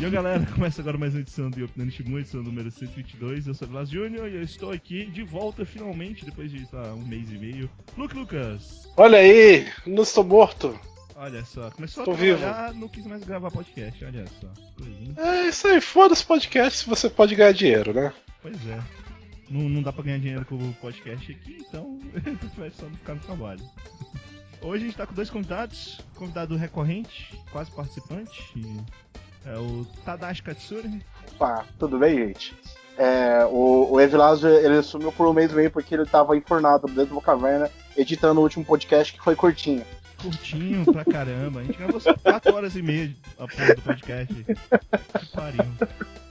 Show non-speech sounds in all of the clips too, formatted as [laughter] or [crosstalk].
E aí, galera, [laughs] começa agora mais uma edição do Opinando Shibu, edição número 122. Eu sou o Blas Júnior e eu estou aqui de volta finalmente, depois de lá, um mês e meio. Luke Lucas! Olha aí, não estou morto. Olha só, começou Tô a vivo. trabalhar, não quis mais gravar podcast, olha só. Coisinha. É isso aí, foda-se podcast se você pode ganhar dinheiro, né? Pois é. Não, não dá pra ganhar dinheiro com o podcast aqui, então [laughs] prefiro só ficar no trabalho. Hoje a gente tá com dois convidados. Convidado recorrente, quase participante. e É o Tadashi Katsuri. Opa, tudo bem, gente? É, o, o Evilásio, ele sumiu por um mês e meio porque ele tava enfornado dentro de uma caverna editando o último podcast que foi curtinho. Curtinho pra caramba. A gente gravou só 4 horas e meia a porra do podcast. Que pariu.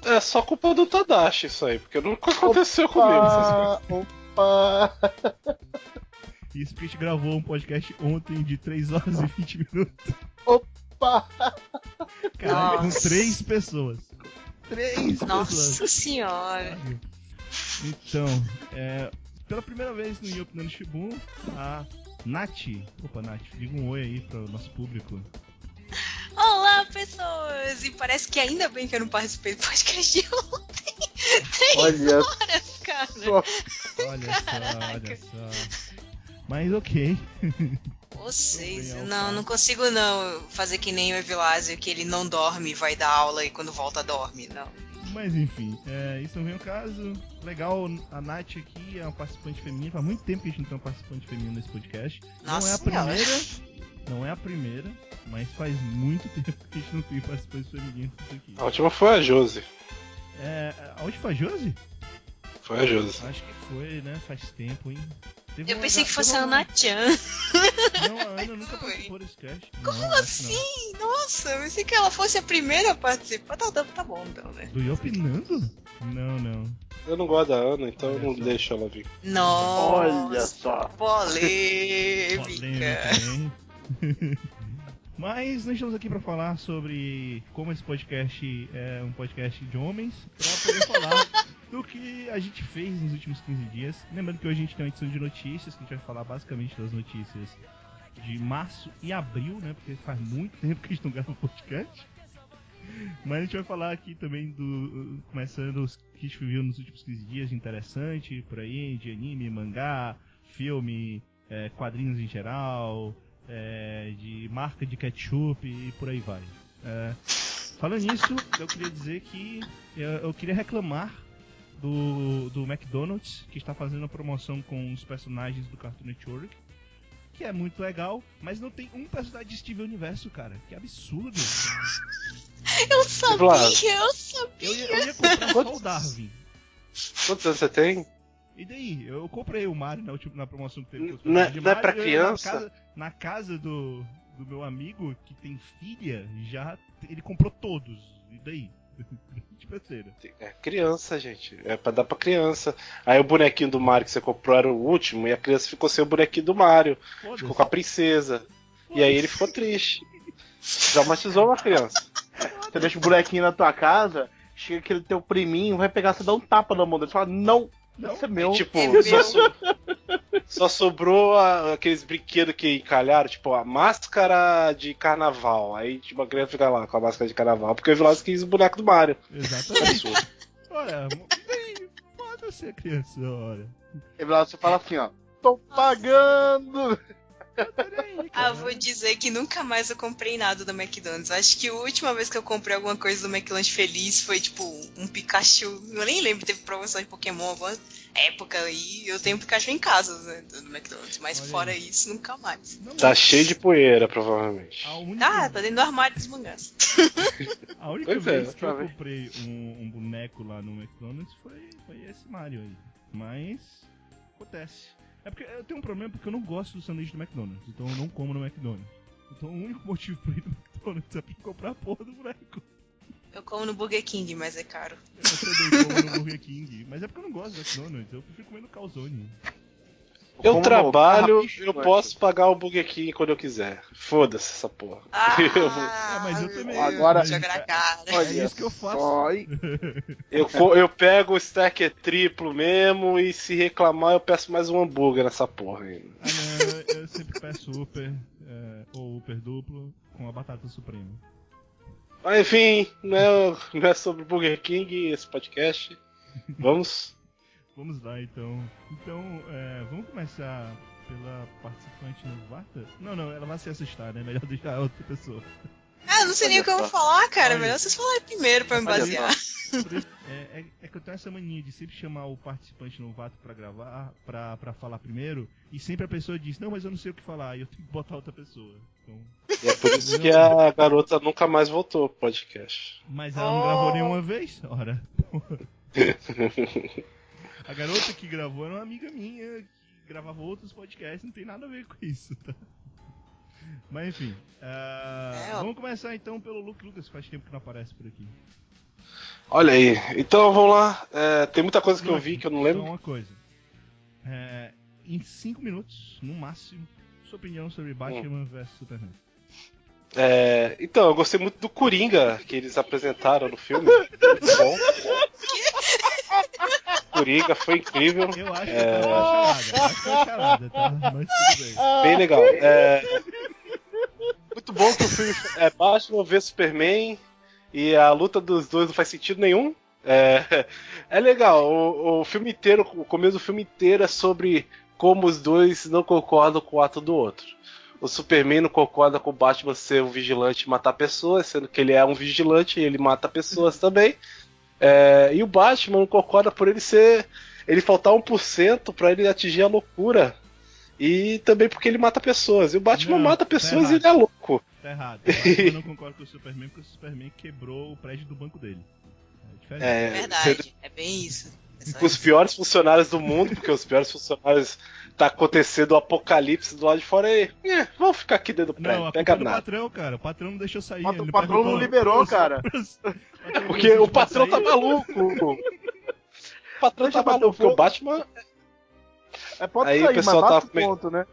É só culpa do Tadashi isso aí, porque nunca aconteceu comigo essas coisas. Opa, opa. Isso porque a gente gravou um podcast ontem de 3 horas e 20 minutos. opa. Caralho, com Nossa. 3 pessoas. 3 pessoas. Nossa senhora. Então, é, pela primeira vez no Yopi no Shibu, a Nath. Opa, Nath, diga um oi aí pro nosso público. Olá, pessoas! E parece que ainda bem que eu não participei do podcast de ontem. [laughs] Três Olha horas, cara. só. Olha só, olha só. Mas ok. Vocês, não, não consigo não fazer que nem o Evilásio, que ele não dorme, vai dar aula e quando volta dorme, não. Mas enfim, é, isso não vem ao caso. Legal, a Nath aqui é uma participante feminina. Faz muito tempo que a gente não tem uma participante feminina nesse podcast. Nossa não é a Senhora. primeira, não é a primeira, mas faz muito [laughs] tempo que a gente não tem participantes femininas aqui. A última foi a Josi. É, a última foi a Josi? Foi a Josi. Acho que foi, né? Faz tempo, hein? Teve Eu uma pensei que fosse a uma- Ana-chan. Não, a Ana nunca Foi. participou desse cast. Como Não, acho não. assim? Nossa, eu pensei que ela fosse a primeira a participar. Tá, tá, tá bom então, né? Do Yopinando? Não, não. Eu não gosto da Ana, então eu não só. deixo ela vir. Nossa, Olha só. polêmica. Polêmica? [laughs] Mas nós estamos aqui para falar sobre como esse podcast é um podcast de homens, para poder falar do que a gente fez nos últimos 15 dias. Lembrando que hoje a gente tem uma edição de notícias, que a gente vai falar basicamente das notícias de março e abril, né? Porque faz muito [laughs] tempo que a gente não grava podcast. Mas a gente vai falar aqui também do. Começando os que a gente viu nos últimos 15 dias de interessante, por aí, de anime, mangá, filme, é, quadrinhos em geral, é, de marca de ketchup e por aí vai. É, falando nisso, eu queria dizer que eu, eu queria reclamar do, do McDonald's, que está fazendo a promoção com os personagens do Cartoon Network. Que é muito legal, mas não tem um personagem de Steven Universo, cara. Que absurdo. [laughs] Eu sabia, eu sabia. Eu ia, eu ia comprar só o Darwin. Quantos anos você tem? E daí? Eu comprei o Mario na, última, na promoção que teve com os Não é- não é Mario, pra eu- criança? Na casa, na casa do, do meu amigo, que tem filha, já ele comprou todos. E daí? [laughs] De besteira. É criança, gente. É pra dar pra criança. Aí o bonequinho do Mario que você comprou era o último e a criança ficou sem o bonequinho do Mario. Foda-se. Ficou com a princesa. E aí ele ficou triste. Traumatizou uma criança. Você deixa o bonequinho na tua casa, chega aquele teu priminho, vai pegar, você dá um tapa na mão dele, fala, não, Não, esse é meu. Tipo, É só, meu. so- só sobrou a- aqueles brinquedos que encalharam, tipo, a máscara de carnaval. Aí, tipo, a criança fica lá com a máscara de carnaval, porque o Vilas quis o boneco do Mario. Exatamente. Olha, e daí? Foda-se a criança, olha. Evilásio, você fala assim, ó, tô pagando. Peraí, Ah, vou dizer que nunca mais eu comprei nada do McDonald's. Acho que a última vez que eu comprei alguma coisa do McLanche feliz foi tipo um Pikachu. Eu nem lembro, teve promoção de Pokémon alguma época aí. Eu tenho um Pikachu em casa né, do do McDonald's, mas Olha fora aí. isso, nunca mais. Não, Tá cheio de poeira, provavelmente. Única, Ah, tá dentro do armário dos mangás. [laughs] a única Pois é, vez que eu ver. comprei um, um boneco lá no McDonald's foi, foi esse Mario aí. Mas acontece. É porque eu tenho um problema porque eu não gosto do sanduíche do McDonald's, então eu não como no McDonald's. Então o único motivo pra ir no McDonald's é pra comprar a porra do boneco. Eu como no Burger King, mas é caro. Eu também como no Burger King. Mas é porque eu não gosto do McDonald's, eu prefiro comer no calzone. Eu Como trabalho, carrapicho, eu posso pagar o Burger King quando eu quiser. Foda-se essa porra. Ah, [laughs] mas eu também. Agora- Joga na cara. Olha isso que eu faço. [laughs] Eu, eu pego o stack é triplo mesmo e se reclamar eu peço mais um hambúrguer nessa porra ainda. Ah não, eu sempre peço Upper, é, ou Upper duplo, com a batata suprema. Mas enfim, não é, não é sobre Burger King esse podcast. [laughs] Vamos. Vamos lá então. Então, é, vamos começar pela participante novata? Não, não, ela vai se assustar, né? Melhor deixar a outra pessoa. Ah, eu não sei nem o que eu vou falar, cara. Olha. Melhor vocês falarem primeiro pra me basear. É, é- é que eu tenho essa mania de sempre chamar o participante novato pra gravar, pra, pra falar primeiro, e sempre a pessoa diz, não, mas eu não sei o que falar, e eu tenho que botar outra pessoa. Então, E é por isso que a garota nunca mais voltou pro podcast. mas ela não Oh. gravou nenhuma vez? Ora. [laughs] A garota que gravou era uma amiga minha, que gravava outros podcasts, não tem nada a ver com isso, tá? Mas enfim, ó. vamos começar então pelo Luke Lucas, que faz tempo que não aparece por aqui. Olha aí. Então vamos lá. É, tem muita coisa que eu vi que eu não lembro. uma coisa. É, em 5 minutos, no máximo, sua opinião sobre Batman vs Superman. É, então, eu gostei muito do Coringa que eles apresentaram no filme. [laughs] Muito bom. Coringa foi incrível. Eu acho que É. uma charada, acho que é uma charada, tá? Mas tudo bem. Bem legal. É, muito bom que o filme é Batman vs Superman e a luta dos dois não faz sentido nenhum. É, é legal. O, o filme inteiro, o começo do filme inteiro é sobre como os dois não concordam com o ato do outro. O Superman não concorda com o Batman ser um vigilante e matar pessoas, sendo que ele é um vigilante e ele mata pessoas também. É, e o Batman concorda por ele ser. ele faltar 1% pra ele atingir a loucura. E também porque ele mata pessoas. E o Batman Não, mata tá pessoas e errado. ele é louco. Tá errado. Eu não concordo com o Superman, porque o Superman quebrou o prédio do banco dele. É diferente. É, verdade, é bem isso. É com os piores funcionários do mundo, porque os piores funcionários tá acontecendo o apocalipse do lado de fora e. É, vamos ficar aqui dentro do prédio, Não, a pega culpa é do nada. patrão, cara. O patrão não deixou sair. Pat- o patrão não liberou, pros- cara. pros- É [laughs] porque o patrão tá maluco. O patrão Deixa tá maluco, o o Batman É, pode Aí o sair, mas pessoal o comendo. ponto, né?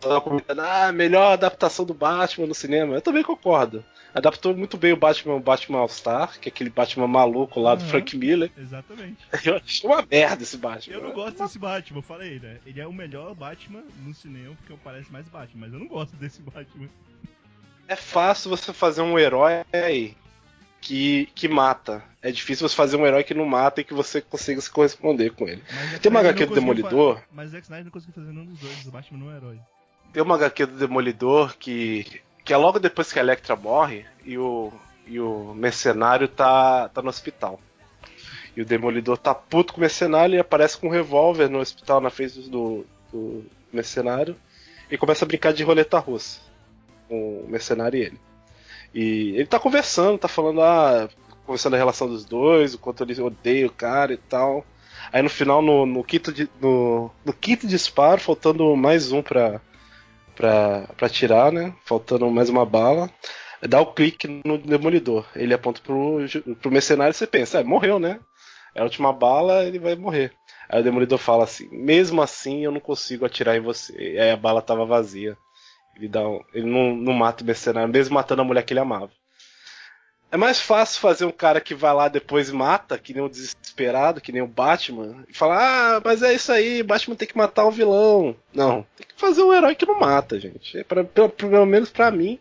Tava comentando, ah, melhor adaptação do Batman no cinema. Eu também concordo. Adaptou muito bem o Batman, o Batman All-Star, que é aquele Batman maluco lá do Aham. Frank Miller. Exatamente. [laughs] Eu achei uma merda esse Batman. Eu não gosto desse Batman, eu falei, né? Ele é o melhor Batman no cinema, porque parece mais Batman, mas eu não gosto desse Batman. É fácil você fazer um herói que, que mata. É difícil você fazer um herói que não mata e que você consiga se corresponder com ele. Tem uma HQ do Demolidor? Mas Zack Snyder não conseguiu fazer nenhum dos dois, o Batman não é herói. Tem uma HQ do Demolidor que, que é logo depois que a Electra morre e o, e o mercenário tá, tá no hospital. E o Demolidor tá puto com o mercenário e aparece com um revólver no hospital na frente do, do mercenário e começa a brincar de roleta russa com o mercenário e ele. E ele tá conversando, tá falando, ah, conversando a relação dos dois, o quanto ele odeia o cara e tal. Aí no final, no, no quinto, di- no, no quinto disparo, faltando mais um pra, pra tirar, né? Faltando mais uma bala. Dá o clique no demolidor. Ele aponta pro, pro mercenário e você pensa, é, morreu, né? É a última bala, ele vai morrer. Aí o demolidor fala assim: mesmo assim eu não consigo atirar em você. E aí a bala tava vazia. Ele, dá um- ele não, não mata o mercenário, mesmo matando a mulher que ele amava. É mais fácil fazer um cara que vai lá depois e mata, que nem o desesperado, que nem o Batman, e falar, ah, mas é isso aí, Batman tem que matar o vilão. Não, tem que fazer um herói que não mata, gente. É pra- pelo, pelo menos pra mim,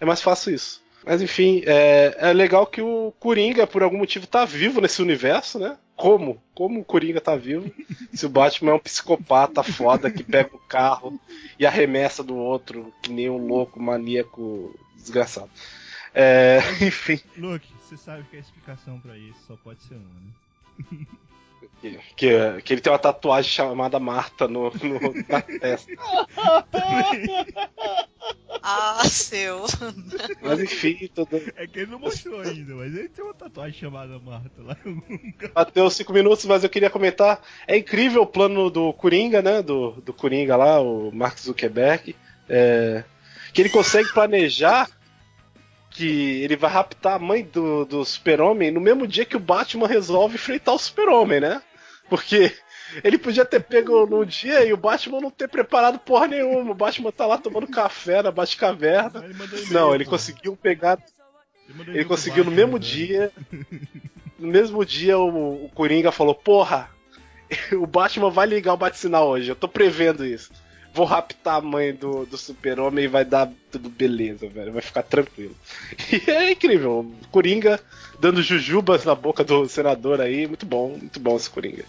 é mais fácil isso. Mas enfim, é, é legal que o Coringa, por algum motivo, tá vivo nesse universo, né? Como? Como o Coringa tá vivo? Se o Batman é um psicopata foda que pega o carro e arremessa do outro, que nem um louco maníaco desgraçado. É, enfim, Luke, você sabe que a explicação pra isso só pode ser uma, né? que, que, que ele tem uma tatuagem chamada Marta no, no- na testa. [laughs] Ah, seu. Mas enfim, tudo. É que ele não mostrou ainda, mas ele tem uma tatuagem chamada Marta lá. Eu nunca- Bateu cinco minutos, mas eu queria comentar. É incrível o plano do Coringa, né? Do, do Coringa lá, o Mark Zuckerberg. é, que ele consegue planejar que ele vai raptar a mãe do, do Super-Homem no mesmo dia que o Batman resolve enfrentar o Super-Homem, né? Porque ele podia ter pego no dia e o Batman não ter preparado porra nenhuma. O Batman tá lá tomando café na Batcaverna. Ele Não, ele pô. conseguiu pegar ele conseguiu no mesmo né? dia. No mesmo dia o, o Coringa falou: Porra, [laughs] o Batman vai ligar o bate-sinal hoje, eu tô prevendo isso. Vou raptar a mãe do, do super-homem e vai dar tudo beleza, velho. Vai ficar tranquilo. [laughs] E é incrível. Coringa dando jujubas na boca do senador aí. Muito bom, muito bom esse Coringa.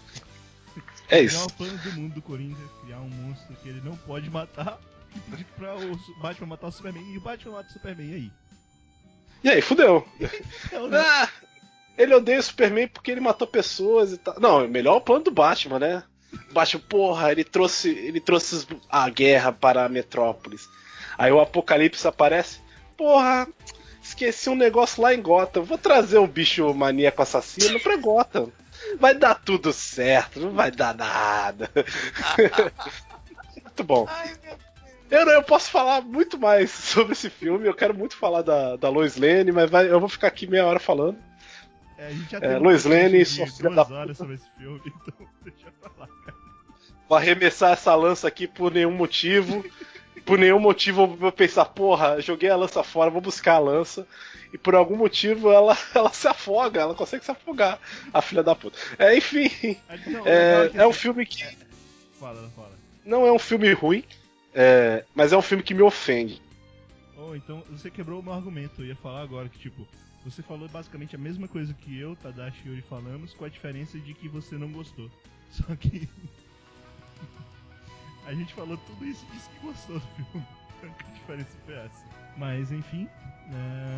É isso. Criar o plano do mundo do Coringa, criar um monstro que ele não pode matar e pedir pra o Batman matar o Superman e o Batman mata o Superman, e aí? E aí, fudeu. [laughs] Não, não. Ah, ele odeia o Superman porque ele matou pessoas e tal. Não, é melhor o plano do Batman, né? Batman, porra, ele trouxe, ele trouxe a guerra para a metrópolis. Aí o Apocalipse aparece. Porra, esqueci um negócio lá em Gotham. Vou trazer o bicho maníaco assassino pra Gotham. Vai dar tudo certo, não vai dar nada. muito bom. Ai. Eu, não- eu posso falar muito mais sobre esse filme. Eu quero muito falar da, da Lois Lane, mas vai- eu vou ficar aqui meia hora falando. É, a gente já É, um Lois Lane, filha duas da horas sobre esse filme, [laughs] então deixa lá, cara. Vou arremessar essa lança aqui por nenhum motivo. Por nenhum motivo eu vou pensar, porra, joguei a lança fora, vou buscar a lança. E por algum motivo ela, [laughs] ela se afoga, ela consegue se afogar, a filha da puta. É, enfim, não, é, é um filme que Fala, fala. não é um filme ruim, é, mas é um filme que me ofende. Oh, então você quebrou o meu argumento. Eu ia falar agora que, tipo, você falou basicamente a mesma coisa que eu, Tadashi e Yuri falamos, com a diferença de que você não gostou. [laughs] Só que. A gente falou tudo isso e disse que gostou do filme. [laughs] A diferença foi essa. Mas, enfim.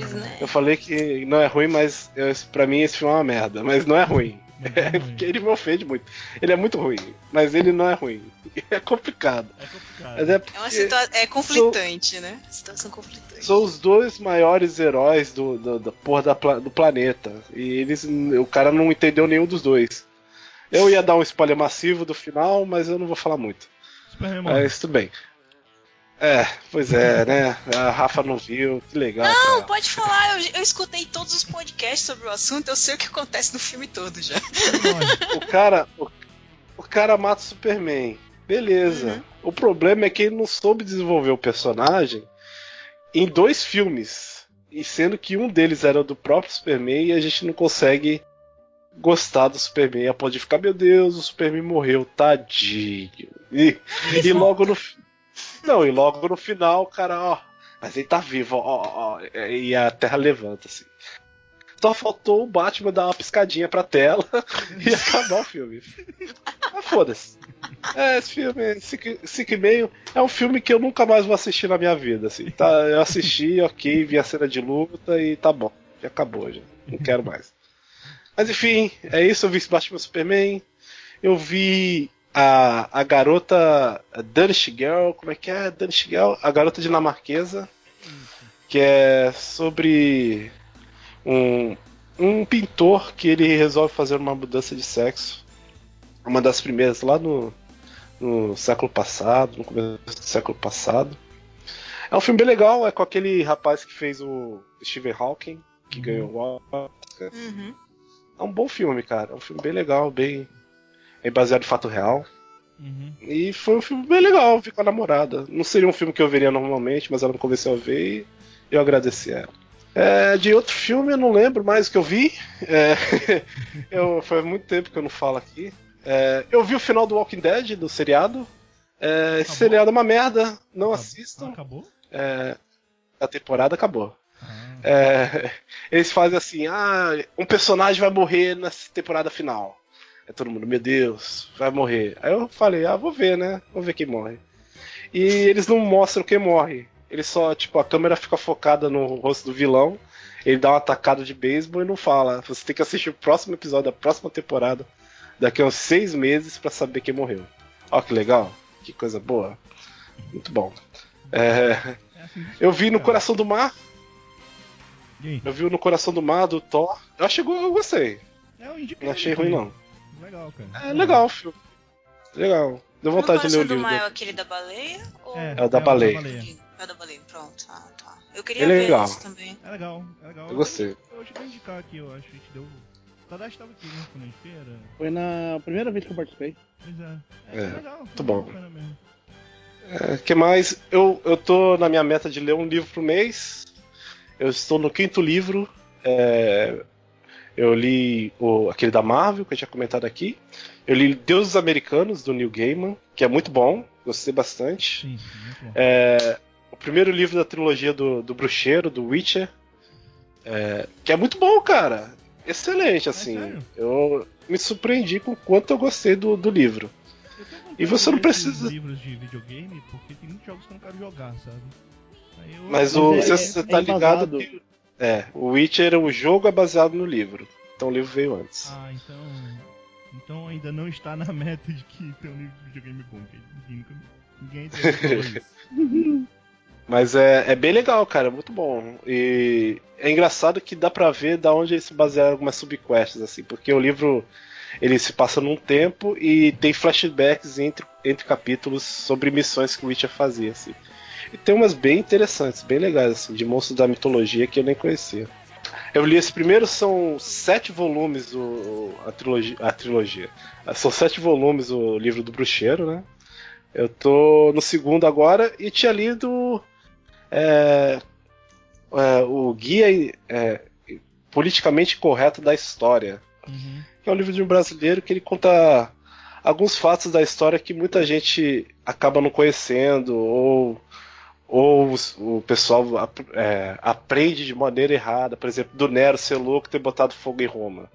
é, Né? Eu falei que não é ruim, mas eu, pra mim esse filme é uma merda. Mas não é ruim. é [laughs] É porque ele me ofende muito. Ele é muito ruim, mas ele não é ruim. [laughs] É complicado. É complicado. Mas é É uma situação. É conflitante, né? Situação conflitante. são os dois maiores heróis do, do, da porra da do planeta. E eles. O cara não entendeu nenhum dos dois. Eu ia dar um spoiler massivo do final, mas eu não vou falar muito. Superman morre. Mas tudo bem. É, pois é, né? A Rafa não viu, que legal. Não, pode falar. Eu, eu escutei todos os podcasts sobre o assunto. Eu sei o que acontece no filme todo já. O cara. O, o cara mata o Superman. Beleza. Uhum. O problema é que ele não soube desenvolver o personagem em dois filmes. E sendo que um deles era do próprio Superman e a gente não consegue gostar do Superman. A ponto de ficar, meu Deus, o Superman morreu, tadinho. E, e logo no. Não, e logo no final, o cara, ó. Mas ele tá vivo, ó, ó, ó. E a Terra levanta, assim. Só faltou o Batman dar uma piscadinha pra tela [laughs] e acabar o filme. Mas foda-se. É, esse filme, Sick Sick Meio, é um filme que eu nunca mais vou assistir na minha vida. Assim, tá, eu assisti, ok, vi a cena de luta e tá bom. Já acabou, já. Não quero mais. Mas enfim, é isso. Eu vi esse Batman Superman. Eu vi a, a garota a Danish Girl. Como é que é? Danish Girl? A garota dinamarquesa. Que é sobre um, um pintor que ele resolve fazer uma mudança de sexo. Uma das primeiras lá no, no século passado, no começo do século passado. É um filme bem legal, é com aquele rapaz que fez o Stephen Hawking, que Uhum. ganhou o Oscar. Uhum. É um bom filme, cara. É um filme bem legal, bem, bem baseado em fato real. Uhum. E foi um filme bem legal, vi com a namorada. Não seria um filme que eu veria normalmente, mas ela me convenceu a ver e eu agradeci a ela. É, de outro filme eu não lembro mais o que eu vi. É, [laughs] eu, faz muito tempo que eu não falo aqui. É, eu vi o final do Walking Dead, do seriado. É, esse seriado é uma merda, não assistam. Acabou? É, a temporada acabou. É, eles fazem assim: ah, um personagem vai morrer nessa temporada final. É todo mundo, meu Deus, vai morrer. Aí eu falei: ah, vou ver, né? Vou ver quem morre. E eles não mostram quem morre. Eles só, tipo, a câmera fica focada no rosto do vilão. Ele dá uma atacada de beisebol e não fala. Você tem que assistir o próximo episódio da próxima temporada daqui a uns seis meses pra saber quem morreu. Ó, que legal, que coisa boa. Muito bom. É, é eu vi no cara. Coração do Mar. Aí? Eu vi o No Coração do Mar, do Thor. Eu achei eu gostei. É, eu Não achei ruim, não. Legal, cara. É legal o filme. Legal. Deu vontade de ler o coração do livro. mar é aquele da baleia? Ou... É, É o da baleia. É o da baleia, pronto. Ah, tá. Eu queria Ele é ver legal. isso também. É legal, é legal. Eu gostei. Eu cheguei a indicar aqui, eu acho. A gente deu. O Tadashi tava aqui, né? Quando a gente feira. Foi na primeira vez que eu participei. Pois é. É, É, legal. muito bom. Foi mesmo. É, que mais? Eu, eu tô na minha meta de ler um livro por mês. Eu estou no quinto livro. É, eu li o, aquele da Marvel, que eu tinha comentado aqui. Eu li Deuses Americanos, do Neil Gaiman, que é muito bom. Gostei bastante. Sim, bom. É, o primeiro livro da trilogia do, do Bruxeiro, do Witcher. é, que é muito bom, cara. Excelente, assim. sério? eu me surpreendi com o quanto eu gostei do, do livro. E você não precisa- livros de videogame porque tem muitos jogos que eu não quero jogar, sabe? Mas o, é- você é tá ligado embasado. que. É, o Witcher, o jogo é baseado no livro. Então o livro veio antes. Ah, então. Então ainda não está na meta de que tem um livro de videogame bom. que Ninguém, [laughs] isso. Mas é, é bem legal, cara, é muito bom. E é engraçado que dá pra ver da onde eles se basearam algumas subquests, assim, porque o livro ele se passa num tempo e tem flashbacks entre, entre capítulos sobre missões que o Witcher fazia, assim. E tem umas bem interessantes, bem legais, assim, de monstros da mitologia que eu nem conhecia. Eu li esse primeiro, são sete volumes o, a, trilogia, a trilogia. São sete volumes o livro do bruxeiro, né? Eu tô no segundo agora e tinha lido é, é, o Guia é, Politicamente Correto da História, Uhum. que é um livro de um brasileiro que ele conta alguns fatos da história que muita gente acaba não conhecendo ou, ou o pessoal é, aprende de maneira errada. Por exemplo, do Nero ser louco e ter botado fogo em Roma.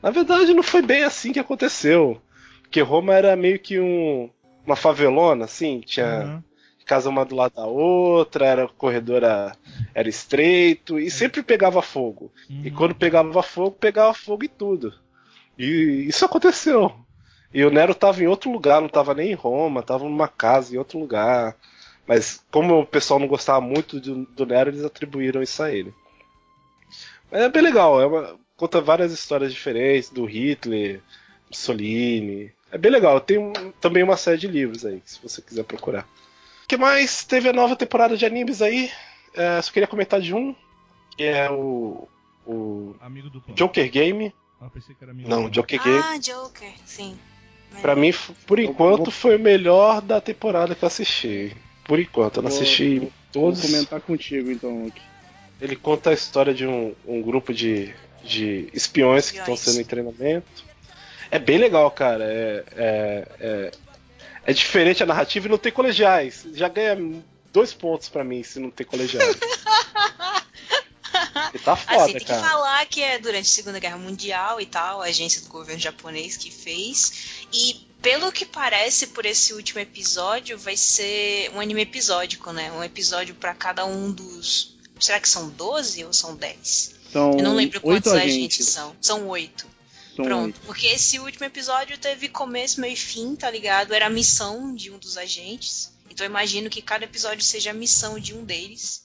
Na verdade, não foi bem assim que aconteceu. Porque Roma era meio que um, uma favelona, assim, tinha Aham. casa uma do lado da outra, era o corredor era, era estreito e sempre pegava fogo. E Uhum. quando pegava fogo, pegava fogo em tudo. E isso aconteceu. E o Nero tava em outro lugar, não tava nem em Roma, tava numa casa em outro lugar. Mas como o pessoal não gostava muito do, do Nero, eles atribuíram isso a ele. Mas é bem legal, é uma- conta várias histórias diferentes do Hitler, Mussolini. É bem legal, tem um- também uma série de livros aí, se você quiser procurar. O que mais? Teve a nova temporada de animes aí. É, só queria comentar de um, que é o, o Amigo do plano. Joker Game. Ah, pensei que era amigo Não. Joker Game. Ah, Joker, sim. Pra mim, por enquanto, foi o melhor da temporada que eu assisti. Por enquanto, eu não Vou- assisti Vou todos. comentar contigo então, Luke. Ele conta a história de um, um grupo de, de espiões que estão sendo em treinamento. É bem legal, cara. É, é, é, é diferente a narrativa e não tem colegiais. Já ganha dois pontos pra mim se não tem colegiais. [laughs] e tá foda, Assim, tem que falar que é durante a Segunda Guerra Mundial e tal, a agência do governo japonês que fez. E pelo que parece, por esse último episódio, vai ser um anime episódico, né? Um episódio pra cada um dos. Será que são 12 ou são 10? São Eu não lembro quantos agentes agentes. são. São oito. Pronto. oito. Porque esse último episódio teve começo, meio e fim, tá ligado? Era a missão de um dos agentes. Então eu imagino que cada episódio seja a missão de um deles.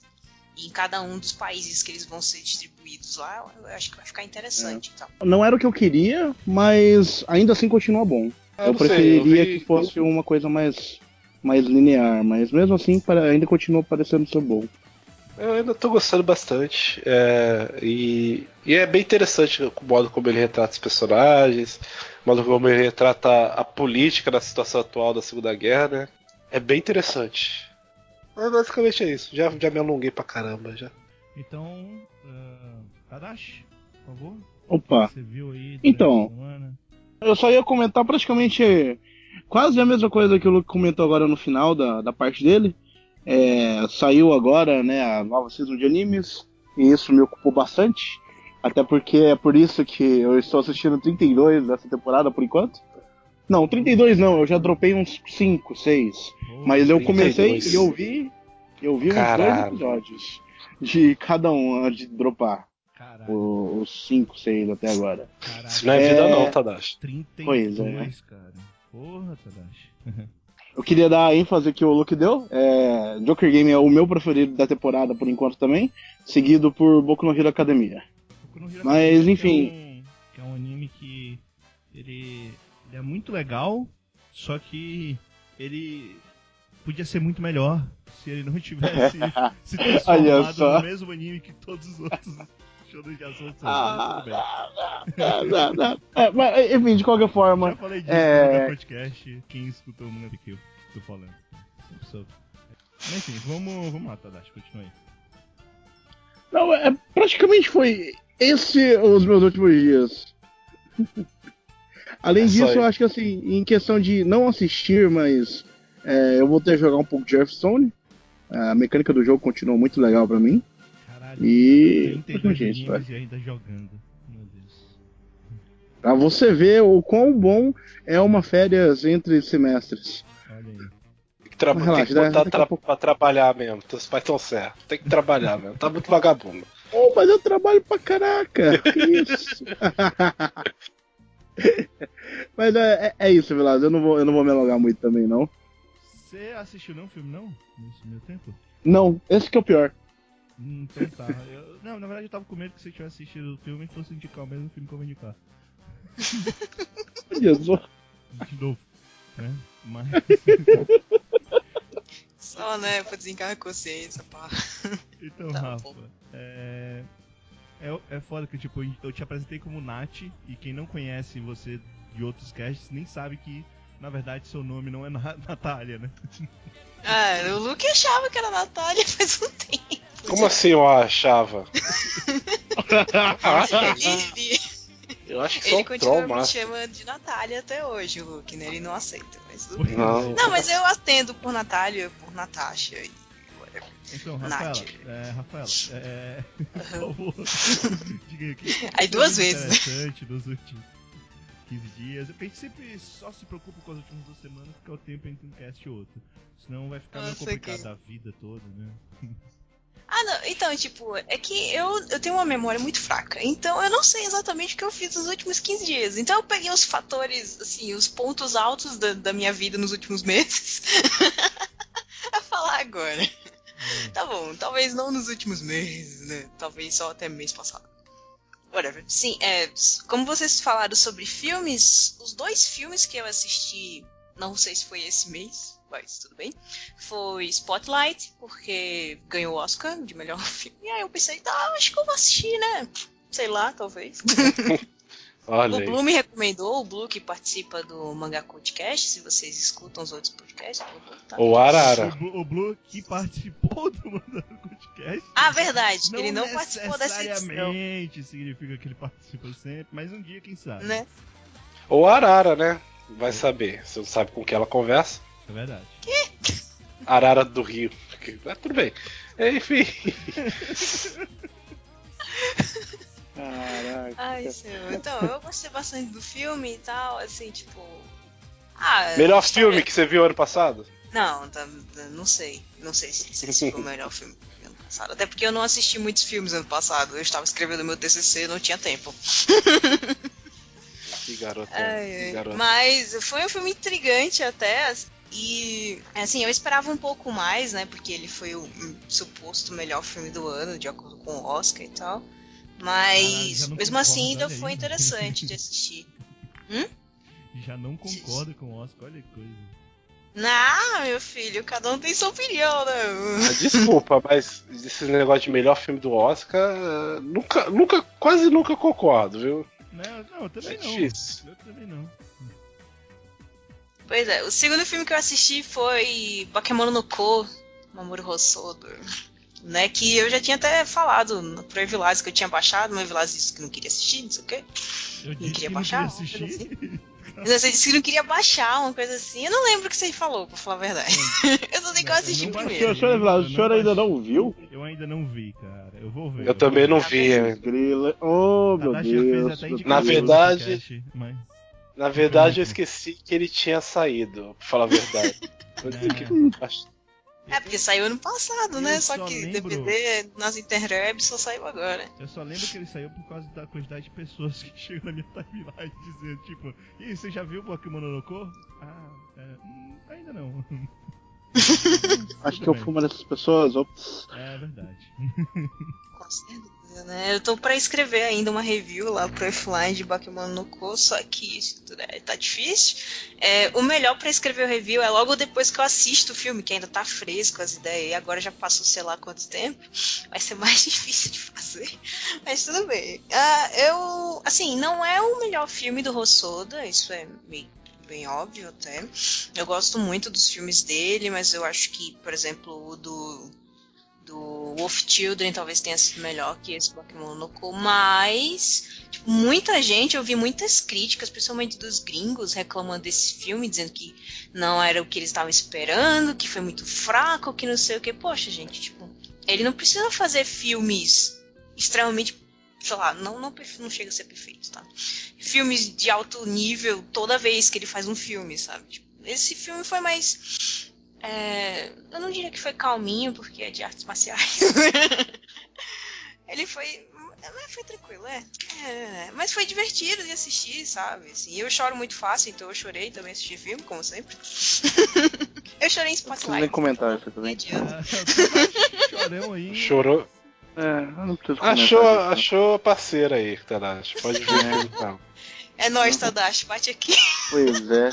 E em cada um dos países que eles vão ser distribuídos lá, eu acho que vai ficar interessante. Então. Não era o que eu queria, mas ainda assim continua bom. Ah, eu sei, preferiria eu vi- que fosse uma coisa mais, mais linear, mas mesmo assim para- ainda continua parecendo ser bom. Eu ainda tô gostando bastante. é, e, e é bem interessante o modo como ele retrata os personagens, o modo como ele retrata a política da situação atual da Segunda Guerra, né? É bem interessante. Mas basicamente é isso. Já, já me alonguei pra caramba já. Então, uh, Tadashi, por favor. Opa, Você viu aí Então. semana? Eu só ia comentar praticamente quase a mesma coisa que o Luke comentou agora no final da, da parte dele. É, saiu agora né, a nova season de animes, e isso me ocupou bastante. Até porque é por isso que eu estou assistindo 32 dessa temporada por enquanto. Não, 32 não, eu já dropei uns 5, 6. Pô, Mas eu 32. comecei e eu vi. Eu vi uns dois episódios de cada um antes de dropar. Caralho, Os 5, 6 até agora. caralho. Isso não é, É. vida não, Tadashi. 32, Pois é. cara. Porra, Tadashi. [laughs] Eu queria dar a ênfase que o Luke deu. É, Joker Game é o meu preferido da temporada por enquanto também. Seguido por Boku no Hero Academia. Boku no Hero Mas, Academia, enfim. Que é, um, que é um anime que ele, ele é muito legal, só que ele podia ser muito melhor se ele não tivesse [laughs] se Olha transformado só. no mesmo anime que todos os outros shows de são. Ah, Mas tudo bem. Não, não. É, mas, enfim, de qualquer forma. Já falei disso é- no meu podcast. Quem escutou o manga que eu tô falando. So- Mas enfim, vamos, vamos lá, Tadashi, continua aí. Não, é, praticamente foi esse os meus últimos dias. [laughs] Além É disso, eu acho que assim, em questão de não assistir, mas É, eu voltei a jogar um pouco de Hearthstone. A mecânica do jogo continua muito legal pra mim. Caralho, E. 32 Gente, vai. e ainda jogando. Meu Deus. Pra você ver o quão bom é uma férias entre semestres. Olha aí. Tem que, tra- Mas tem relaxa, que daqui botar a tra pouco- pra trabalhar mesmo. Teus pais estão certos. Tem que trabalhar mesmo. Tá muito vagabundo. [laughs] Oh, mas eu trabalho pra caraca! Que isso? [laughs] mas é, é, é isso, Vilas. Eu não, vou, eu não vou me alongar muito também, não. Você assistiu não filme não? Nesse meu tempo? Não, esse que é o pior. Hum, Então tá. Eu- não, na verdade eu tava com medo que você tivesse assistido o filme e fosse indicar o mesmo filme que eu vou indicar. Jesus. De novo. Né? Mas. Só, né, pra desencarnar a consciência, pá. Então, Tá Rafa, é... é. É foda que, tipo, eu te apresentei como Nath, e quem não conhece você de outros casts nem sabe que, na verdade, seu nome não é Na- [laughs] Natália, né? Ah, o Luke achava que era Natália faz um tempo. Como assim eu achava? [laughs] Ele, [laughs] ele, Eu acho que ele um continua troll, me chamando de Natália até hoje, o Luke, né? Ele não aceita, mas tudo Pois bem. Não. Não, mas eu atendo por Natália, por Natasha e whatever. Então. Rafaela, é, Rafaela, é, por favor, diga que Aí duas foi vezes, né? interessante nos últimos 15 dias. A gente sempre só se preocupa com as últimas duas semanas porque é o tempo entre um cast e outro. Senão vai ficar meio Nossa, complicado que- a vida toda, né? [laughs] Ah, não, então, tipo, é que eu, eu tenho uma memória muito fraca, então eu não sei exatamente o que eu fiz nos últimos 15 dias. Então eu peguei os fatores, assim, os pontos altos da, da minha vida nos últimos [laughs] meses [laughs] a falar agora. Tá bom, talvez não nos últimos meses, né? Talvez só até mês passado. Whatever. Sim, é, como vocês falaram sobre filmes, os dois filmes que eu assisti, não sei se foi esse mês, mas tudo bem, foi Spotlight, porque ganhou o Oscar de melhor [laughs] filme. E aí eu pensei, tá, acho que eu vou assistir, né? Sei lá, talvez. [laughs] Olha O. Blue me recomendou, o Blue que participa do Manga Podcast, se vocês escutam os outros podcasts, tá? O Arara. O, Blue- o Blue que participou do Mandando Podcast. Ah, verdade, que ele não participou dessa edição. necessariamente significa que ele participa sempre, mas um dia, quem sabe. Né? Ou Arara, né? Vai saber. Você não sabe com quem ela conversa. É verdade. [laughs] Arara do Rio. Mas tudo bem. Enfim. [laughs] Caraca. Ai, senhor. Então, eu gostei bastante do filme e tal, assim, tipo. Ah, Melhor filme que você viu ano passado? Não, tá- não sei. Não sei se, se esse foi o [laughs] melhor filme ano passado. Até porque eu não assisti muitos filmes ano passado. Eu estava escrevendo meu TCC, não tinha tempo. Que garota. Ai, que garota. Mas foi um filme intrigante até. E assim, eu esperava um pouco mais, né? Porque ele foi o um, suposto melhor filme do ano, de acordo com o Oscar e tal. Mas mesmo concordo, assim ainda foi aí. interessante de [laughs] assistir. Já não concorda com o Oscar, olha que coisa. Não, meu filho, cada um tem sua opinião, né? Ah, Desculpa, mas esse negócio de melhor filme do Oscar, nunca, nunca, quase nunca concordo, viu? Não, não, eu também É não. difícil. Eu também não. Pois é, o segundo filme que eu assisti foi Bakemono no Ko, Mamoru Hosoda. Né, que eu já tinha até falado no- pro Evilás que eu tinha baixado, mas o Evilás disse que não queria assistir, não sei o quê. Eu Não queria que baixar, não queria assistir. Você disse que não queria baixar, uma coisa assim. Eu não lembro o que você falou, pra falar a verdade. eu só sei que eu Não, assisti eu não primeiro. Senhor, senhor, o Eu senhor não ainda não viu? Eu ainda não vi, cara. Eu vou ver. Eu também vou não vi. hein? Grila. Oh, meu Deus. Na verdade- podcast, mas... Na verdade, eu esqueci que ele tinha saído, pra falar a verdade. [laughs] Eu acho- É, porque saiu ano passado, né? Eu Só, só que lembro- DVD nas interwebs só saiu agora. Eu só lembro que ele saiu por causa da quantidade de pessoas que [laughs] chegam na minha timeline dizendo, tipo, e você já viu o Pokémon no Ko? Ah, é, hum, ainda não. [laughs] Acho Tudo que eu fui uma dessas pessoas. Ops. É verdade. Com certeza, né? Eu tô pra escrever ainda uma review lá pro offline de Bakemono no Ko, só que isso tudo é- tá difícil. É, o melhor pra escrever o review é logo depois que eu assisto o filme, que ainda tá fresco as ideias, e agora já passou sei lá quanto tempo. Vai ser [laughs] mais difícil de fazer, mas tudo bem. Ah, eu, assim, não é o melhor filme do Rossoda, isso é meio bem óbvio até. Eu gosto muito dos filmes dele, mas eu acho que, por exemplo, o do do Wolf Children talvez tenha sido melhor que esse Bakemonoco, mas tipo, muita gente, eu vi muitas críticas, principalmente dos gringos, reclamando desse filme, dizendo que não era o que eles estavam esperando, que foi muito fraco, que não sei o que. Poxa, gente, tipo, ele não precisa fazer filmes extremamente sei lá, não, não, não chega a ser perfeito, tá? Filmes de alto nível toda vez que ele faz um filme, sabe? Tipo, esse filme foi mais. É, eu não diria que foi calminho, porque é de artes marciais. [laughs] ele foi. Foi tranquilo, é. é. Mas foi divertido de assistir, sabe? Assim, eu choro muito fácil, então eu chorei também assisti filme, como sempre. [laughs] eu chorei em Spotlight. Nem comentário, você também. Chorão aí. Chorou. É, eu não preciso Achou, comentar isso, achou a parceira aí, Tadashi. Pode ver então. É nóis, Tadashi, bate aqui. Pois é.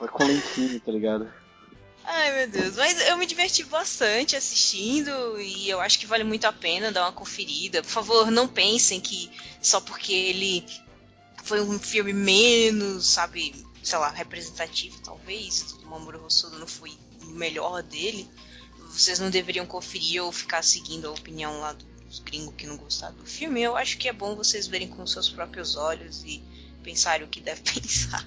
Vai com lentinho, tá ligado? Ai, meu Deus. Mas eu me diverti bastante assistindo e eu acho que vale muito a pena dar uma conferida. Por favor, não pensem que só porque ele foi um filme menos, sabe, sei lá, representativo, talvez, do Mamoru Hosoda não foi o melhor dele, vocês não deveriam conferir ou ficar seguindo a opinião lá dos gringos que não gostaram do filme. Eu acho que é bom vocês verem com seus próprios olhos e pensarem o que deve [laughs] pensar.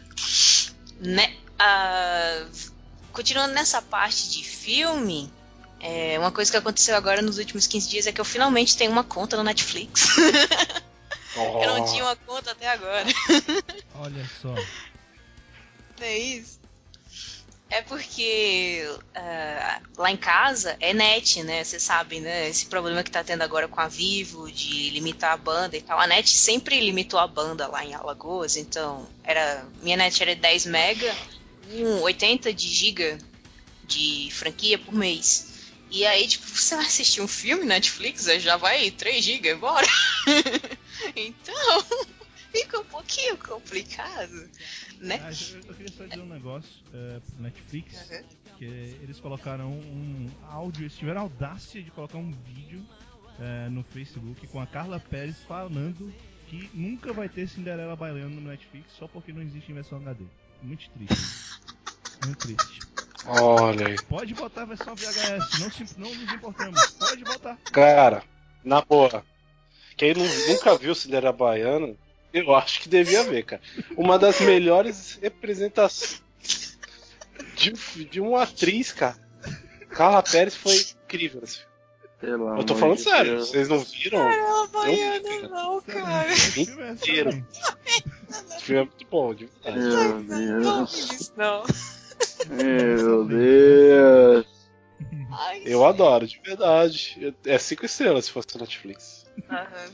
Né? Uh, continuando nessa parte de filme, é, uma coisa que aconteceu agora nos últimos 15 dias é que eu finalmente tenho uma conta no Netflix. Oh. [laughs] eu não tinha uma conta até agora. Olha só. [laughs] É isso. É porque uh, lá em casa é net, né? Você sabe, né? Esse problema que tá tendo agora com a Vivo de limitar a banda e tal. A net sempre limitou a banda lá em Alagoas, então era minha net era 10 mega, um 80 de giga de franquia por mês. E aí, tipo, você vai assistir um filme Netflix, já vai 3 GB, bora! [laughs] então, [laughs] fica um pouquinho complicado, né? Ah, eu, eu queria só dizer um negócio é, pro Netflix, uhum. que eles colocaram um áudio, eles tiveram a audácia de colocar um vídeo é, no Facebook com a Carla Pérez falando que nunca vai ter Cinderela bailando no Netflix só porque não existe versão HD. Muito triste. Muito triste. Olha aí. Pode botar a versão VHS, não, se, não nos importamos. Pode botar. Cara, na boa. Quem nunca viu Cinderela Baiana, eu acho que devia ver, cara. Uma das melhores representações de, de uma atriz, cara. Carla Pérez foi incrível nesse filme. Pelo eu tô falando de sério, Deus. vocês não viram? Caramba, Eu vi, Baiana, não, cara. Inteiro. [laughs] Esse filme é muito bom, de verdade. Meu Não, não Deus. isso, não. Meu Deus. Ai, Eu adoro, de verdade. É cinco estrelas se fosse Netflix. Aham.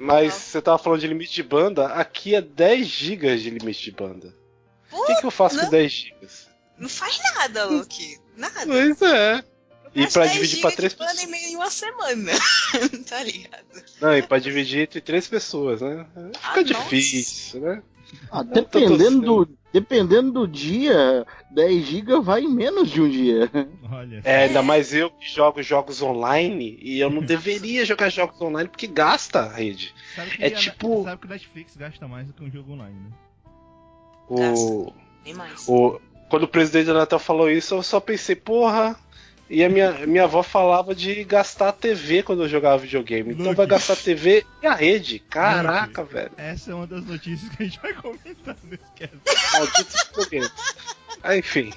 Mas Não. você tava falando de limite de banda, aqui é 10 GB de limite de banda. O que, que eu faço não. com 10 GB? Não faz nada, Luke. Nada. Pois é. E pra 10 dividir pra três pessoas. e meio em uma semana. [laughs] tá ligado? Não, e pra dividir entre três pessoas, né? Fica Ah, difícil, né? Ah, dependendo, do, dependendo do dia, 10 GB vai em menos de um dia. Olha. É, ainda mais eu que jogo jogos online e eu não deveria jogar jogos online porque gasta a rede. Sabe que é a- tipo- Sabe que o Netflix gasta mais do que um jogo online, né? O, Nem mais. o, quando o presidente da Natal falou isso, eu só pensei, porra. E a minha, minha avó falava de gastar a TV quando eu jogava videogame. Então vai gastar a TV e a rede. Caraca, velho. Essa é uma das notícias que a gente vai comentar nesse cast. Malditos videogames. Ah, enfim.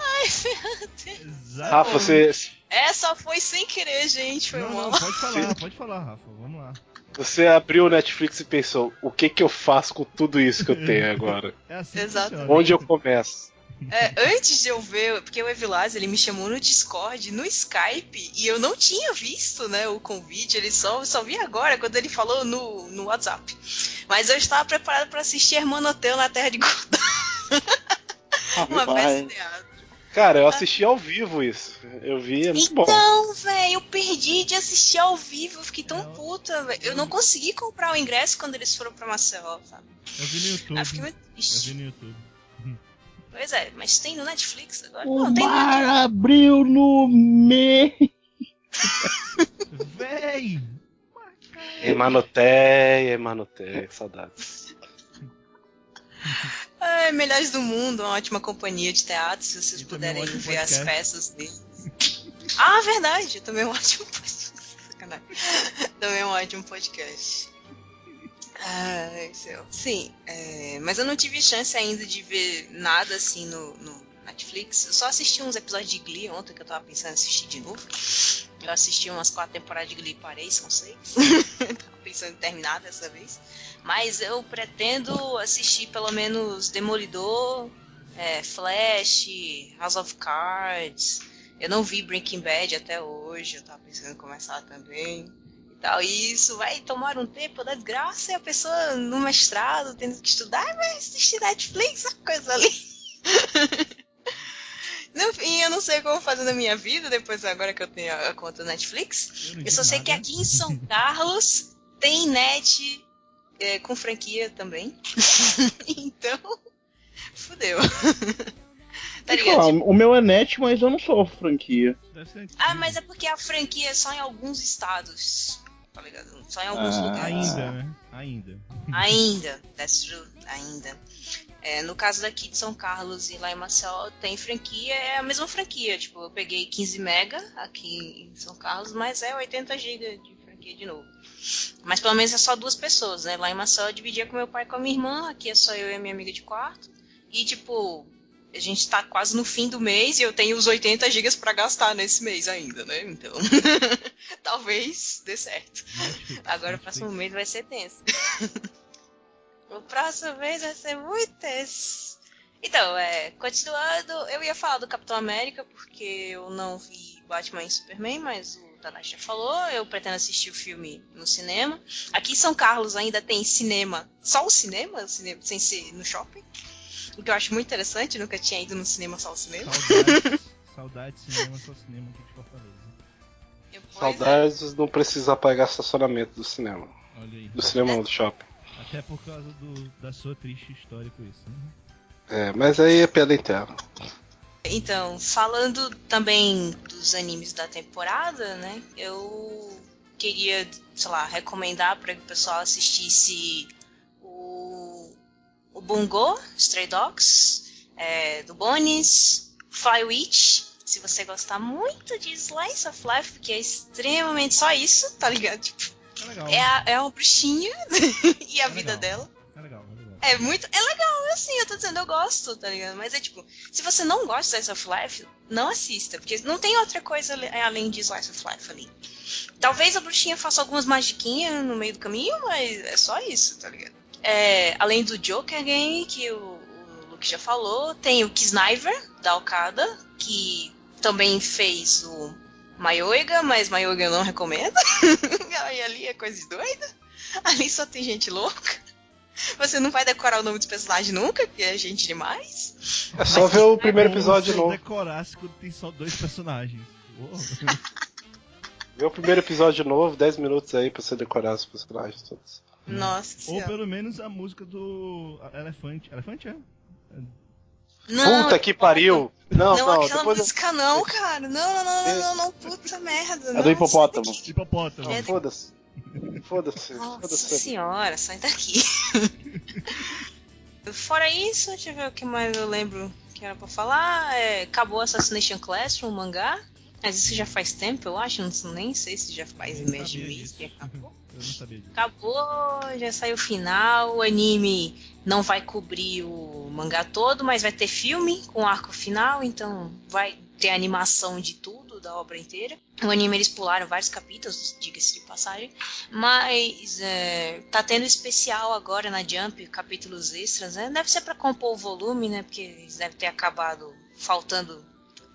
Ai, meu Deus. Exato. Rafa, você, Essa foi sem querer, gente. Foi Não, mal. não, pode falar, pode falar, Rafa. Vamos lá. você abriu o Netflix e pensou: o que que eu faço com tudo isso que eu tenho [laughs] agora? É assim funciona. Onde eu começo? É, antes de eu ver, porque o Evilás ele me chamou no Discord, no Skype, e eu não tinha visto, né, o convite, ele só, só vi agora, quando ele falou no, no WhatsApp. Mas eu estava preparado para assistir Hermanoteu na Terra de Godot. [laughs] Uma Rapaz. peça de teatro. Cara, eu assisti ao vivo isso. Eu vi, é muito bom. Então, velho, eu perdi de assistir ao vivo, eu fiquei tão É, puta, velho. Eu não consegui comprar o ingresso quando eles foram pra Maceió, sabe? Eu vi no YouTube. Aí eu fiquei muito Eu vi no YouTube. Pois é, mas tem no Netflix agora? O não, tem no mar abriu no meio. [laughs] Véi! Emanoteia, Emanoteia, saudades. É, Melhores do Mundo, uma ótima companhia de teatro, se vocês E um puderem ver as podcast. peças dele. ah, verdade, também é [laughs] um ótimo podcast. Sacanagem. Também é um ótimo podcast. Ai, céu. Sim, é, mas eu não tive chance ainda de ver nada assim no, no Netflix. Eu só assisti uns episódios de Glee ontem que eu tava pensando em assistir de novo. Eu assisti umas quatro temporadas de Glee e parei, são seis. [laughs] tava pensando em terminar dessa vez. Mas eu pretendo assistir pelo menos Demolidor, é, Flash, House of Cards. Eu não vi Breaking Bad até hoje, eu tava pensando em começar também. E tal. E isso vai tomar um tempo da desgraça e a pessoa no mestrado tendo que estudar vai assistir Netflix, essa coisa ali. [laughs] No fim, eu não sei como fazer na minha vida, depois agora que eu tenho a conta Netflix. Eu, Eu só sei que nada. aqui em São [laughs] Carlos tem net é, com franquia também. [laughs] então, fudeu. tá falar, ligado? o meu é net, mas eu não sou franquia. Ah, mas é porque a franquia é só em alguns estados. Tá ligado? Só em alguns Ah. lugares. Ainda, né? Ainda. Ainda, that's true, ainda. É, no caso daqui de São Carlos e lá em Maceió tem franquia, é a mesma franquia. Tipo, eu peguei 15 mega aqui em São Carlos, mas é 80 GB de franquia de novo. Mas pelo menos é só duas pessoas, né? Lá em Maceió eu dividia com meu pai e com a minha irmã, aqui é só eu e a minha amiga de quarto. E tipo, a gente tá quase no fim do mês e eu tenho os 80 GB pra gastar nesse mês ainda, né? Então, [laughs] talvez dê certo. Agora o próximo mês vai ser tenso. o próximo mês vai ser muito tenso. Então, é, continuando, eu ia falar do Capitão América, porque eu não vi Batman e Superman, mas o Tanashi já falou, eu pretendo assistir o filme no cinema. Aqui em São Carlos ainda tem cinema, só o cinema, cinema sem ser no shopping. O que eu acho muito interessante, nunca tinha ido no cinema só o cinema. Saudades, saudades cinema, só cinema aqui de Fortaleza. Pois é. Saudades de não precisar pagar estacionamento do cinema. Olha aí. Do cinema não, do shopping. Até por causa do, da sua triste história com isso. Né? É, mas aí é piada interna. Então, falando também dos animes da temporada, né? Eu queria, sei lá, recomendar para que o pessoal assistisse o Bungo, Stray Dogs, é, do Bones, Fly Witch. Se você gostar muito de Slice of Life, porque é extremamente só isso, tá ligado? Tipo, É legal. é, a- é uma bruxinha [laughs] e a É vida legal. dela. É legal, é legal. É muito. É legal, assim, eu tô dizendo, eu gosto, tá ligado? Mas é tipo, se você não gosta de Slice of Life, não assista, porque não tem outra coisa além de Slice of Life ali. Talvez a bruxinha faça algumas magiquinhas no meio do caminho, mas é só isso, tá ligado? É, além do Joker Game, que o, o Luke já falou, tem o Kisniver, da Okada, que também fez o Mayoiga, mas Mayoiga eu não recomendo. [laughs] Aí ali é coisa doida. Ali só tem gente louca. Você não vai decorar o nome dos personagens nunca, porque é gente demais. É só ver o primeiro Como episódio se de novo. decorasse quando tem só dois personagens. Ver o primeiro episódio de novo, 10 minutos aí pra você decorar os personagens todos. Nossa Ou senhora. pelo menos a música do Elefante. Elefante é? Não, Puta que pariu! Não, não, não, aquela depois eu- música não, cara. Não, não, não, não, não, não, puta merda. É não, do hipopótamo. Hipopótamo. Foda-se. Foda-se. Nossa Foda-se. senhora, sai daqui. [laughs] Fora isso, deixa eu ver o que mais eu lembro que era pra falar. É, acabou Assassination Classroom, o mangá. Mas isso já faz tempo, eu acho. Não, nem sei se já faz mês de mês que acabou. Acabou, já saiu o final. O anime não vai cobrir o mangá todo, mas vai ter filme com arco final, então vai ter animação de tudo, da obra inteira. O anime eles pularam vários capítulos, diga-se de passagem, mas é, tá tendo especial agora na Jump, capítulos extras, né? Deve ser para compor o volume, né? Porque eles devem ter acabado faltando.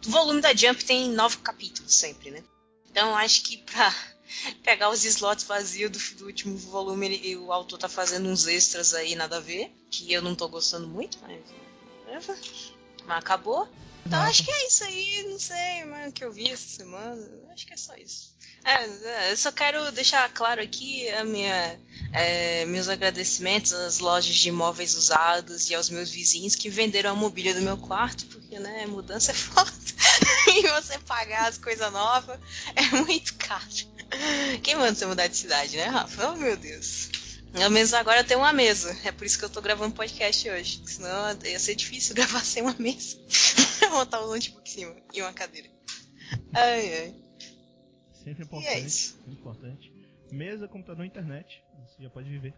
O volume da Jump tem nove capítulos sempre, né? Então acho que pra pegar os slots vazios do, do último volume, ele- o autor tá fazendo uns extras aí, nada a ver, que eu não tô gostando muito, mas. whatever. Mas acabou. Então acho que é isso aí, não sei mais o que eu vi essa semana. Acho que é só isso. É, é, eu só quero deixar claro aqui a minha, é, meus agradecimentos às lojas de imóveis usados e aos meus vizinhos que venderam a mobília do meu quarto, porque né, mudança é [laughs] foda. e você pagar as coisas novas é muito caro. [laughs] Quem manda você mudar de cidade, né, Rafa? Oh, meu Deus. Pelo menos agora eu tenho uma mesa. É por isso que eu tô gravando podcast hoje. Senão ia ser difícil [laughs] gravar sem uma mesa. [laughs] Montar um notebook em cima e uma cadeira. Ai, ai. Sempre E importante. é isso. sempre importante. Mesa, computador, internet. Você já pode viver.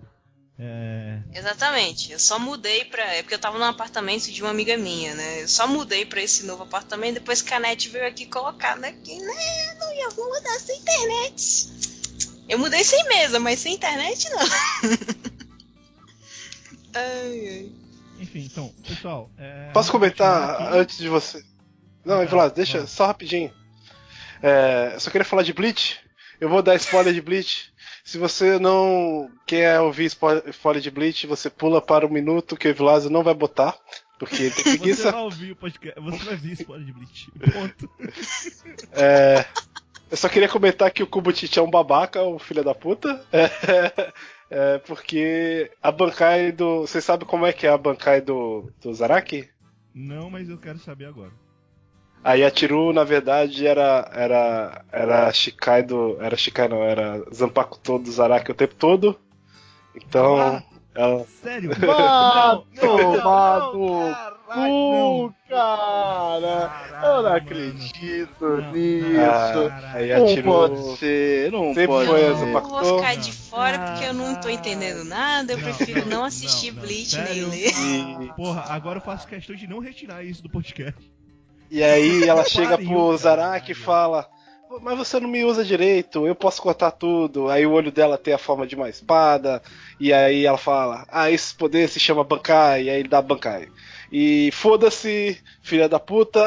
É, Exatamente. Eu só mudei pra. É porque eu tava num apartamento de uma amiga minha, né? Eu só mudei pra esse novo apartamento depois que a net veio aqui colocar, né? Que né, não ia vou mudar sem internet. Eu mudei sem mesa, mas sem internet não. [laughs] ai, ai. Enfim, então, pessoal. é, Posso comentar aqui. antes de você? Não, Tá, Vlad, deixa só rapidinho. É, eu só queria falar de Bleach. Eu vou dar spoiler de Bleach. Se você não quer ouvir spo- spoiler de Bleach, você pula para o minuto que o Evilásio não vai botar. Porque ele tem Você preguiça. vai ouvir o podcast. Você vai ver spoiler de Bleach. Ponto. [laughs] É, eu só queria comentar que o Kubutich é um babaca, um filho da puta. É, [laughs] é, porque a Bankai do. Vocês sabem como é que é a Bankai do, do Zaraki? Não, mas eu quero saber agora. A Yatiru, na verdade, era. Era. Era Shikai do. Era Shikai não, era Zanpakuto do Zaraki o tempo todo. Então. Ah. ela- Sério? Vá [laughs] Não, não, tomar não, no caralho, cu, não. cara! Eu não mano. acredito Não, nisso. não, a caralho. Não pode ser, não Sempre pode foi Eu ser. pra- vou ficar Não. de fora porque eu não tô entendendo nada. Eu Não, prefiro não, não, não, assistir não, Bleach sério? nem ler. Porra, agora eu faço questão de não retirar isso do podcast. E aí ela [laughs] chega Pariu, pro cara. Zaraki e fala. Mas você não me usa direito, eu posso cortar tudo. Aí o olho dela tem a forma de uma espada. E aí ela fala: Ah, esse poder se chama Bankai. E aí ele dá Bankai. E foda-se, filha da puta.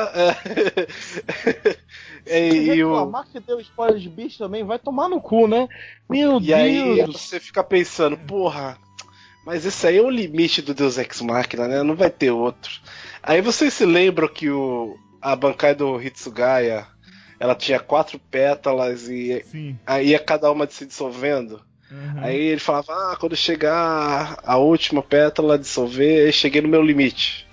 É, [laughs] e, e o, reclamar que deu spoiler de bicho também, vai tomar no cu, né? Meu E aí Deus! você fica pensando, porra, mas esse aí é o limite do Deus Ex Machina, né? Não vai ter outro. Aí vocês se lembram que o, a bancada do Hitsugaya, ela tinha quatro pétalas e Sim. aí ia cada uma se dissolvendo. Uhum. Aí ele falava, ah, quando chegar a última pétala dissolver, eu cheguei no meu limite.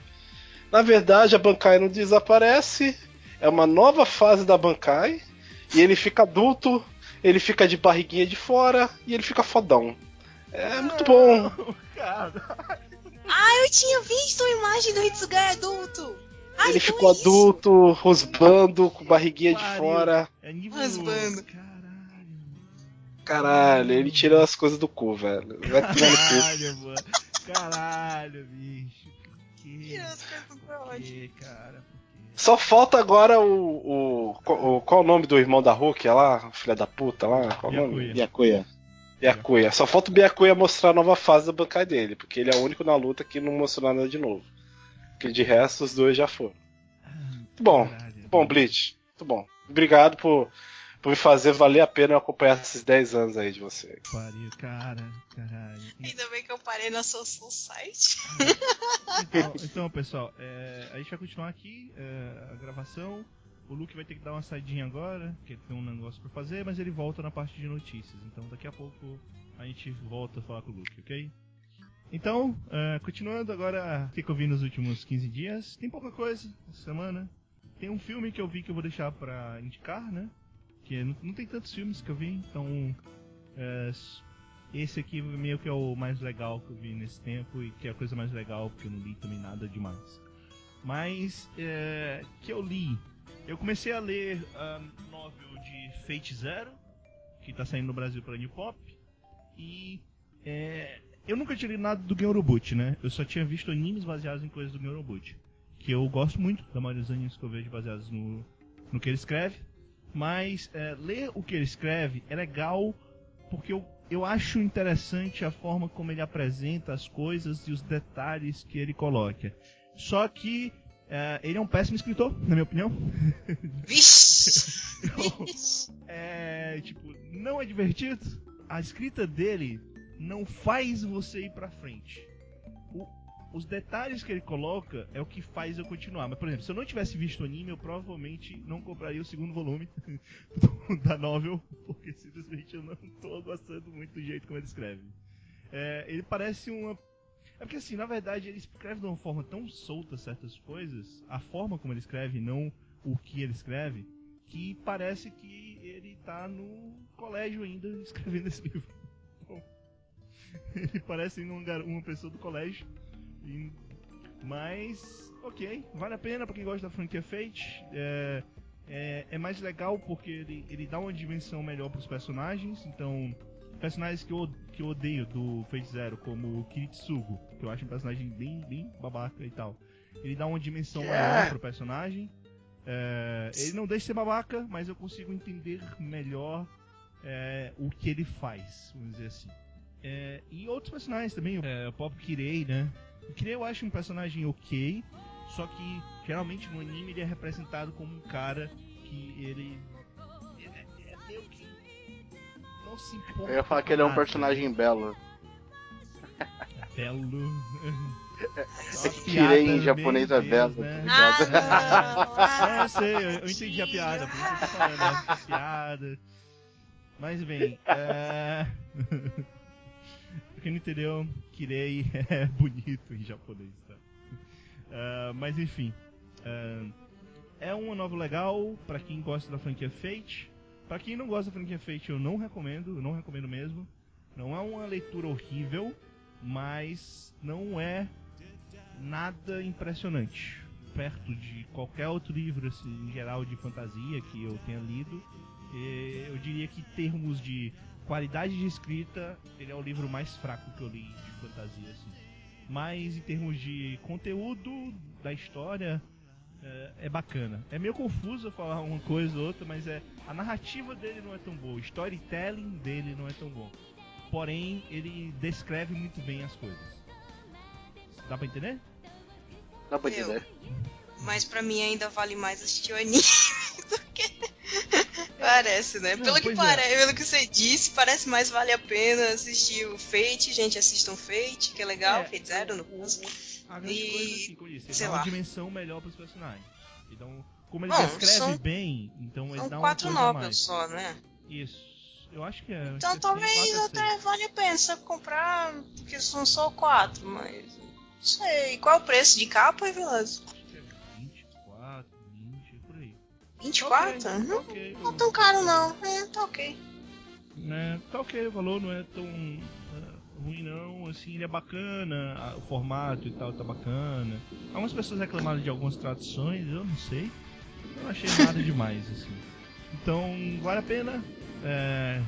Na verdade, a Bankai não desaparece, é uma nova fase da Bankai, e ele fica adulto, ele fica de barriguinha de fora, e ele fica fodão. É muito bom. [laughs] Cara, Ah, eu tinha visto a imagem do Hitsugaya adulto. Ah, ele então ficou é isso. adulto, rosbando, com barriguinha de fora. é nível. Rasbando. Caralho. Caralho, ele tira as coisas do cu, velho. Vai. Caralho, mano. Caralho, bicho. Por que? Tira as coisas cara? Quê? Só falta agora o, o, o- Qual o nome do irmão da Hulk lá? Filha da puta lá? Qual o nome? Yakuya. Byakuya. Só falta o Byakuya mostrar a nova fase da bancada dele, porque ele é o único na luta que não mostrou nada de novo. Porque de resto os dois já foram. Muito bom. Caralho. Muito bom, Bleach. Muito bom. Obrigado por, por me fazer valer a pena eu acompanhar esses 10 anos aí de você. Pariu, cara. Caralho. Ainda bem que eu parei na Soul site. Então, então, pessoal, é, a gente vai continuar aqui é, a gravação. O Luke vai ter que dar uma saidinha agora, porque ele tem um negócio pra fazer, mas ele volta na parte de notícias. Então daqui a pouco a gente volta a falar com o Luke, ok? Então, é, continuando agora o que eu vi nos últimos 15 dias. Tem pouca coisa essa semana. Tem um filme que eu vi que eu vou deixar pra indicar, né? Que não, não tem tantos filmes que eu vi, então. é, s- esse aqui meio que é o mais legal que eu vi nesse tempo e que é a coisa mais legal porque eu não li também nada demais. Mas é, que eu li, eu comecei a ler a novel de Fate Zero, que tá saindo no Brasil pela New Pop, e é, eu nunca tinha lido nada do Genroboot, né? Eu só tinha visto animes baseados em coisas do Genroboot, que eu gosto muito da maioria dos animes que eu vejo baseados no, no que ele escreve, mas é, ler o que ele escreve é legal porque eu, eu acho interessante a forma como ele apresenta as coisas e os detalhes que ele coloca. Só que é, ele é um péssimo escritor, na minha opinião. [laughs] Vixe! é, tipo, não é divertido. A escrita dele não faz você ir pra frente. O- os detalhes que ele coloca é o que faz eu continuar. Mas, por exemplo, se eu não tivesse visto o anime, eu provavelmente não compraria o segundo volume [laughs] da novel, porque simplesmente eu não tô gostando muito do jeito como ele escreve. É, ele parece uma. É porque assim, na verdade, ele escreve de uma forma tão solta certas coisas, a forma como ele escreve, não o que ele escreve, que parece que ele tá no colégio ainda [laughs] escrevendo esse livro. Ele [laughs] parece um, uma pessoa do colégio. E, mas, ok, vale a pena pra quem gosta da franquia Fate. É, é, é, mais legal porque ele, ele dá uma dimensão melhor pros personagens. Então, personagens que eu, que eu odeio do Fate Zero, como o Kiritsugo, que eu acho um personagem bem, bem babaca e tal. Ele dá uma dimensão maior pro personagem. É, ele não deixa de ser babaca, mas eu consigo entender melhor é, o que ele faz, vamos dizer assim. É, e outros personagens também, é, o próprio Kirei, né? O Kirei eu acho um personagem ok, só que geralmente no anime ele é representado como um cara que ele é, é meio que não se importa. Eu ia falar que ele é um personagem belo. [laughs] Belo. [laughs] Tirei em japonês é belo. Né? Ah, é, eu sei, eu, eu entendi a piada, por isso que eu tô falando, né? piada. Mas bem, é... [laughs] quem não entendeu, Kirei [laughs] é bonito em japonês, tá? Uh, mas enfim, uh, é uma nova legal para quem gosta da franquia Fate. Para quem não gosta da franquia Fate, eu não recomendo, eu não recomendo mesmo. Não é uma leitura horrível, mas não é nada impressionante. Perto de qualquer outro livro, assim, em geral, de fantasia que eu tenha lido, eu diria que termos de qualidade de escrita, ele é o livro mais fraco que eu li de fantasia, assim. Mas em termos de conteúdo da história, é, é, bacana. É meio confuso falar uma coisa ou outra, mas é a narrativa dele não é tão boa, o storytelling dele não é tão bom. Porém, ele descreve muito bem as coisas. Dá pra entender? Dá pra entender. Mas pra mim ainda vale mais assistir o anime [laughs] do que. Parece, né? Não, pelo que parece, é. pelo que você disse, parece mais vale a pena assistir o Fate, gente, assistam Fate, que é legal, é, Fate Zero no caso. A grande e... coisa assim, como disse, dá uma lá. dimensão melhor pros personagens. Então, como ele Bom, descreve são... bem, então ele dá uma quatro novels só, né? Isso. Eu acho que é. Então talvez até vale a pena comprar, porque são só quatro, mas. Não sei. Qual é o preço de capa, Veloso? 24? Okay, não, okay, não tão caro não. É, tá ok. Né, tá ok, o valor não é tão uh, ruim não, assim, ele é bacana, a, o formato e tal tá bacana. Algumas pessoas reclamaram de algumas traduções, eu não sei. Eu não achei nada demais, [laughs] assim. Então, vale a pena. É,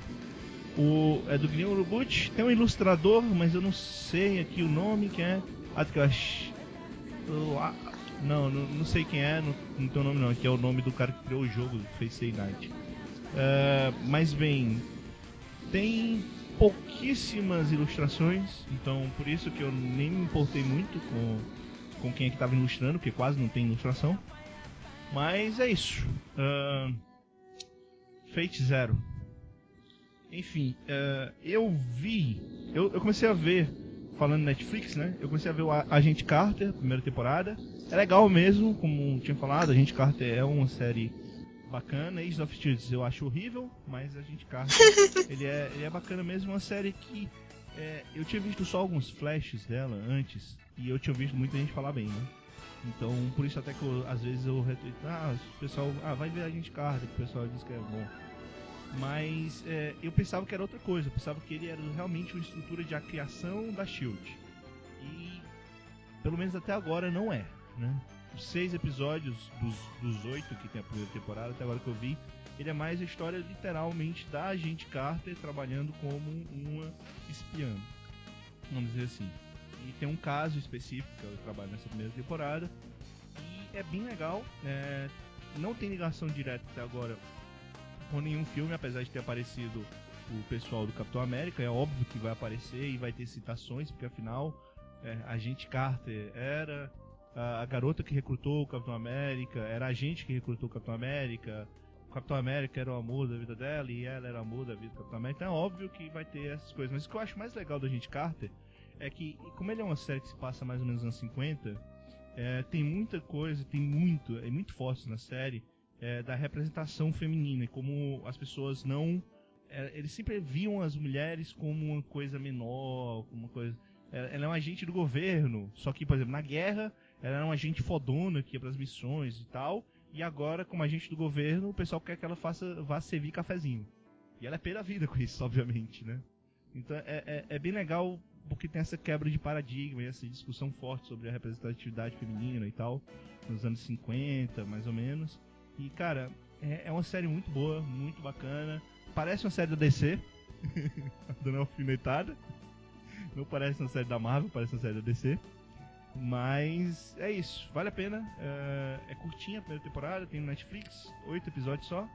o, é do Guilherme Urubut. Tem um ilustrador, mas eu não sei aqui o nome, que é. Atkash. Não, não, não sei quem é, não, não tem o nome não, que é o nome do cara que criou o jogo do Face Night. É, mas bem, tem pouquíssimas ilustrações, então por isso que eu nem me importei muito com, com quem é que estava ilustrando, porque quase não tem ilustração. Mas é isso. Uh, Fate Zero. Enfim, uh, eu vi. Eu, eu, comecei a ver, falando Netflix, né? Eu comecei a ver o Agente Carter, primeira temporada. É legal mesmo, como tinha falado, Agente Carter é uma série bacana. Age of Shields eu acho horrível, mas Agente Carter [laughs] ele é, ele é bacana mesmo. Uma série que é, eu tinha visto só alguns flashes dela antes e eu tinha visto muita gente falar bem, né? Então, por isso até que eu, às vezes eu retweet, ah, o pessoal, ah, vai ver a gente Carter, que o pessoal diz que é bom. Mas é, eu pensava que era outra coisa, eu pensava que ele era realmente uma estrutura de a criação da Shield. E pelo menos até agora não é, né? Os seis episódios dos, dos oito que tem a primeira temporada, até agora que eu vi, ele é mais a história literalmente da agente Carter trabalhando como uma espiã. Vamos dizer assim. E tem um caso específico que eu trabalho nessa primeira temporada. E é bem legal. É, não tem ligação direta até agora com nenhum filme, apesar de ter aparecido o pessoal do Capitão América. É óbvio que vai aparecer e vai ter citações, porque afinal é, a gente Carter era a, a, garota que recrutou o Capitão América, era a gente que recrutou o Capitão América. O Capitão América era o amor da vida dela e ela era o amor da vida do Capitão América. Então é óbvio que vai ter essas coisas. Mas o que eu acho mais legal da gente Carter é que, como ele é uma série que se passa mais ou menos nos anos 50, é, tem muita coisa, tem muito, é muito forte na série, é, da representação feminina, como as pessoas não. É, eles sempre viam as mulheres como uma coisa menor, como uma coisa. É, ela é um agente do governo, só que, por exemplo, na guerra, ela era um agente fodona que ia pras missões e tal, e agora, como agente do governo, o pessoal quer que ela faça, vá servir cafezinho. E ela é pé da vida com isso, [laughs] obviamente, né? Então é, é, é bem legal porque tem essa quebra de paradigma e essa discussão forte sobre a representatividade feminina e tal, nos anos 50, mais ou menos. E, cara, é, é uma série muito boa, muito bacana. Parece uma série da DC, [laughs] dando uma alfinetada. Não parece uma série da Marvel, parece uma série da DC. Mas é isso, vale a pena. É, é curtinha a primeira temporada, tem no Netflix, oito episódios só.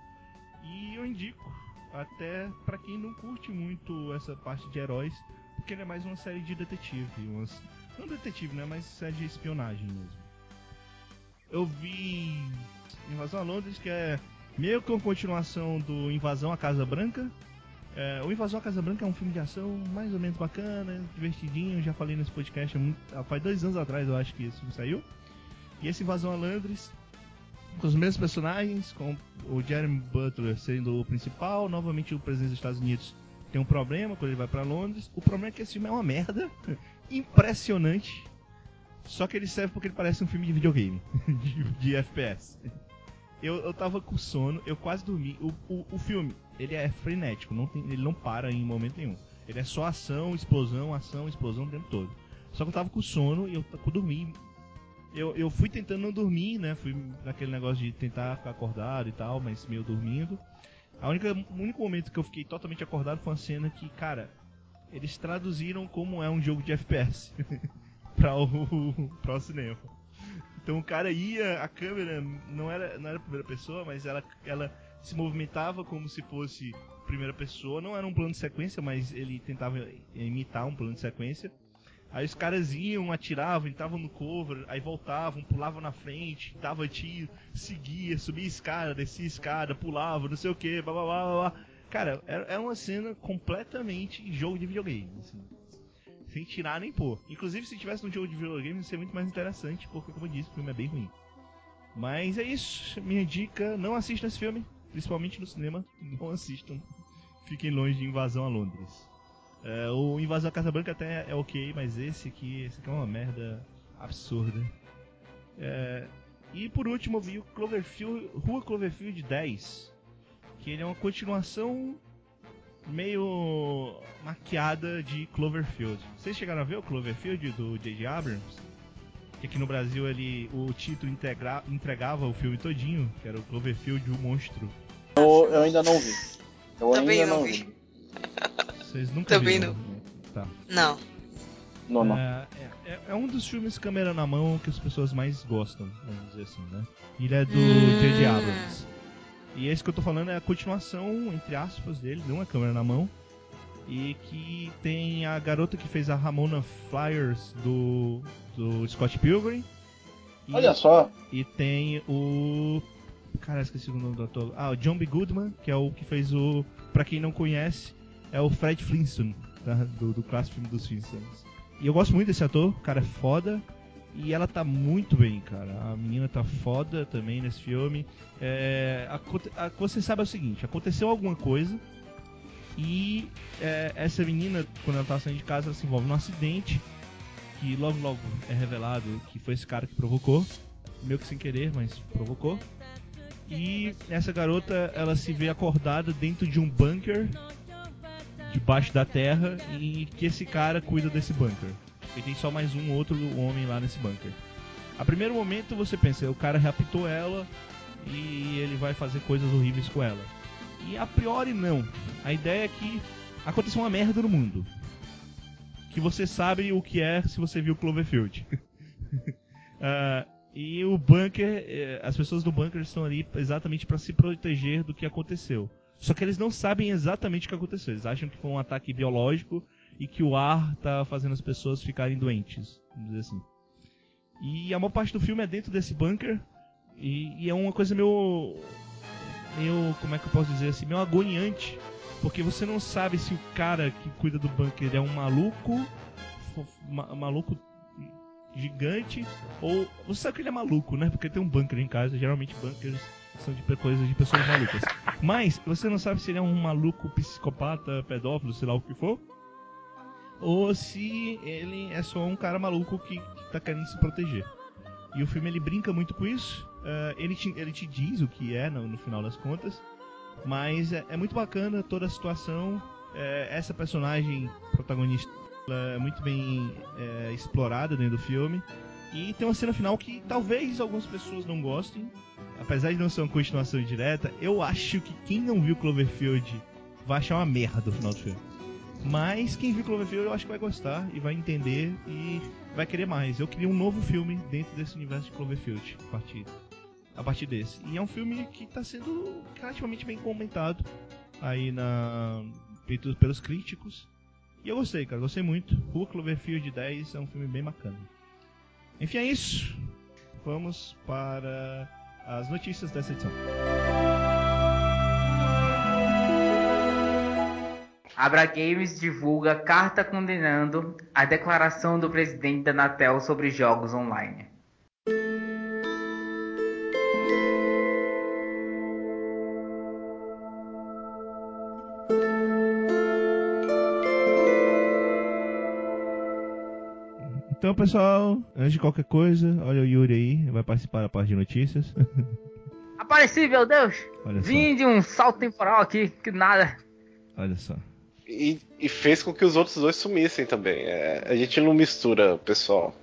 E eu indico, até para quem não curte muito essa parte de heróis, porque ele é mais uma série de detetive. Umas, não detetive, né? Mas série de espionagem mesmo. Eu vi Invasão a Londres, que é meio que uma continuação do Invasão à Casa Branca. É, o Invasão à Casa Branca é um filme de ação mais ou menos bacana, divertidinho. Já falei nesse podcast há faz dois anos atrás, eu acho que filme saiu. E esse Invasão a Londres, com os mesmos personagens, com o Jeremy Butler sendo o principal, novamente o presidente dos Estados Unidos tem um problema quando ele vai para Londres. O problema é que esse filme é uma merda, [laughs] impressionante. Só que ele serve porque ele parece um filme de videogame, [laughs] de, de FPS. Eu, eu tava com sono, eu quase dormi. O, o, o filme, ele é frenético, não tem, ele não para em momento nenhum. Ele é só ação, explosão, ação, explosão o tempo todo. Só que eu tava com sono e eu, eu dormi. Eu, eu fui tentando não dormir, né? Fui naquele negócio de tentar ficar acordado e tal, mas meio dormindo. A única, o único momento que eu fiquei totalmente acordado foi uma cena que, cara, eles traduziram como é um jogo de FPS [laughs] para o, [laughs] pra o cinema. Então o cara ia, a câmera não era, não era primeira pessoa, mas ela, ela se movimentava como se fosse primeira pessoa. Não era um plano de sequência, mas ele tentava imitar um plano de sequência. Aí os caras iam, atiravam, entravam no cover, aí voltavam, pulavam na frente, dava tiro, seguia, subia escada, descia escada, pulava, não sei o que, blá blá blá blá. Cara, era, era uma cena completamente jogo de videogame. Assim sem tirar nem pôr. Inclusive, se tivesse um jogo de videogame, seria muito mais interessante, porque, como eu disse, o filme é bem ruim. Mas é isso, minha dica: não assistam esse filme, principalmente no cinema, [laughs] não assistam. Fiquem longe de Invasão a Londres. É, o Invasão à Casa Branca até é ok, mas esse aqui, esse aqui é uma merda absurda. É, e por último eu vi o Cloverfield, Rua Cloverfield 10, que ele é uma continuação meio maquiada de Cloverfield. Vocês chegaram a ver o Cloverfield do J.J. Abrams? Que aqui no Brasil ele, o título integra, entregava o filme todinho, que era o Cloverfield, o monstro. Eu, eu ainda não vi. Eu Também ainda não não vi. vi. Vocês nunca Também viram? Tá. Não. Não, não. É, é- é um dos filmes câmera na mão que as pessoas mais gostam, vamos dizer assim, né? Ele é do Hum. J.J. Abrams. E esse que eu tô falando é a continuação, entre aspas, dele, não é câmera na mão. E que tem a garota que fez a Ramona Flyers do, do Scott Pilgrim. E, Olha só. e tem o. Cara, esqueci o nome do ator. Ah, o John B. Goodman, que é o que fez o. Pra quem não conhece, é o Fred Flintstone, tá? do, do clássico filme dos Flintstones. E eu gosto muito desse ator, o cara é foda. E ela tá muito bem, cara. A menina tá foda também nesse filme. É, aconte- a- você sabe é o seguinte: aconteceu alguma coisa. E é, essa menina, quando ela tá saindo de casa, ela se envolve num acidente. Que logo logo é revelado que foi esse cara que provocou. Meio que sem querer, mas provocou. E essa garota, ela se vê acordada dentro de um bunker debaixo da terra e que esse cara cuida desse bunker. E tem só mais um outro homem lá nesse bunker. A primeiro momento você pensa, o cara raptou ela e ele vai fazer coisas horríveis com ela. E a priori não. A ideia é que aconteceu uma merda no mundo. Que você sabe o que é se você viu Cloverfield. [laughs] Ah, e o bunker, eh, as pessoas do bunker estão ali exatamente para se proteger do que aconteceu. Só que eles não sabem exatamente o que aconteceu. Eles acham que foi um ataque biológico e que o ar tá fazendo as pessoas ficarem doentes, vamos dizer assim. E a maior parte do filme é dentro desse bunker e, e é uma coisa meio meio, como é que eu posso dizer assim, meio agoniante, porque você não sabe se o cara que cuida do bunker é um maluco, ma- maluco gigante ou você sabe que ele é maluco, né? Porque tem um bunker em casa, geralmente bunkers são de coisas de pessoas malucas. Mas você não sabe se ele é um maluco psicopata, pedófilo, sei lá o que for, ou se ele é só um cara maluco que, que tá querendo se proteger. E o filme ele brinca muito com isso. eh, ele, te, ele te diz o que é no, no final das contas. Mas é, é muito bacana toda a situação. é, essa personagem protagonista é muito bem é, explorada dentro do filme. E tem uma cena final que talvez algumas pessoas não gostem. Apesar de não ser uma continuação direta, eu acho que quem não viu Cloverfield vai achar uma merda o final do filme. Mas quem viu Cloverfield eu acho que vai gostar e vai entender e vai querer mais. Eu queria um novo filme dentro desse universo de Cloverfield a partir, a partir desse. E é um filme que está sendo relativamente bem comentado aí na pelos críticos. E eu gostei, cara, gostei muito. Rua Cloverfield 10 é um filme bem bacana. Enfim, é isso. Vamos para as notícias dessa edição. Abra Games divulga carta condenando a declaração do presidente da Anatel sobre jogos online. Então, pessoal, antes de qualquer coisa, olha o Yuri aí, vai participar da parte de notícias. Apareci, meu Deus! Olha Vim só. de um salto temporal aqui, que nada. Olha só. E, e, fez com que os outros dois sumissem também. É, a gente não mistura, pessoal.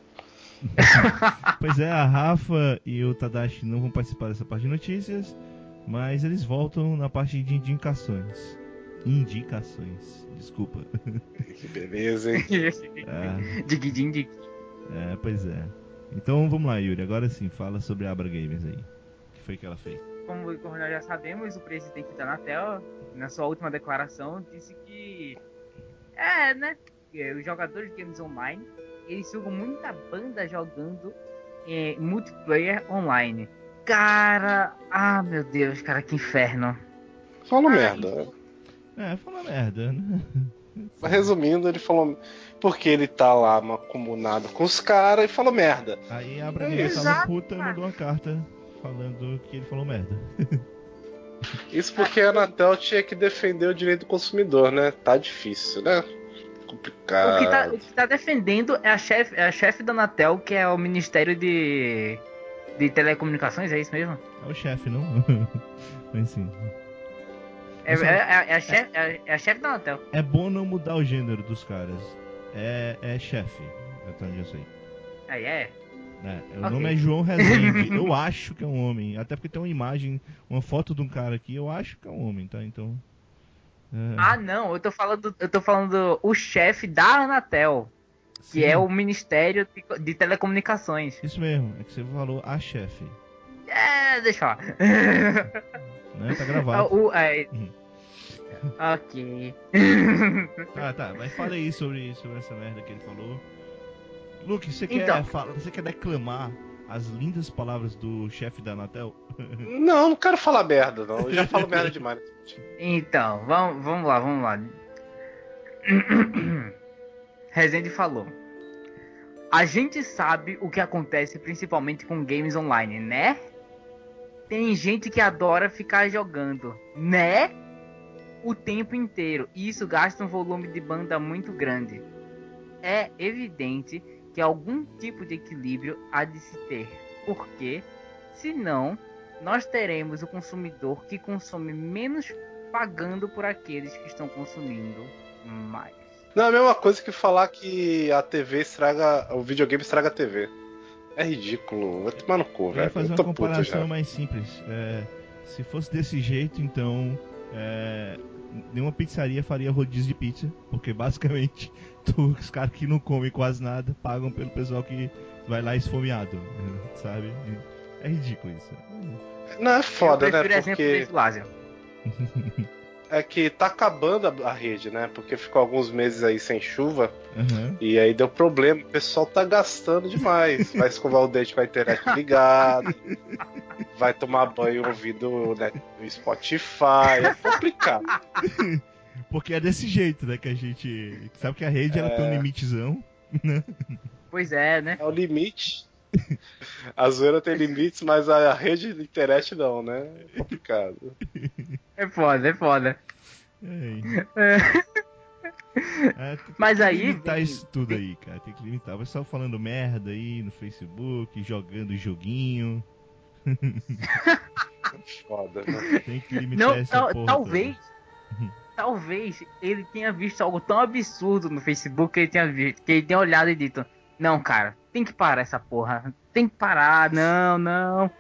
[laughs] pois é, a Rafa e o Tadashi não vão participar dessa parte de notícias, mas eles voltam na parte de indicações. Indicações, desculpa. [laughs] Que beleza, hein? [laughs] é. Dig. É, pois é. Então vamos lá, Yuri. Agora sim, fala sobre a Abra Games aí. O que foi que ela fez? Como, como nós já sabemos, o presidente da Anatel, na sua última declaração, disse que. É, né? Os jogadores de games online eles sugam muita banda jogando é, multiplayer online. Cara, ah meu Deus, cara, que inferno. Fala merda. É, fala merda, né? Resumindo, ele falou porque ele tá lá comunado com os caras e falou merda. Aí a Braguinha tava puta e mandou uma carta falando que ele falou merda. [laughs] Isso porque a Anatel tinha que defender o direito do consumidor, né? Tá difícil, né? Complicado. O que tá, o que tá defendendo é a chefe é a chefe da Anatel, que é o Ministério de, de Telecomunicações, é isso mesmo? É o chefe, não? [laughs] Mas sim. É, é, é, é, a chefe, é, é a chefe da Anatel. É bom não mudar o gênero dos caras. É, é chefe, até onde eu sei. Aí é? É, o okay. nome é João Rezende. [laughs] eu acho que é um homem. Até porque tem uma imagem, uma foto de um cara aqui, eu acho que é um homem, tá? Então. É... Ah, não, eu tô falando, eu tô falando o chefe da Anatel. Sim. Que é o Ministério de, Telecomunicações. Isso mesmo, é que você falou a chefe. É, deixa lá. [laughs] Né? Tá gravado. o, é... Uhum. ok. ah, tá, mas fala aí sobre, sobre essa merda que ele falou. Luke, você quer, então. falar, você quer declamar as lindas palavras do chefe da Anatel? [laughs] Não, não quero falar merda, não. Eu já falo merda demais. [laughs] Então, vamos, vamos lá, vamos lá. [clears throat] Rezende falou. A gente sabe o que acontece principalmente com games online, né? Tem gente que adora ficar jogando, né? O tempo inteiro. E isso gasta um volume de banda muito grande. É evidente que algum tipo de equilíbrio há de se ter. Porque, senão, nós teremos o consumidor que consome menos pagando por aqueles que estão consumindo mais. Não, é a mesma coisa que falar que a TV estraga. O videogame estraga a TV. É ridículo. Vai tomar no cu, velho. fazer uma comparação mais simples. É, se fosse desse jeito, então. É, nenhuma pizzaria faria rodízio de pizza. Porque basicamente os caras que não comem quase nada pagam pelo pessoal que vai lá esfomeado. Sabe? É ridículo isso. Não, é foda, né? Porque. [laughs] é que tá acabando a, a, rede, né? Porque ficou alguns meses aí sem chuva. Uhum. E aí deu problema. O pessoal tá gastando demais. Vai escovar o dente com a internet ligada. vai tomar banho ouvindo né, no Spotify. É complicado. [laughs] Porque é desse jeito, né? Que a gente. Sabe que a rede é... ela tem um limitezão, né? Pois é, né? É o limite. A zoeira tem limites, mas a rede de internet não, né? É complicado. É foda, é foda. É. É, mas aí. Tem que limitar isso tudo aí, cara. Tem que limitar. O pessoal falando merda aí no Facebook, jogando joguinho. Foda, né? Tem que limitar não, essa tal, Talvez. [laughs] talvez ele tenha visto algo tão absurdo no Facebook que ele tenha visto, que ele tenha olhado e dito, não, cara, tem que parar essa porra. Tem que parar, não, não.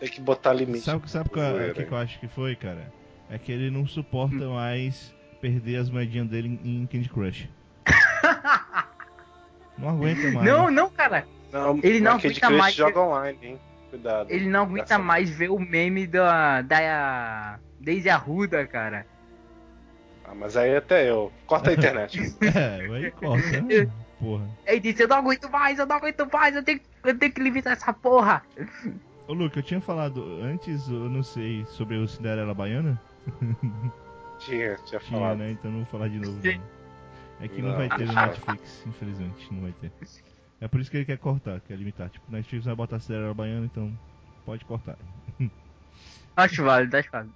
Tem que botar limite. Sabe, sabe o que, que, eu acho que foi, cara? É que ele não suporta mais perder as moedinhas dele em Candy Crush. [laughs] não aguenta mais. Não, não, cara. Não, Ele não Candy aguenta Crush mais- joga online, hein? Cuidado. Ele não aguenta mais ver o meme da. da. Daisy Arruda, cara. Ah, mas aí até eu. Corta a internet. [laughs] É, aí corta, né? Porra. Ele disse, eu não aguento mais, eu não aguento mais, eu tenho, eu tenho que limitar essa porra. Ô, Luke, eu tinha falado antes, eu não sei, sobre o Cinderela Baiana? [laughs] tinha, tinha Tinha, falado. né? Então não vou falar de novo. Não. É que não, Não. vai ter no Netflix, infelizmente, não vai ter. É por isso que ele quer cortar, quer limitar. Tipo, Netflix vai botar Cinderela Baiana, então pode cortar. [laughs] Acho válido, acho válido.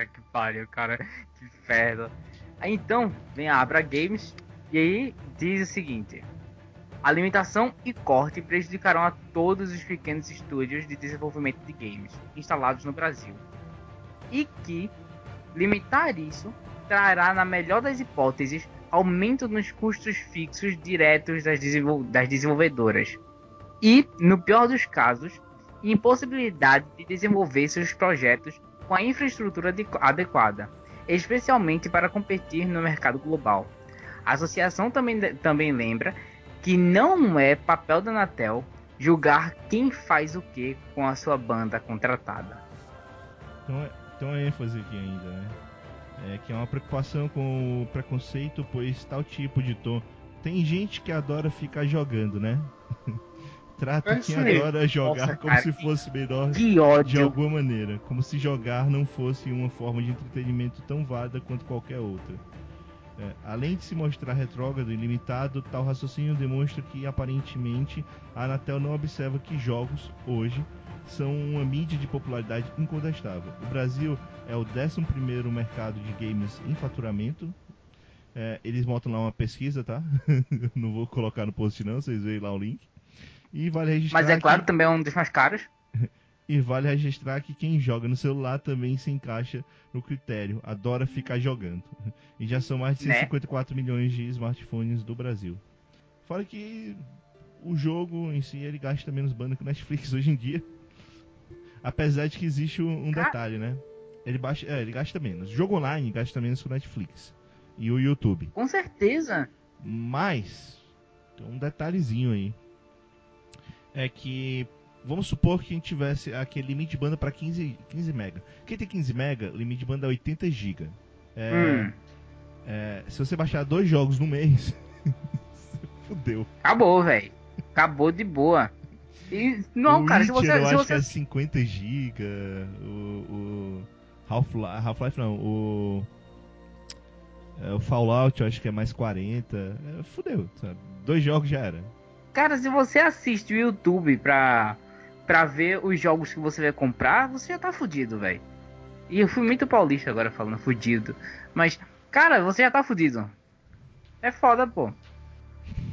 Tá que pariu, cara. Que inferno. Aí então, vem a Abra Games e aí diz o seguinte: a limitação e corte prejudicarão a todos os pequenos estúdios de desenvolvimento de games instalados no Brasil. E que limitar isso trará, na melhor das hipóteses, aumento nos custos fixos diretos das, desenvol- das desenvolvedoras. E, no pior dos casos, impossibilidade de desenvolver seus projetos com a infraestrutura ade- adequada, especialmente para competir no mercado global. A associação também, também lembra que não é papel da Anatel julgar quem faz o que com a sua banda contratada. Então é, é ênfase aqui ainda, né? É que é uma preocupação com o preconceito, pois tal tipo de tom. Tem gente que adora ficar jogando, né? [laughs] Trata É quem aí. adora jogar Nossa, como cara, se fosse melhor Que de alguma maneira, como se jogar não fosse uma forma de entretenimento tão válida quanto qualquer outra. É, além de se mostrar retrógrado e limitado, tal raciocínio demonstra que aparentemente a Anatel não observa que jogos, hoje, são uma mídia de popularidade incontestável. O Brasil é o 11 mercado de games em faturamento. É, eles botam lá uma pesquisa, tá? [laughs] não vou colocar no post não, vocês veem lá o link. E vale registrar Mas é que- claro, também é um dos mais caros. [laughs] e vale registrar que quem joga no celular também se encaixa no critério, adora ficar jogando. E já são mais de Né? 154 milhões de smartphones do Brasil. Fora que o jogo em si ele gasta menos banda que o Netflix [laughs] hoje em dia. Apesar de que existe um, detalhe, né? Ele, baixa, é, ele gasta menos. Jogo online gasta menos que o Netflix e o YouTube. Com certeza. Mas, tem um detalhezinho aí. É que, vamos supor que a gente tivesse aquele limite de banda para 15, 15 mega. Quem tem 15 mega, o limite de banda é 80 GB. É, Hum, é, se você baixar dois jogos no mês, [laughs] fudeu. acabou, velho. Acabou de boa. E, não, o cara, se Witcher, você. eu Se acho que é você 50 GB. O, o Half-Life Half não, o... é, o Fallout eu acho que é mais 40. É, fudeu, sabe? Dois jogos já era. Cara, se você assiste o YouTube pra, pra ver os jogos que você vai comprar, você já tá fudido, velho. E eu fui muito paulista agora falando fudido. Mas, cara, você já tá fudido. É foda, pô.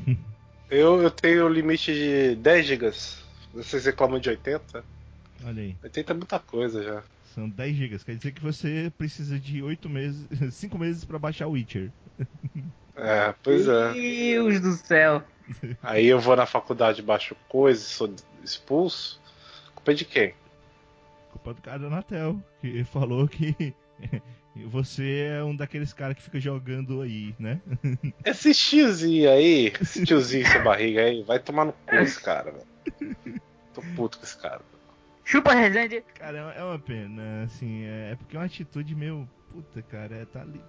[laughs] Eu, eu tenho o limite de 10 GB. Vocês reclamam de 80? Olha aí. 80 é muita coisa já. São 10 GB. Quer dizer que você precisa de 8 meses, [laughs] 5 meses pra baixar o Witcher. É, pois é. Deus do céu. [laughs] Aí eu vou na faculdade, baixo coisa, sou expulso. Culpa é de quem? Culpa do cara da Anatel, que falou que [laughs] você é um daqueles caras que fica jogando aí, né? [laughs] Esse tiozinho aí, esse tiozinho essa barriga aí, vai tomar no cu esse cara, velho. Tô puto com esse cara. Chupa, Resende. Cara, é uma pena, assim, é, é porque é uma atitude meio. Puta, cara, é, tá ali.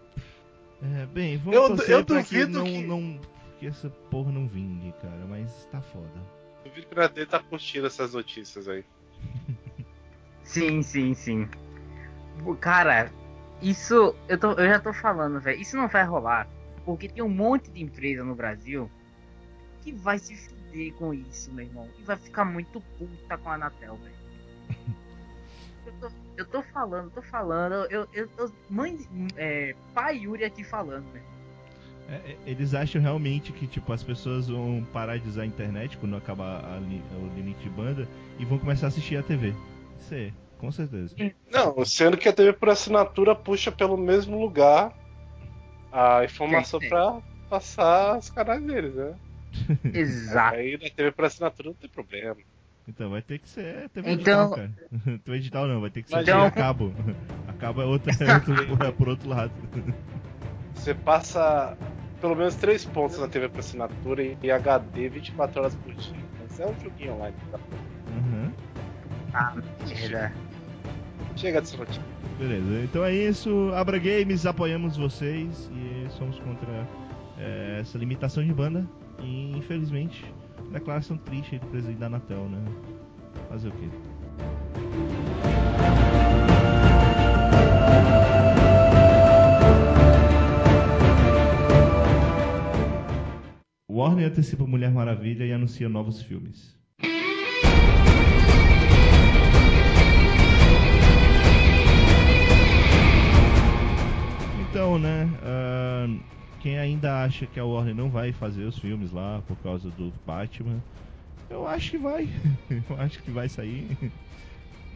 É, bem, vamos Eu- torcer eu pra que duvido não, que- não. Que essa porra não vingue, cara, mas tá foda. O Vitor Gradê tá curtindo essas notícias aí. [laughs] Sim, sim, sim. Cara, isso eu, tô, eu já tô falando, velho. Isso não vai rolar. Porque tem um monte de empresa no Brasil que vai se fuder com isso, meu irmão. E vai ficar muito puta com a Anatel, velho. [laughs] Eu tô, eu tô falando, tô falando. Eu, eu, eu mãe, é, pai Yuri aqui falando, velho. É, é, eles acham realmente que tipo as pessoas vão parar de usar a internet quando acabar a li- o limite de banda e vão começar a assistir a TV. Isso é. Com certeza. Não, sendo que a TV por assinatura puxa pelo mesmo lugar a informação pra passar os canais deles, né? Exato. Aí na TV por assinatura não tem problema. Então vai ter que ser TV Então- digital, cara. [laughs] TV digital não, vai ter que ser. TV a cabo. [laughs] A cabo é, outra, [laughs] é, outro, é por outro lado. Você passa pelo menos três pontos na TV por assinatura e e HD 24 horas por dia. Mas é um joguinho online. Tá? Uhum. Merda. Chega dessa notícia. Beleza, então é isso. Abra Games, apoiamos vocês e somos contra é, essa limitação de banda. E infelizmente, declaração triste aí do presidente da Anatel, né? Fazer o quê? Warner antecipa Mulher Maravilha e anuncia novos filmes. Então, né? ah, quem ainda acha que a Warner não vai fazer os filmes lá por causa do Batman, eu acho que vai. [laughs] eu acho que vai sair.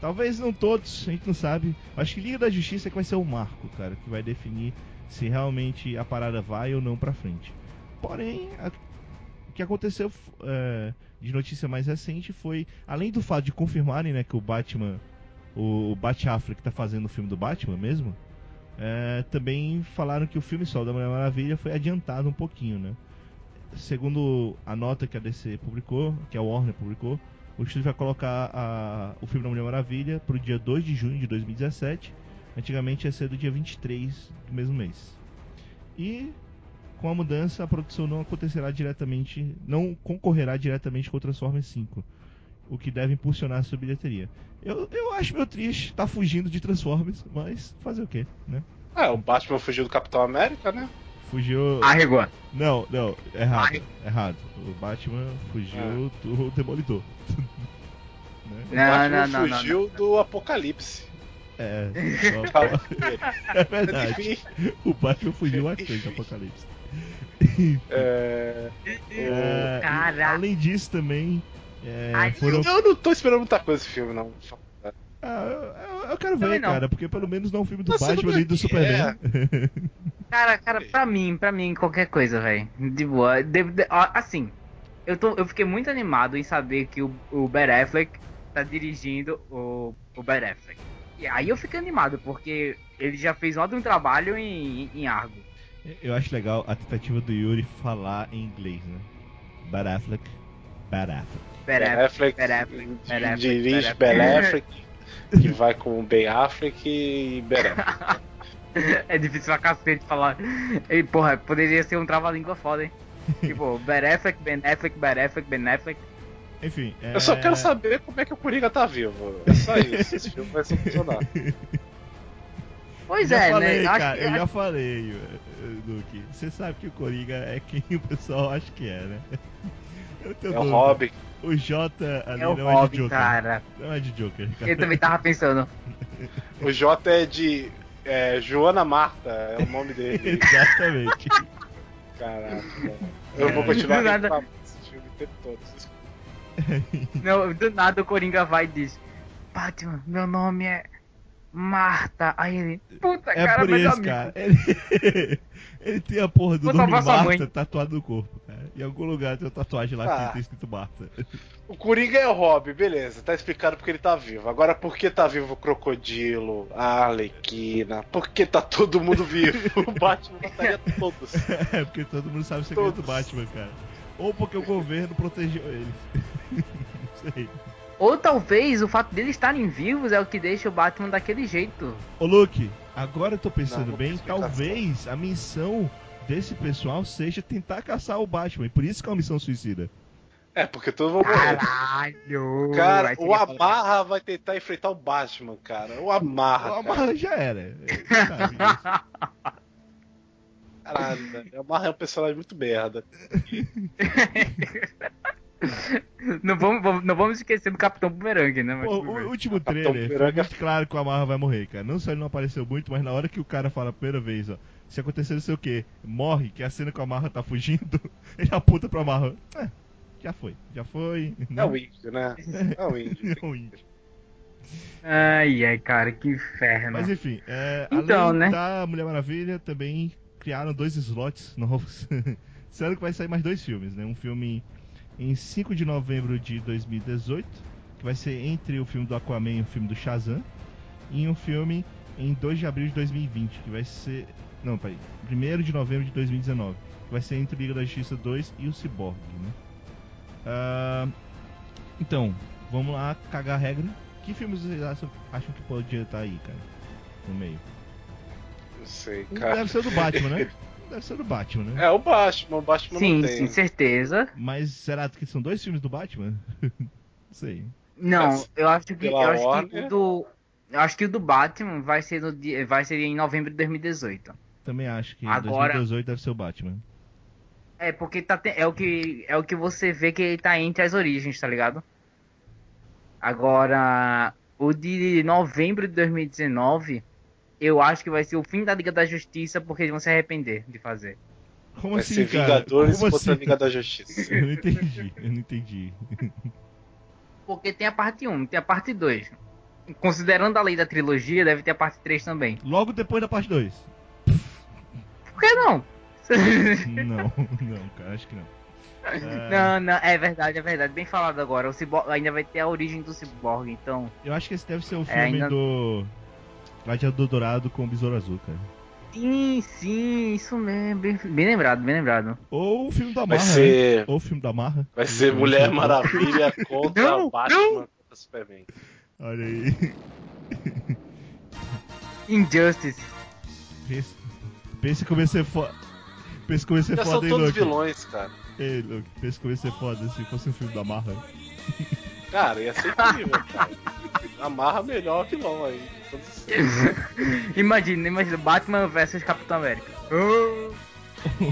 Talvez não todos, a gente não sabe. Acho que Liga da Justiça é que vai ser o marco, cara, que vai definir se realmente a parada vai ou não pra frente. Porém, o que aconteceu é, de notícia mais recente foi, além do fato de confirmarem né, que o Batman, o, o Bat Affleck tá fazendo o filme do Batman mesmo, é, também falaram que o filme solo da Mulher Maravilha foi adiantado um pouquinho, né? Segundo a nota que a DC publicou, que a Warner publicou, o estúdio vai colocar a- o filme da Mulher Maravilha pro dia 2 de junho de 2017. Antigamente ia ser do dia 23 do mesmo mês. E com a mudança, a produção não acontecerá diretamente, não concorrerá diretamente com o Transformers 5, o que deve impulsionar a sua bilheteria. Eu, eu acho meio triste, tá fugindo de Transformers, mas fazer o quê, né? É, o Batman fugiu do Capitão América, né? Fugiu. Arregou. Não, não, errado, Ai. errado. O Batman fugiu do Demolidor. [laughs] né? O Não, Batman não, não, não, fugiu do Apocalipse. É, [laughs] só- [laughs] é verdade. O Batman fugiu antes do Apocalipse. [laughs] é, É, e além disso também. é, Ai, foram eu não tô esperando muita coisa desse filme, não. Ah, eu, eu- quero ver, Também não. cara, porque pelo menos não é um filme do você Batman nem do é- Superman. [laughs] Cara, cara, pra mim, pra mim, qualquer coisa, velho. De boa. De- de- assim, eu, tô, eu fiquei muito animado em saber que o, o Ben Affleck tá dirigindo o, o Ben Affleck. E aí eu fiquei animado, porque ele já fez um ótimo trabalho em, em Argo. Eu acho legal a tentativa do Yuri falar em inglês, né? Bad Affleck, Bad Affleck. Ben Affleck. Ben Affleck, dirige Ben Affleck. Que vai com o Ben Affleck e Ben Affleck. [laughs] É difícil pra cacete falar. E, porra, poderia ser um trava-língua foda, hein? [laughs] tipo, Ben Affleck, Ben Affleck, Ben Affleck, Ben Affleck. Enfim, é... Eu só quero saber como é que o Coringa tá vivo. É só isso. Esse filme vai funcionar. [laughs] Pois já é, falei, né? Acho cara, que- eu já falei, eh, Luke. Você sabe que o Coringa é quem [laughs] o pessoal acha que é, né? [laughs] É o. Robin. O J ali É o não é de Robin, Joker. cara. Não é de Joker, cara. Eu também tava pensando. O J é de é, Joana Marta, é o nome dele. [laughs] Exatamente. Caraca. Eu vou continuar nada. reclamando desse filme o tempo todo. Não, do nada o Coringa vai e diz: Batman, meu nome é Marta. Aí ele, puta, É cara, por meu isso, amigo. cara. [laughs] Ele... ele tem a porra do Vou nome Marta mãe. tatuado no corpo, cara. Em algum lugar tem uma tatuagem lá Ah. que tem escrito Marta. [laughs] O Coringa é o Robin, beleza, tá explicado porque ele tá vivo. Agora, por que tá vivo o Crocodilo, a Arlequina? Por que tá todo mundo vivo? O Batman mataria todos. [laughs] É, porque todo mundo sabe o segredo do Todos. Batman, cara. Ou porque o governo protegeu eles. Não sei. Ou talvez o fato deles estarem vivos é o que deixa o Batman daquele jeito. Ô Luke, agora eu tô pensando Não, bem, talvez a missão desse pessoal seja tentar caçar o Batman. E por isso que é uma missão suicida. É, porque todos vão morrer. Caralho! Cara, o Amarra vai tentar enfrentar o Batman, cara. O Amarra. O cara. Amarra já era. [laughs] Caralho. O Amarra é um personagem muito merda. [laughs] [laughs] não, vamos, não vamos esquecer do Capitão Boomerang, né? Mas o último trailer foi muito claro que o Amarra vai morrer, cara. Não só ele não apareceu muito, mas na hora que o cara fala a primeira vez, ó. Se acontecer não sei o que, morre, que é a cena que o Amarra tá fugindo, [laughs] ele aponta pro Amarra. É, já foi, já foi. É Não, o índio, né? É o índio. [laughs] É o índio. Ai, ai, cara, que inferno. Mas enfim, é, Então, além né? da Mulher Maravilha, também criaram dois slots novos. Sendo que vai sair mais dois filmes, né? Um filme em 5 de novembro de 2018, que vai ser entre o filme do Aquaman e o filme do Shazam, e um filme em 2 de abril de 2020, que vai ser. Não, peraí. 1 de novembro de 2019, que vai ser entre Liga da Justiça 2 e o Cyborg, né? Ah, então, vamos lá cagar a regra. Que filmes vocês acham, acham que podia estar aí, cara? No meio. Não sei, cara. deve ser do Batman, né? [laughs] Deve ser do Batman, né? É o Batman, o Batman sim, não tem. sim, certeza. Mas será que são dois filmes do Batman? [laughs] Não sei. Não, eu acho que eu acho que Warner- do eu acho que o do Batman vai ser no dia, vai ser em novembro de 2018. Também acho que Agora- 2018 deve ser o Batman. É, porque tá é o que é o que você vê que ele tá entre as origens, tá ligado? Agora, o de novembro de 2019, eu acho que vai ser o fim da Liga da Justiça porque eles vão se arrepender de fazer. Como Vai assim, ser cara? Vingadores Como contra a assim? Liga da Justiça. Eu não entendi, eu não entendi. Porque tem a parte 1, tem a parte 2. Considerando a lei da trilogia, deve ter a parte 3 também. Logo depois da parte 2. Por que não? Não, não, cara, acho que não. É, [laughs] Não, não, é verdade, é verdade. Bem falado agora. O Cyborg ainda vai ter a origem do Cyborg, então. Eu acho que esse deve ser o filme É, ainda- do Gladiador Dourado com o Besouro Azul, cara. Sim, sim, isso mesmo. Bem, bem lembrado, bem lembrado. Ou o filme da Vai Marra, né? ser, Ou o filme da Marra. vai ser Mulher Maravilha [laughs] contra Não, Batman não. contra Superman. Olha aí. [laughs] Injustice. Pensa, pensa como ia ser foda. Pensa como ia ser Já são foda, hein, todos Luke? vilões, cara. Ei, Luke, pensa como ia ser foda se fosse um filme da Marra. Cara, ia ser incrível, cara. Amarra melhor vilão aí. Todos os [laughs] imagina, imagina. Batman versus Capitão América. [laughs]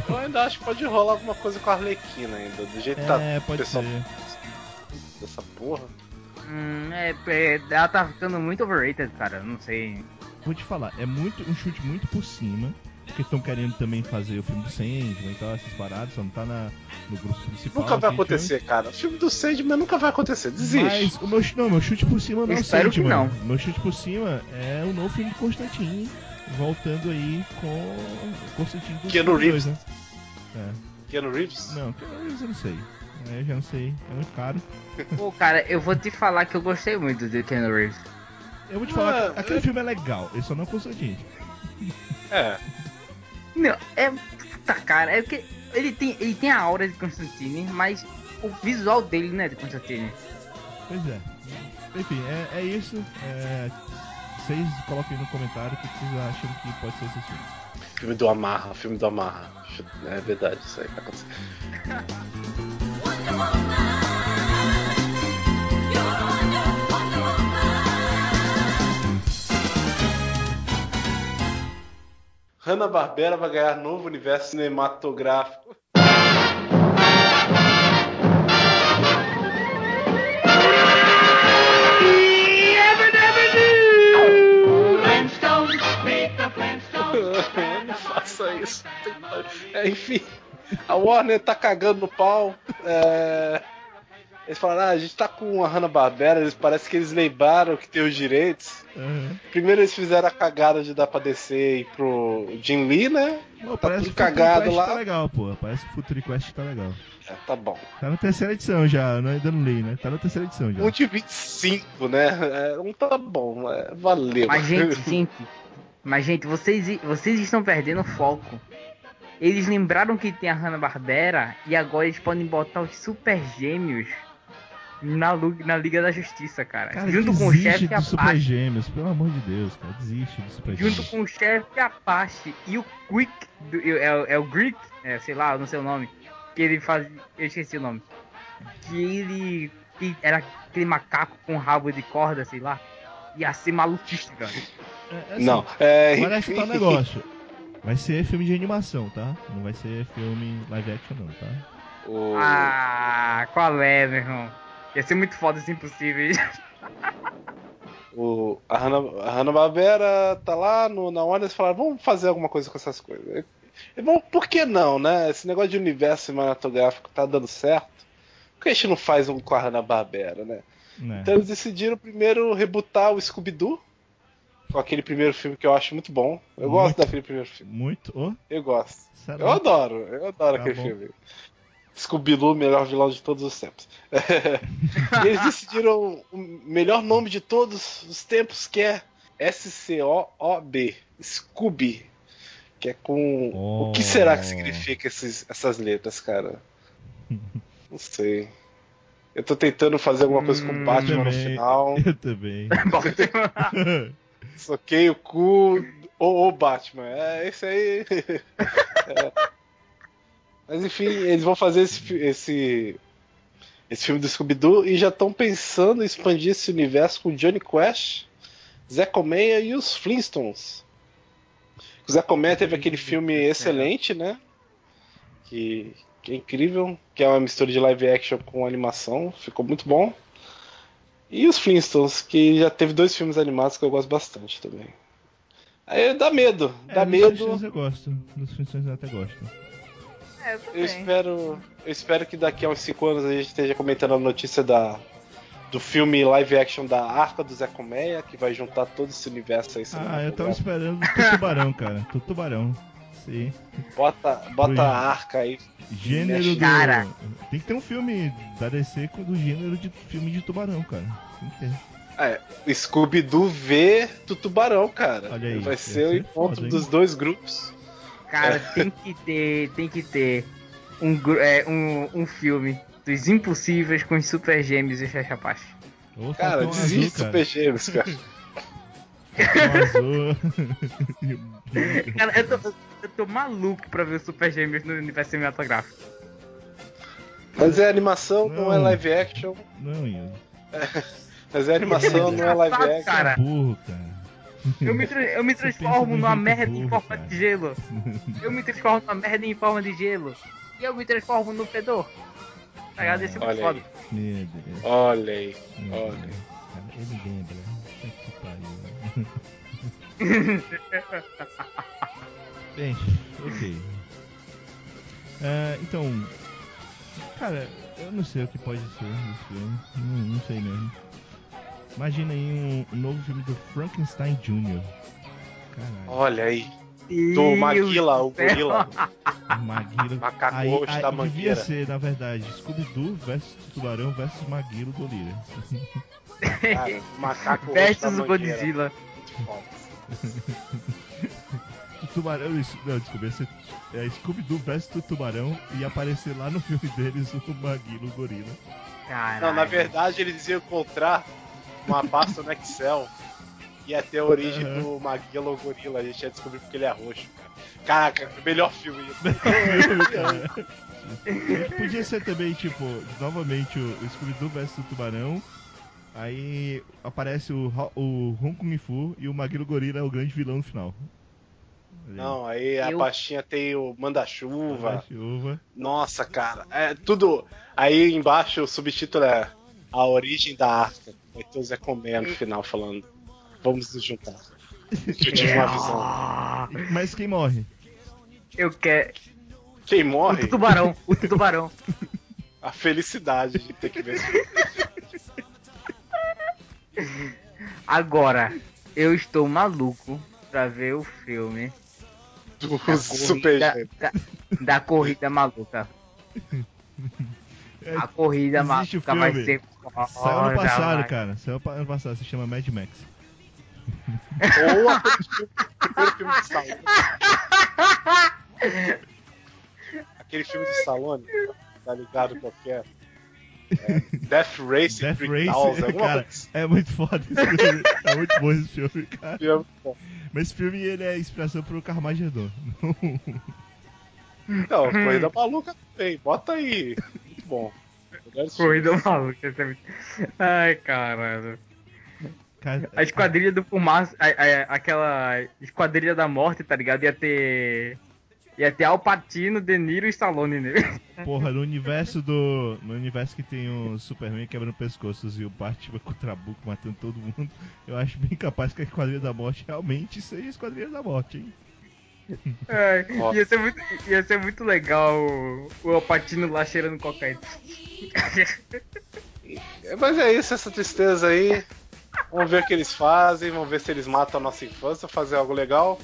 Eu ainda acho que pode rolar alguma coisa com a Arlequina ainda. Do jeito que tá É, pode pessoal ser. dessa porra. Hum, é, é, ela tá ficando muito overrated, cara. Não sei. Vou te falar, é muito um chute muito por cima. Porque estão querendo também fazer o filme do Sandman e tal, essas paradas, só não tá na, no grupo principal. Nunca vai assim, acontecer, cara. O filme do Sandman nunca vai acontecer. Desiste. Mas o meu, não, meu chute por cima não é o Sandman. não. Meu chute por cima é o novo filme do Constantine, voltando aí com o Constantine do Keanu 52, Reeves. né? É. Keanu Reeves? Não, Keanu Reeves eu não sei. É, eu já não sei, é muito caro. Pô, cara, eu vou te falar que eu gostei muito do Ken Reeves. Eu vou te falar Ah, que aquele é- filme é legal, ele só não é Constantine. É. [laughs] Não, é. Puta, cara, é porque ele tem, ele tem a aura de Constantine, mas o visual dele não é de Constantine. Pois é. Enfim, é, é isso. É, vocês coloquem no comentário o que vocês acham que pode ser esse filme. Filme do Amarra, filme do Amarra. É verdade, isso aí tá acontecendo. Hanna-Barbera vai ganhar novo universo cinematográfico. Não faça isso. É, enfim, a Warner tá cagando no pau. É... Eles falaram, ah, a gente tá com a Hanna-Barbera, eles parece que eles lembraram que tem os direitos. Aham. Primeiro eles fizeram a cagada de dar pra descer e pro Jim Lee, né? Pô, Tá parece tudo que o Future cagado Quest lá. tá legal, pô. Parece que o Future Quest tá legal. É, tá bom. Tá na terceira edição já, não ainda não li, né? Tá na terceira edição já. Um de 25, né? É, não tá bom, é, valeu. Mas, [laughs] gente, gente. Mas, gente, vocês, vocês estão perdendo foco. Eles lembraram que tem a Hanna-Barbera e agora eles podem botar os Super Gêmeos na, na Liga da Justiça, cara. Cara, junto com o desiste chefe Super Apache. Gêmeos, pelo amor de Deus, cara. Desiste dos Super Junto Gêmeos. com o chefe Apache e o Quick. do- é, o- é o Greek, é, sei lá, eu não sei o nome. Que ele faz. Eu esqueci o nome. Que ele. que era aquele macaco com rabo de corda, sei lá. Ia ser maluquice, cara. É, assim, Não, é. Parece que tá um negócio. Vai ser filme de animação, tá? Não vai ser filme live action, não, tá? O- Ah, qual é, meu irmão? Ia ser muito foda, assim, impossível. O, a Hanna- Hanna-Barbera tá lá no, na Warner e falaram, vamos fazer alguma coisa com essas coisas. E, bom, por que não, né? Esse negócio de universo cinematográfico tá dando certo. Por que a gente não faz um com a Hanna-Barbera, né? Né. Então eles decidiram primeiro rebutar o Scooby-Doo. Com aquele primeiro filme que eu acho muito bom. Eu gosto Muito. daquele primeiro filme. Muito. Oh, Eu gosto. será? Eu adoro, eu adoro Tá aquele bom. filme. Scooby-Doo, melhor vilão de todos os tempos. [laughs] e eles decidiram o melhor nome de todos os tempos, que é S-C-O-O-B. Scooby. Que é com. O que será que Oh. significa esses- essas letras, cara? Não sei. Eu tô tentando fazer alguma coisa com Hum, Batman no final. Eu também. [laughs] Soquei o cu. Ô, ô Batman. É isso aí. É. [laughs] Mas enfim, eles vão fazer esse, esse, esse filme do Scooby-Doo e já estão pensando em expandir esse universo com Johnny Quest, Zé Colmeia e os Flintstones. O Zé Colmeia teve aquele filme excelente, né? Que, que é incrível, que é uma mistura de live action com animação, ficou muito bom. E os Flintstones, que já teve dois filmes animados que eu gosto bastante também. Aí dá medo, É, dá dos medo. Flintstones eu gosto. Dos Flintstones eu até gosto. É, eu espero, eu espero que daqui a uns 5 anos a gente esteja comentando a notícia da, do filme live action da Arca do Zé Colmeia, que vai juntar todo esse universo aí. Ah, eu tava esperando o tubarão, cara. Tu tubarão. Sim. Bota, bota a arca aí. Gênero do. Cara. Tem que ter um filme da DC com do gênero de filme de tubarão, cara. Tem que ter. É, o Scooby-Doo vê do tubarão, cara. Olha aí, vai ser o encontro foda, hein? dos dois grupos. Cara, tem que ter, tem que ter um, é, um, um filme dos impossíveis com os super gêmeos e Chachapache. Ou Cara, desiste azul, cara. Super Gêmeos, cara. [laughs] Cara, eu tô, eu tô maluco pra ver os super gêmeos no universo cinematográfico. Mas é animação, não, Não. é live action. Não, Ian. Mas é animação, [laughs] não é live action. cara. É burro, cara. Eu me, tra- eu me transformo um numa merda em burro, forma cara. de gelo. [laughs] Eu me transformo numa merda em forma de gelo. E eu me transformo no fedor. Tá ligado? Esse é muito Olha foda. aí. Meu Deus. Olha aí. Olha. Cara, ele lembra. Puta que pariu. [laughs] Bem, ok. Ah, então, cara, eu não sei o que pode ser desse filme. Não, não sei mesmo. Imagina aí um, um novo filme do Frankenstein Jr. Caralho. Olha aí. Do Maguila, o gorila. Maguilo. [laughs] Macaco aí, da devia mangueira. ser, na verdade, Scooby-Doo versus Tubarão versus Maguilo Gorila. [laughs] Cara, macaco Versus o. Godzilla. O Tubarão, isso- não, desculpa, ia ser é, Scooby-Doo versus o Tubarão e aparecer lá no filme deles o Maguilo Gorila. Caralho. Não, na verdade eles iam encontrar uma pasta no Excel que ia ter a origem Aham. do Maguila ou Gorila. A gente ia descobrir porque ele é roxo, cara. Caraca, melhor filme. Cara. [laughs] [laughs] Podia ser também, tipo, novamente o, Scooby-Doo versus o Tubarão. Aí aparece o, o Ron Kung Fu e o Maguilo Gorila é o grande vilão no final. Não, aí a Eu- pastinha tem o Manda-Chuva. Chuva. Nossa, cara, é tudo. Aí embaixo o subtítulo é A Origem da Arca. Vai ter o Zé Comé no final falando. Vamos nos juntar. Que eu tive uma visão. Mas quem morre? Eu quero. Quem O morre, tubarão, o tubarão. [laughs] a felicidade de ter que ver esse filme. Agora, eu estou maluco pra ver o filme do da Super corrida, da, da corrida maluca. [laughs] É, A corrida maluca vai filme. ser. Saiu ano passado, vai. cara. Saiu ano passado, se chama Mad Max. Ou aquele filme, primeiro filme de Stallone. Aquele filme de Stallone, tá ligado qualquer? É, Death Race, Death 3000, Race, alguma cara, coisa assim. é muito foda esse filme. É muito bom esse filme, cara. Bom, Mas esse filme ele é inspiração pro Carmageddon. Não, Corrida Maluca também, bota aí. Bom. Corrida maluca. é Ai, caralho. Cara, A esquadrilha do fumaça, a- a- aquela esquadrilha da morte, tá ligado? Ia ter. Ia ter Alpatino, De Niro e Stallone nele. [laughs] Porra, no universo do. No universo que tem o Superman quebrando pescoços e o Batman com o Trabuco matando todo mundo, eu acho bem capaz que a Esquadrilha da Morte realmente seja a Esquadrilha da Morte, hein? É, ia, ser muito, ia ser muito legal o, Alpatino lá cheirando cocaína. Mas é isso, essa tristeza aí. Vamos ver o que eles fazem, vamos ver se eles matam a nossa infância, fazer algo legal.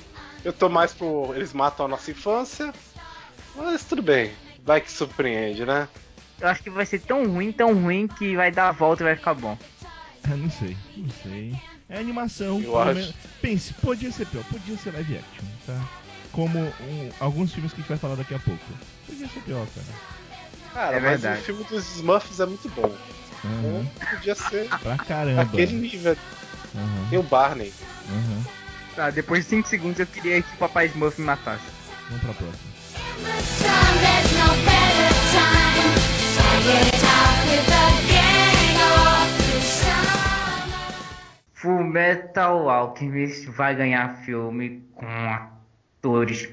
Eu tô mais pro. Eles matam a nossa infância. Mas tudo bem. Vai que surpreende, né? Eu acho que vai ser tão ruim, tão ruim que vai dar a volta e vai ficar bom. Ah, não sei, não sei. É animação. Eu pelo acho. menos- Pense, podia ser pior, podia ser live action, tá? Como um- alguns filmes que a gente vai falar daqui a pouco. Podia ser pior, cara. Cara, É mas verdade. o filme dos Smurfs é muito bom. Aham. Podia ser Pra caramba. aquele nível. Aham, Tem o Barney. aham. Tá, depois de 5 segundos eu queria que o Papai Smurf me matasse. Vamos pra próxima. Full Metal Alchemist vai ganhar filme com atores. Excelente.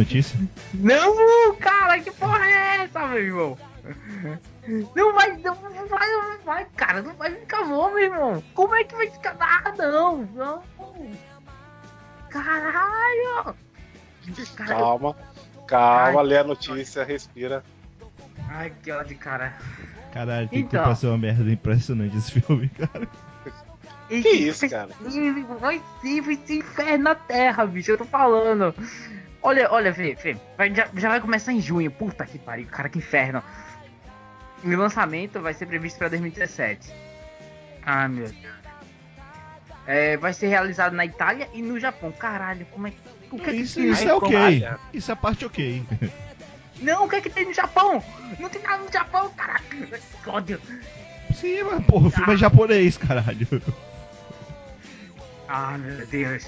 Excelente notícia. Não, cara, que porra é essa, meu irmão? Não vai, não vai, não vai, cara, não vai ficar bom, meu irmão. Como é que vai ficar? Ah, não, não. Caralho. Cara, eu- Calma. Calma, Ai, lê a notícia, respira. Ai, que ódio, cara. Caralho, tem Então. que passar uma merda impressionante esse filme, cara. Que isso, cara? Vai ser, vai ser inferno na terra, bicho, eu tô falando. Olha, olha, Fê, Fê, vai- já, já vai começar em junho. Puta que pariu, cara, que inferno. E o lançamento vai ser previsto pra 2017. Ah, meu Deus. É, vai ser realizado na Itália e no Japão. Caralho, como é que. O que, é que Isso, tem no isso é ok. Isso é a parte ok. [laughs] Não, o que é que tem no Japão? Não tem nada no Japão, caralho. Que ódio. Sim, mas porra, o filme é japonês, caralho. Ah, meu Deus.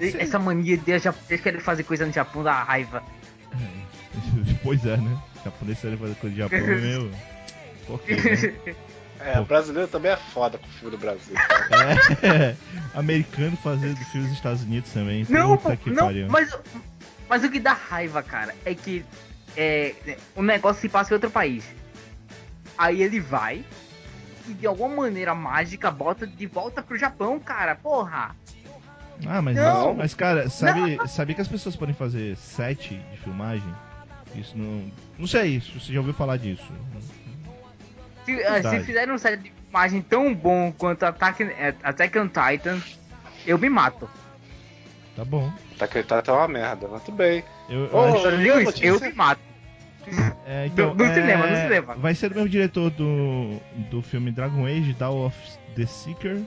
Sim. Essa mania de japonês querer fazer coisa no Japão dá raiva. [laughs] Pois é, né? Japonês sério fazer coisa de Japão, [laughs] [laughs] é meu. Né? É, Pô. brasileiro também é foda com o filme do Brasil. cara. É, americano fazendo filmes dos Estados Unidos também. Não, Puta pô, que não, pariu. mas, mas o que dá raiva, cara, é que é, o negócio se passa em outro país. Aí ele vai e de alguma maneira mágica bota de volta pro Japão, cara. Porra! Ah, mas, Não. mas cara, sabe, sabia que as pessoas podem fazer set de filmagem? Isso não. Não sei isso, você já ouviu falar disso. Se, eh, se fizerem um set de imagem tão bom quanto Attack, eh, Attack on Titan, eu me mato. Tá bom. Tá acreditado até uma merda, mas tudo bem. Eu, eu Ô, acho- notícia. eu me mato. é, então, no é, cinema, no cinema. Vai ser do mesmo diretor do, do filme Dragon Age, Dawn of the Seeker.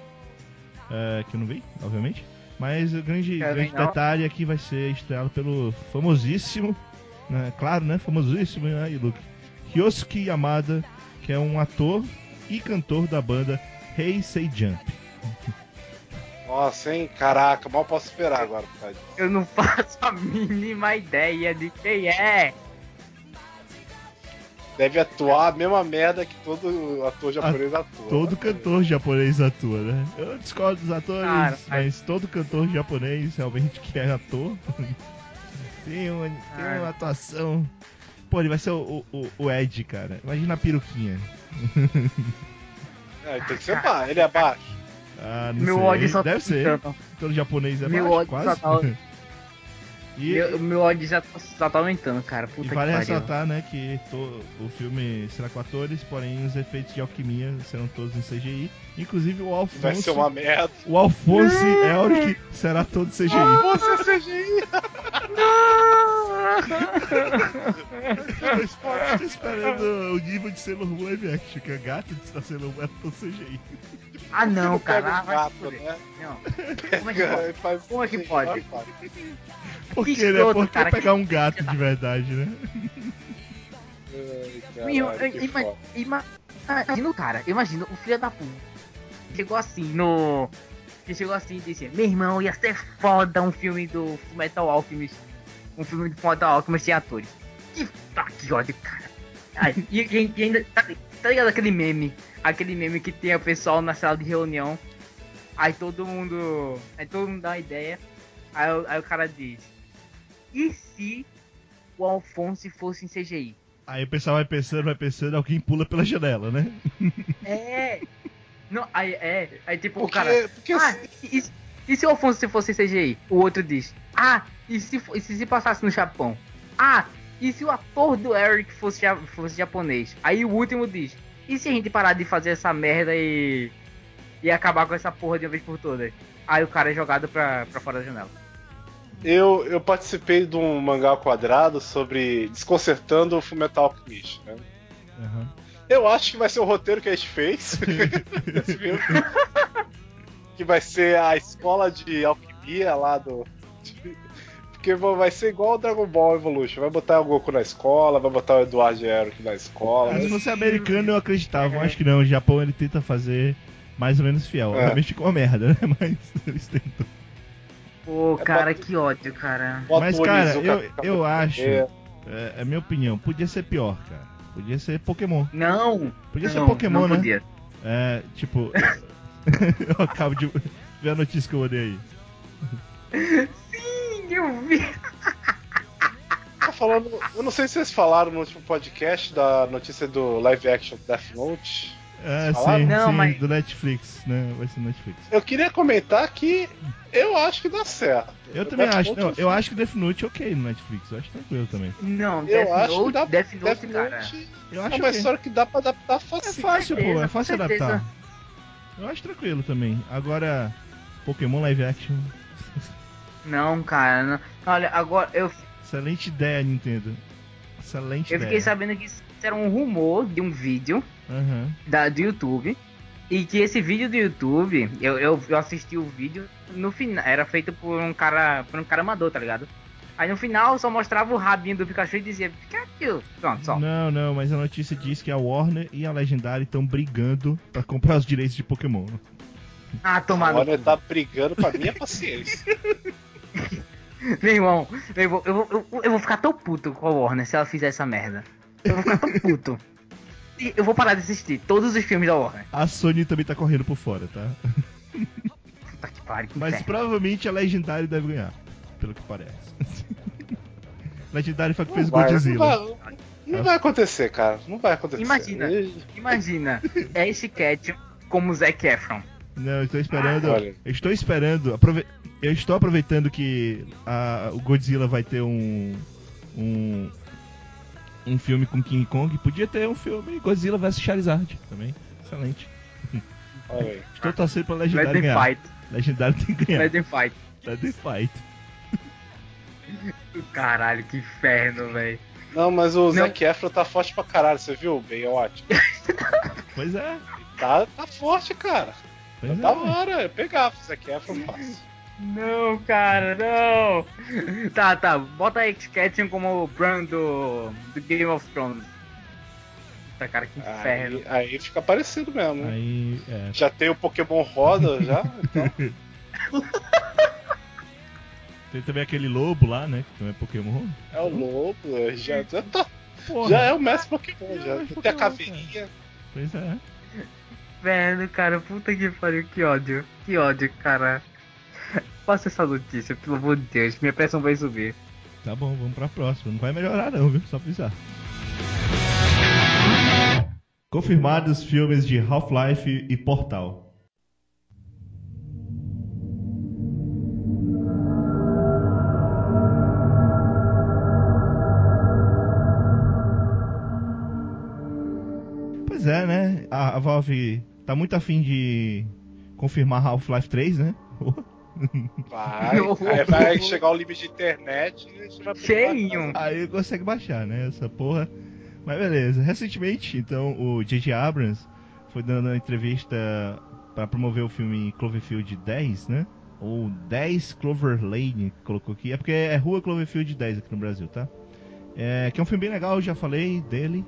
é, que eu não vi, obviamente. Mas o grande, grande detalhe aqui vai ser estrelado pelo famosíssimo, né, claro, né? Famosíssimo, né, Luke? Ryosuke Yamada, que é um ator e cantor da banda Hey Say Jump. Nossa, hein? Caraca, mal posso esperar agora. Eu não [laughs] faço a mínima ideia de quem é. Deve atuar a mesma merda que todo ator japonês atua. Todo cantor japonês atua, né? Eu discordo dos atores, Cara, mas todo cantor japonês realmente [laughs] que é ator tem uma, tem Ah. uma atuação. Pô, ele vai ser o, o, o Ed, cara. Imagina a peruquinha. É, tem que ser baixo. Ele é baixo. Ah, não Meu sei. ódio só Deve tá ser. Todo japonês é Meu baixo, ódio quase. [laughs] e, Meu, meu ódio já, tá- já tá aumentando, cara. e Puta que vale pariu. ressaltar, né, que to- o filme será com atores, porém os efeitos de alquimia serão todos em CGI. Inclusive o Alfonso. Vai ser uma merda. O Alfonso Elric será todo CGI. Você é CGI. [laughs] Eu estou esperando o nível de Sailor Moon live action, que a gata de Sailor Moon é todo CGI. Ah, não, cara. Ah, um gato, né? Não. [laughs] Como é que pode? Faz Como é que CGI, pode? vai, vai. Por Que que, né? escroto, Por que cara, pegar que- um gato de verdade, né? Ai, caralho, ima- ima- Imagina o cara, imagina o filho da puta. Chegou assim no. que chegou assim e disse: Meu irmão, ia ser foda um filme do Metal Alchemist. Um filme do Metal Alchemist sem atores. Que, tá, que ódio, cara. Ai, e, e- e ainda. Tá, ligado aquele meme? Aquele meme que tem o pessoal na sala de reunião. Aí todo mundo. Aí todo mundo dá uma ideia. Aí, o- aí o cara diz: E se o Alphonse fosse em CGI? Aí o pessoal vai pensando, vai pensando, alguém pula pela janela, né? [laughs] É. Não, aí é. Aí tipo, o Porque, cara. porque Ah, e, e- e se o Alfonso se fosse CGI? O outro diz. Ah, e se, e se se passasse no Japão? Ah, e se o ator do Eric fosse, fosse japonês? Aí o último diz. E se a gente parar de fazer essa merda e. E acabar com essa porra de uma vez por todas? Aí o cara é jogado pra, pra fora da janela. eu, eu participei de um mangá quadrado sobre desconcertando o Fullmetal Alchemist, né? Aham. Eu acho que vai ser o roteiro que a gente fez [laughs] [laughs] que vai ser a escola de alquimia lá do. Porque vai ser igual o Dragon Ball Evolution. Vai botar o Goku na escola, vai botar o Eduardo Eric na escola. Se fosse americano eu acreditava, acho que não. O Japão ele tenta fazer mais ou menos fiel. É. Obviamente ficou uma merda, né? [laughs] Mas eles tentam. Pô, É, cara, bota- que ódio, cara. Mas, cara, eu, eu acho, é, é minha opinião, podia ser pior, cara. Podia ser Pokémon. Não! Podia ser não, Pokémon, não né? podia. É, tipo. [laughs] eu acabo de ver a notícia que eu mandei aí. Sim, eu vi. Tá falando. Eu não sei se vocês falaram no último podcast da notícia do live action Death Note. É, Falaram? sim, Não, sim, mas- do Netflix, né? Vai ser Netflix. Eu queria comentar que eu acho que dá certo. Eu O também Death acho. Note Não, é eu acho que Death Note é ok no Netflix. Eu acho tranquilo também. Não, Eu Death acho Note, que dá Death Note, Death cara. Note Eu é acho uma ok. história que dá pra adaptar É fácil. fácil, pô, é fácil adaptar. Eu acho tranquilo também. Agora, Pokémon live action. Não, cara. não. Olha, agora eu, Excelente ideia, Nintendo. Excelente eu ideia. fiquei sabendo que isso era um rumor de um vídeo Aham. da, do YouTube. E que esse vídeo do YouTube, eu, eu, eu assisti o vídeo no final. Era feito por um cara. Por um cara amador, tá ligado? Aí no final só mostrava o rabinho do Pikachu e dizia Pikachu. Pronto, só. Não, não, mas a notícia diz que a Warner e a Legendary estão brigando pra comprar os direitos de Pokémon. Ah, A tomado. Warner tá brigando pra minha paciência. [laughs] [laughs] Meu irmão, eu vou, eu, vou, eu, eu vou ficar tão puto com a Warner se ela fizer essa merda. Eu vou ficar tão puto. E eu vou parar de assistir todos os filmes da Warner. A Sony também tá correndo por fora, tá? Puta [laughs] que pariu, que Mas inferno. provavelmente a Legendary deve ganhar, pelo que parece. [laughs] Legendary foi que Não fez vai, não Godzilla. vai, não vai acontecer, cara. Não vai acontecer. Imagina. Imagina, Ash Ketchum como Zac Efron. Não, eu estou esperando. Eu estou esperando. aprove- Eu estou aproveitando que a- o Godzilla vai ter um. um. um filme com King Kong. Podia ter um filme Godzilla vs Charizard também. Excelente. Olha. Estou torcendo Let Legendary them ganhar. fight. Legendary tem que ganhar. Let them fight. Let them fight. Caralho, que inferno, velho. Não, mas o Não. Zac Efron tá forte pra caralho, você viu? Bem ótimo. [laughs] Pois é. Tá, tá forte, cara. Pois da é. hora, eu pegava o Zac Efron fácil. Não, cara, não. Tá, tá. Bota Ash Ketchum como o Bran do, do Game of Thrones. Puta, cara, que inferno. Aí, aí fica parecido mesmo. Aí, é. Já tem o Pokémon Roda, já. Então, [laughs] Tem também aquele lobo lá, né? Que não é Pokémon. é o lobo, já, já, tá- Porra. já é o mestre Pokémon, Já já. é Tem a Pokémon, caveirinha. Pois é. Inferno, cara. Puta que pariu. Que ódio. Que ódio, cara. Passa essa notícia, pelo amor de Deus. Minha pressão vai subir. Tá bom, vamos pra próxima. Não vai melhorar não, viu? Só avisar. Confirmados filmes de Half-Life e Portal. Pois é, né? A, a Valve tá muito afim de confirmar Half-Life 3, né? Vai, [laughs] aí vai chegar o limite de internet e a gente vai Cheinho. Aí consegue baixar, né? Essa porra. Mas beleza. Recentemente, então, o J.J. Abrams foi dando uma entrevista para promover o filme Cloverfield 10, né? Ou 10 Clover Lane, que colocou aqui. É porque é Rua Cloverfield 10 aqui no Brasil, tá? É, que é um filme bem legal, eu já falei dele.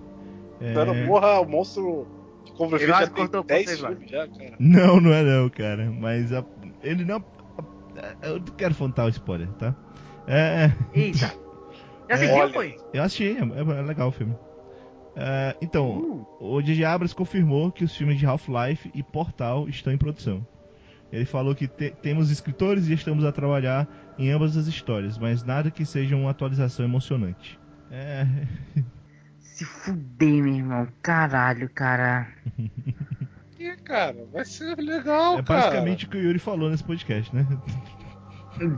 É, Dando porra, o monstro de Cloverfield já tem cortou 10 você, vai. filmes já, cara. Não, não é não, cara. Mas a- ele não. Eu não quero contar o spoiler, tá? É, Eita. [laughs] Já assistiu, Olha. foi? eu assisti, é, é legal o filme. É, então, Uh, o J.J. Abrams confirmou que os filmes de Half-Life e Portal estão em produção. Ele falou que te- temos escritores e estamos a trabalhar em ambas as histórias, mas nada que seja uma atualização emocionante. É, se fuder, meu irmão. Caralho, cara. [laughs] Cara, vai ser legal, é cara. basicamente o que o Yuri falou nesse podcast, né?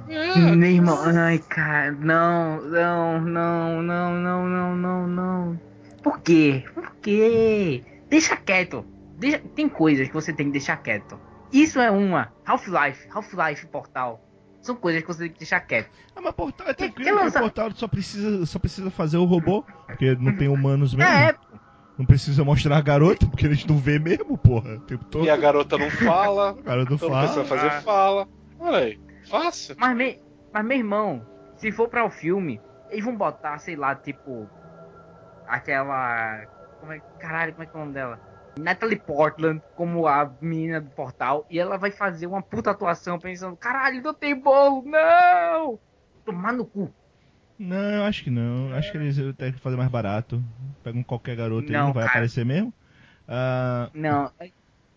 É, Meu irmão, ai, cara. Não, não, não, não, não, não, não, não. Por quê? Por quê? Deixa quieto. Deixa... Tem coisas que você tem que deixar quieto. Isso é uma. Half-Life, Half-Life Portal. São coisas que você tem que deixar quieto. Ah, mas Portal é tranquilo, o Portal só precisa, só precisa fazer o robô, porque não tem humanos mesmo. É, Não precisa mostrar a garota, porque a gente não vê mesmo, porra, o tempo todo. E a garota não fala, A garota então não precisa fala. fazer fala. Olha aí, fácil. Mas, me, mas meu irmão, se for para o filme, eles vão botar, sei lá, tipo. Aquela. Como é, caralho, como é que é o nome dela? Natalie Portland como a menina do portal. E ela vai fazer uma puta atuação pensando: caralho, não tem bolo, não! Tomar no cu. Não, eu acho que não. Acho que eles têm que fazer mais barato. Pegam qualquer garota e Não, não vai cara. aparecer mesmo. Ah, Não,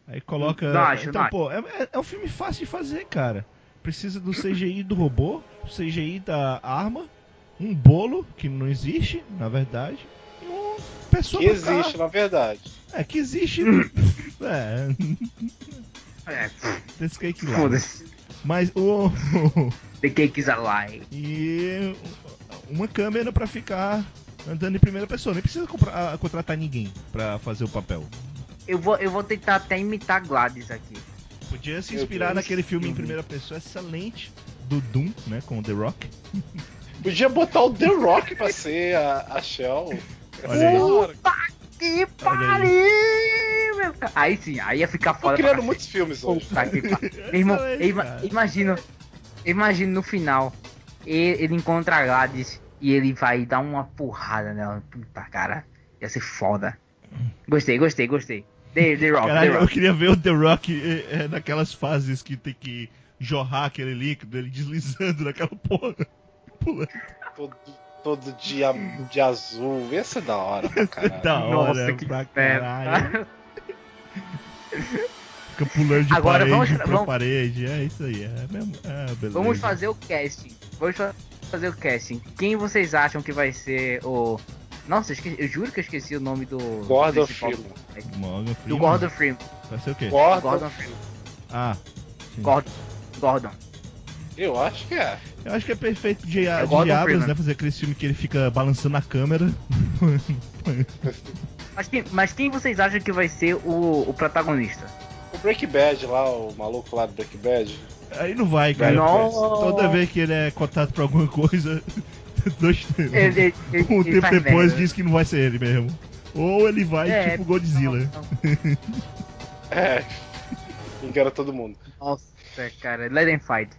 aí coloca. Não acho, então, não pô, é, é- é um filme fácil de fazer, cara. Precisa do CGI do robô, CGI da arma, um bolo, que não existe, na verdade, e uma pessoa Que no carro. existe, na verdade. É, que existe. [laughs] é, é, desse cake lá. foda-se. Mas o. The cake is a lie. e uma câmera pra ficar andando em primeira pessoa. Nem precisa comprar- contratar ninguém pra fazer o papel. Eu vou, eu vou tentar até imitar Gladys aqui. Podia se inspirar naquele filme em primeira pessoa excelente do Doom, né, com o The Rock. [laughs] Podia botar o The Rock pra ser a, a Shell. Olha aí. Que pariu! meu. Aí sim, aí ia ficar Tô foda pra criando muitos filmes hoje. Puta que pariu. Meu irmão, [laughs] Excelente, eu ima- cara. imagino, imagino no final, ele, ele encontra a Gladys e ele vai dar uma porrada nela. Puta cara, ia ser foda. Gostei, gostei, gostei. The, the Rock, Caralho, The eu Rock. queria ver o The Rock é, é, naquelas fases que tem que jorrar aquele líquido, ele deslizando naquela porra. [laughs] Pulando. Todo, todo dia de azul. Ia ser da hora pra caralho. Da hora Nossa, que pra caralho. Fica pulando de Agora parede vamos- pra vamos- parede. É isso aí, é mesmo. Ah, beleza. Vamos fazer o casting. Fa- fazer o casting. Quem vocês acham que vai ser o. Nossa, eu, esqueci- eu juro que eu esqueci o nome do. Gordon Freeman. Do. Gordon Freeman. Vai ser o quê? Gordon, Gordon Freeman. Ah, sim. Gordon. Gordon. Eu acho que é. Eu acho que é perfeito de, É de Gordon Abrams, Freeman. né? Fazer aquele filme que ele fica balançando a câmera. [laughs] Mas quem, mas quem vocês acham que vai ser o, o protagonista? O Breaking Bad lá, o maluco lá do Breaking Bad. Aí não vai, cara. Não. Toda vez que ele é cotado pra alguma coisa, [laughs] dois Ele, ele, ele- um ele tempo depois merda. diz que não vai ser ele mesmo. Ou ele vai É, tipo Godzilla. não, não. [laughs] É. Engana todo mundo. Nossa, cara, let them fight.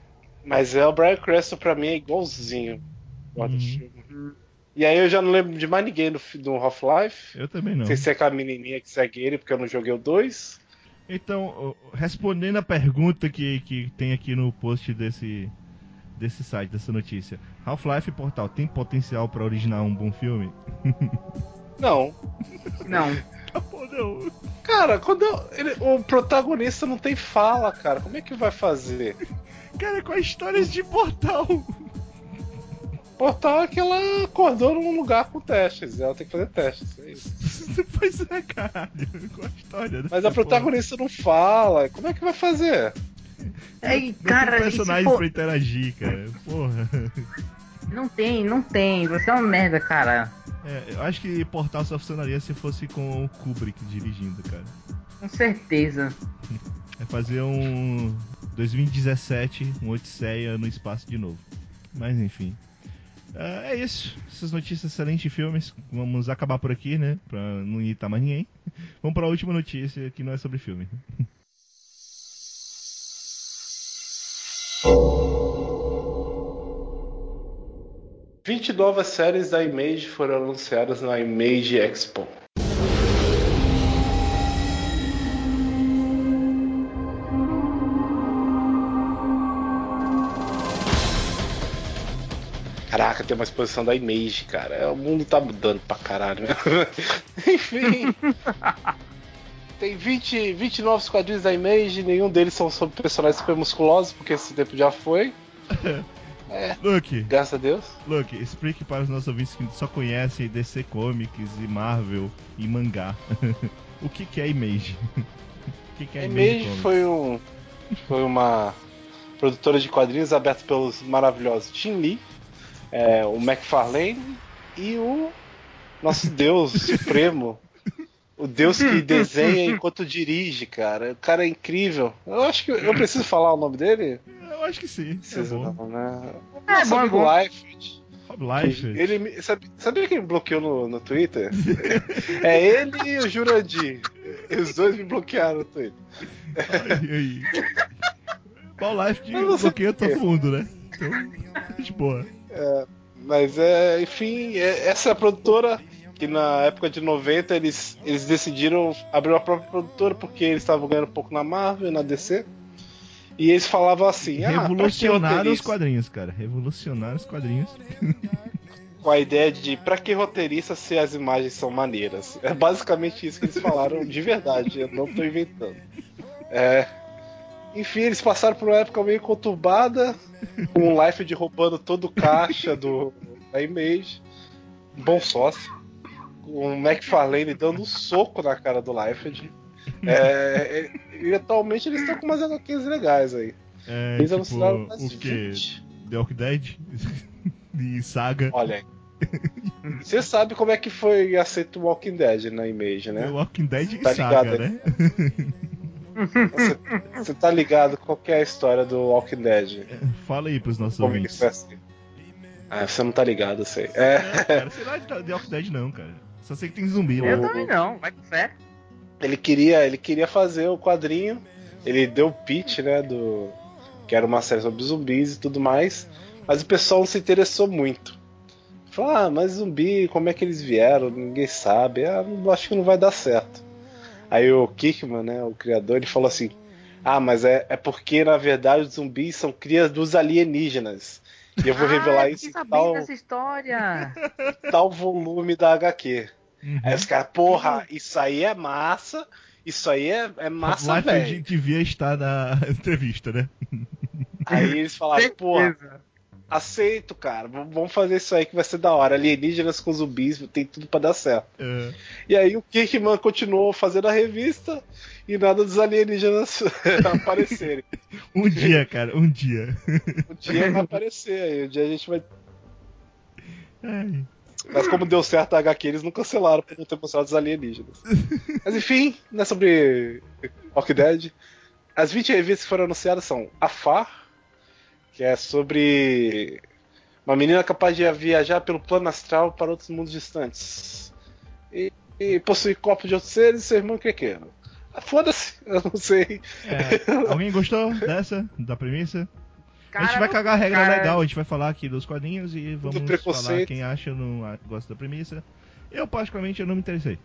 Mas é o Brian Cranston pra mim é igualzinho. Uhum. E aí eu já não lembro de mais ninguém do, do Half-Life. Eu também não. Não sei se é aquela menininha que segue ele, porque eu não joguei o 2. Então, respondendo a pergunta que, que tem aqui no post desse, desse site, dessa notícia. Half-Life Portal tem potencial pra originar um bom filme? [laughs] Não. Não. Pô, não. Cara, quando eu- ele- o protagonista não tem fala, cara, como é que vai fazer? Cara, com a história de Portal. Portal é que ela acordou num lugar com testes. Ela tem que fazer testes, é isso. [laughs] pois é, caralho. Com a história. Mas a protagonista não fala. Como é que vai fazer? Ei, Não cara, tem e se personagem for- pra interagir, cara. Porra. não tem, não tem. Você é uma merda, cara. É, eu acho que Portal só funcionaria se fosse com o Kubrick dirigindo, cara. Com certeza. É fazer um 2017, um Odisseia no espaço de novo. Mas enfim. Ah, é isso. Essas notícias excelentes de filmes. Vamos acabar por aqui, né? Pra não irritar mais ninguém. [laughs] Vamos pra última notícia que não é sobre filme. [laughs] Vinte novas séries da Image foram anunciadas na Image Expo. Caraca, tem uma exposição da Image, cara. O mundo tá mudando pra caralho, né? [laughs] Enfim. [laughs] Tem 20, 20 novos quadrinhos da Image, nenhum deles são sobre personagens super musculosos, porque esse tempo já foi. [laughs] É, Luke, graças a Deus. Luke, explique para os nossos ouvintes que só conhecem DC Comics e Marvel e mangá. o que, que é Image? o que, que é A Image? Image Comics? foi, um, foi uma produtora de quadrinhos aberta pelos maravilhosos Jim Lee, é, o McFarlane e o nosso Deus [laughs] Supremo. O Deus que desenha enquanto dirige, cara. O cara é incrível. Eu acho que eu preciso falar o nome dele. Eu acho que sim. É Precisa bom. não, né? É Nosso bom, é amigo bom. Liefeld. Rob Liefeld. Ele me- sabe- sabia quem me bloqueou no, no Twitter? [laughs] é ele e o Jurandir. Os dois me bloquearam no Twitter. Ai, ai. [laughs] Paul não sei bloqueia todo mundo, né? Então, de boa. Mas é, enfim, é- essa é a produtora que na época de 90 eles, eles decidiram abrir uma própria produtora porque eles estavam ganhando um pouco na Marvel e na DC. E eles falavam assim: ah, Revolucionaram os quadrinhos, cara. Revolucionaram os quadrinhos. Com a ideia de pra que roteirista se as imagens são maneiras. É basicamente isso que eles falaram de verdade, eu não tô inventando. É, enfim, eles passaram por uma época meio conturbada, com o Life de roubando todo o caixa do, da Image, bom sócio, com o McFarlane dando um soco na cara do Liefeld. É, é, e atualmente eles estão com umas HQs legais aí. É, Eles tipo, anunciaram umas o quê? 20. The Walking Dead? [laughs] e Saga. Olha aí. Você sabe como é que foi aceito o Walking Dead na Image, né? The Walking Dead e Tá Saga, ligado, né? [laughs] Você, você tá ligado qual que é a história do Walking Dead? Fala aí pros nossos Como ouvintes. isso é assim? Ah, você não tá ligado, eu sei. É, É, cara, sei lá de The Walking Dead não, cara. Só sei que tem zumbi lá. Eu também não, vai com fé. ele queria, ele queria fazer o quadrinho. Ele deu o pitch, né, do que era uma série sobre zumbis e tudo mais, mas o pessoal não se interessou muito. Falou: "Ah, mas zumbi, como é que eles vieram? Ninguém sabe. Ah, acho que não vai dar certo." Aí o Kickman, né, o criador, ele falou assim: "Ah, mas é, é porque na verdade os zumbis são crias dos alienígenas." E eu vou revelar ah, isso eu em tal, dessa história. [laughs] tal volume da HQ. Uhum. Aí os caras, porra, isso aí é massa, isso aí é, é massa, velho. devia estar na [laughs] entrevista, né? Aí eles falaram, porra. Aceito, cara, vamos fazer isso aí que vai ser da hora. Alienígenas com zumbis, tem tudo pra dar certo. É, E aí o Kirkman continuou fazendo a revista e nada dos alienígenas [laughs] aparecerem. [laughs] um dia, cara, um dia. Um dia vai aparecer aí, um dia a gente vai. Ai. Mas como deu certo a HQ, eles não cancelaram por não ter mostrado os alienígenas. [laughs] Mas enfim, não é sobre Walking Dead. As 20 revistas que foram anunciadas são Afar, que é sobre uma menina capaz de viajar pelo plano astral para outros mundos distantes. E, e possui corpo de outros seres e seu irmão quequeiro. Ah, Foda-se, [laughs] eu não sei. É, alguém gostou dessa, da premissa? a gente vai cagar a regra cara, legal, a gente vai falar aqui dos quadrinhos e vamos falar quem acha ou não gosta da premissa. Eu, particularmente, eu não me interessei.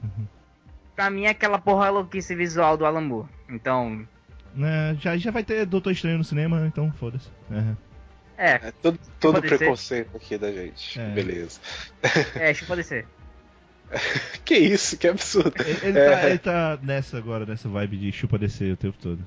Pra mim é aquela porra louquice visual do Alan Moore. Então, Né, já, já vai ter Doutor Estranho no cinema, então foda-se. Aham. É, É todo, todo preconceito aqui da gente. É. Beleza. [laughs] é, chupa descer. [laughs] Que isso, que absurdo. Ele, ele É. tá, ele tá nessa agora, nessa vibe de chupa descer o tempo todo.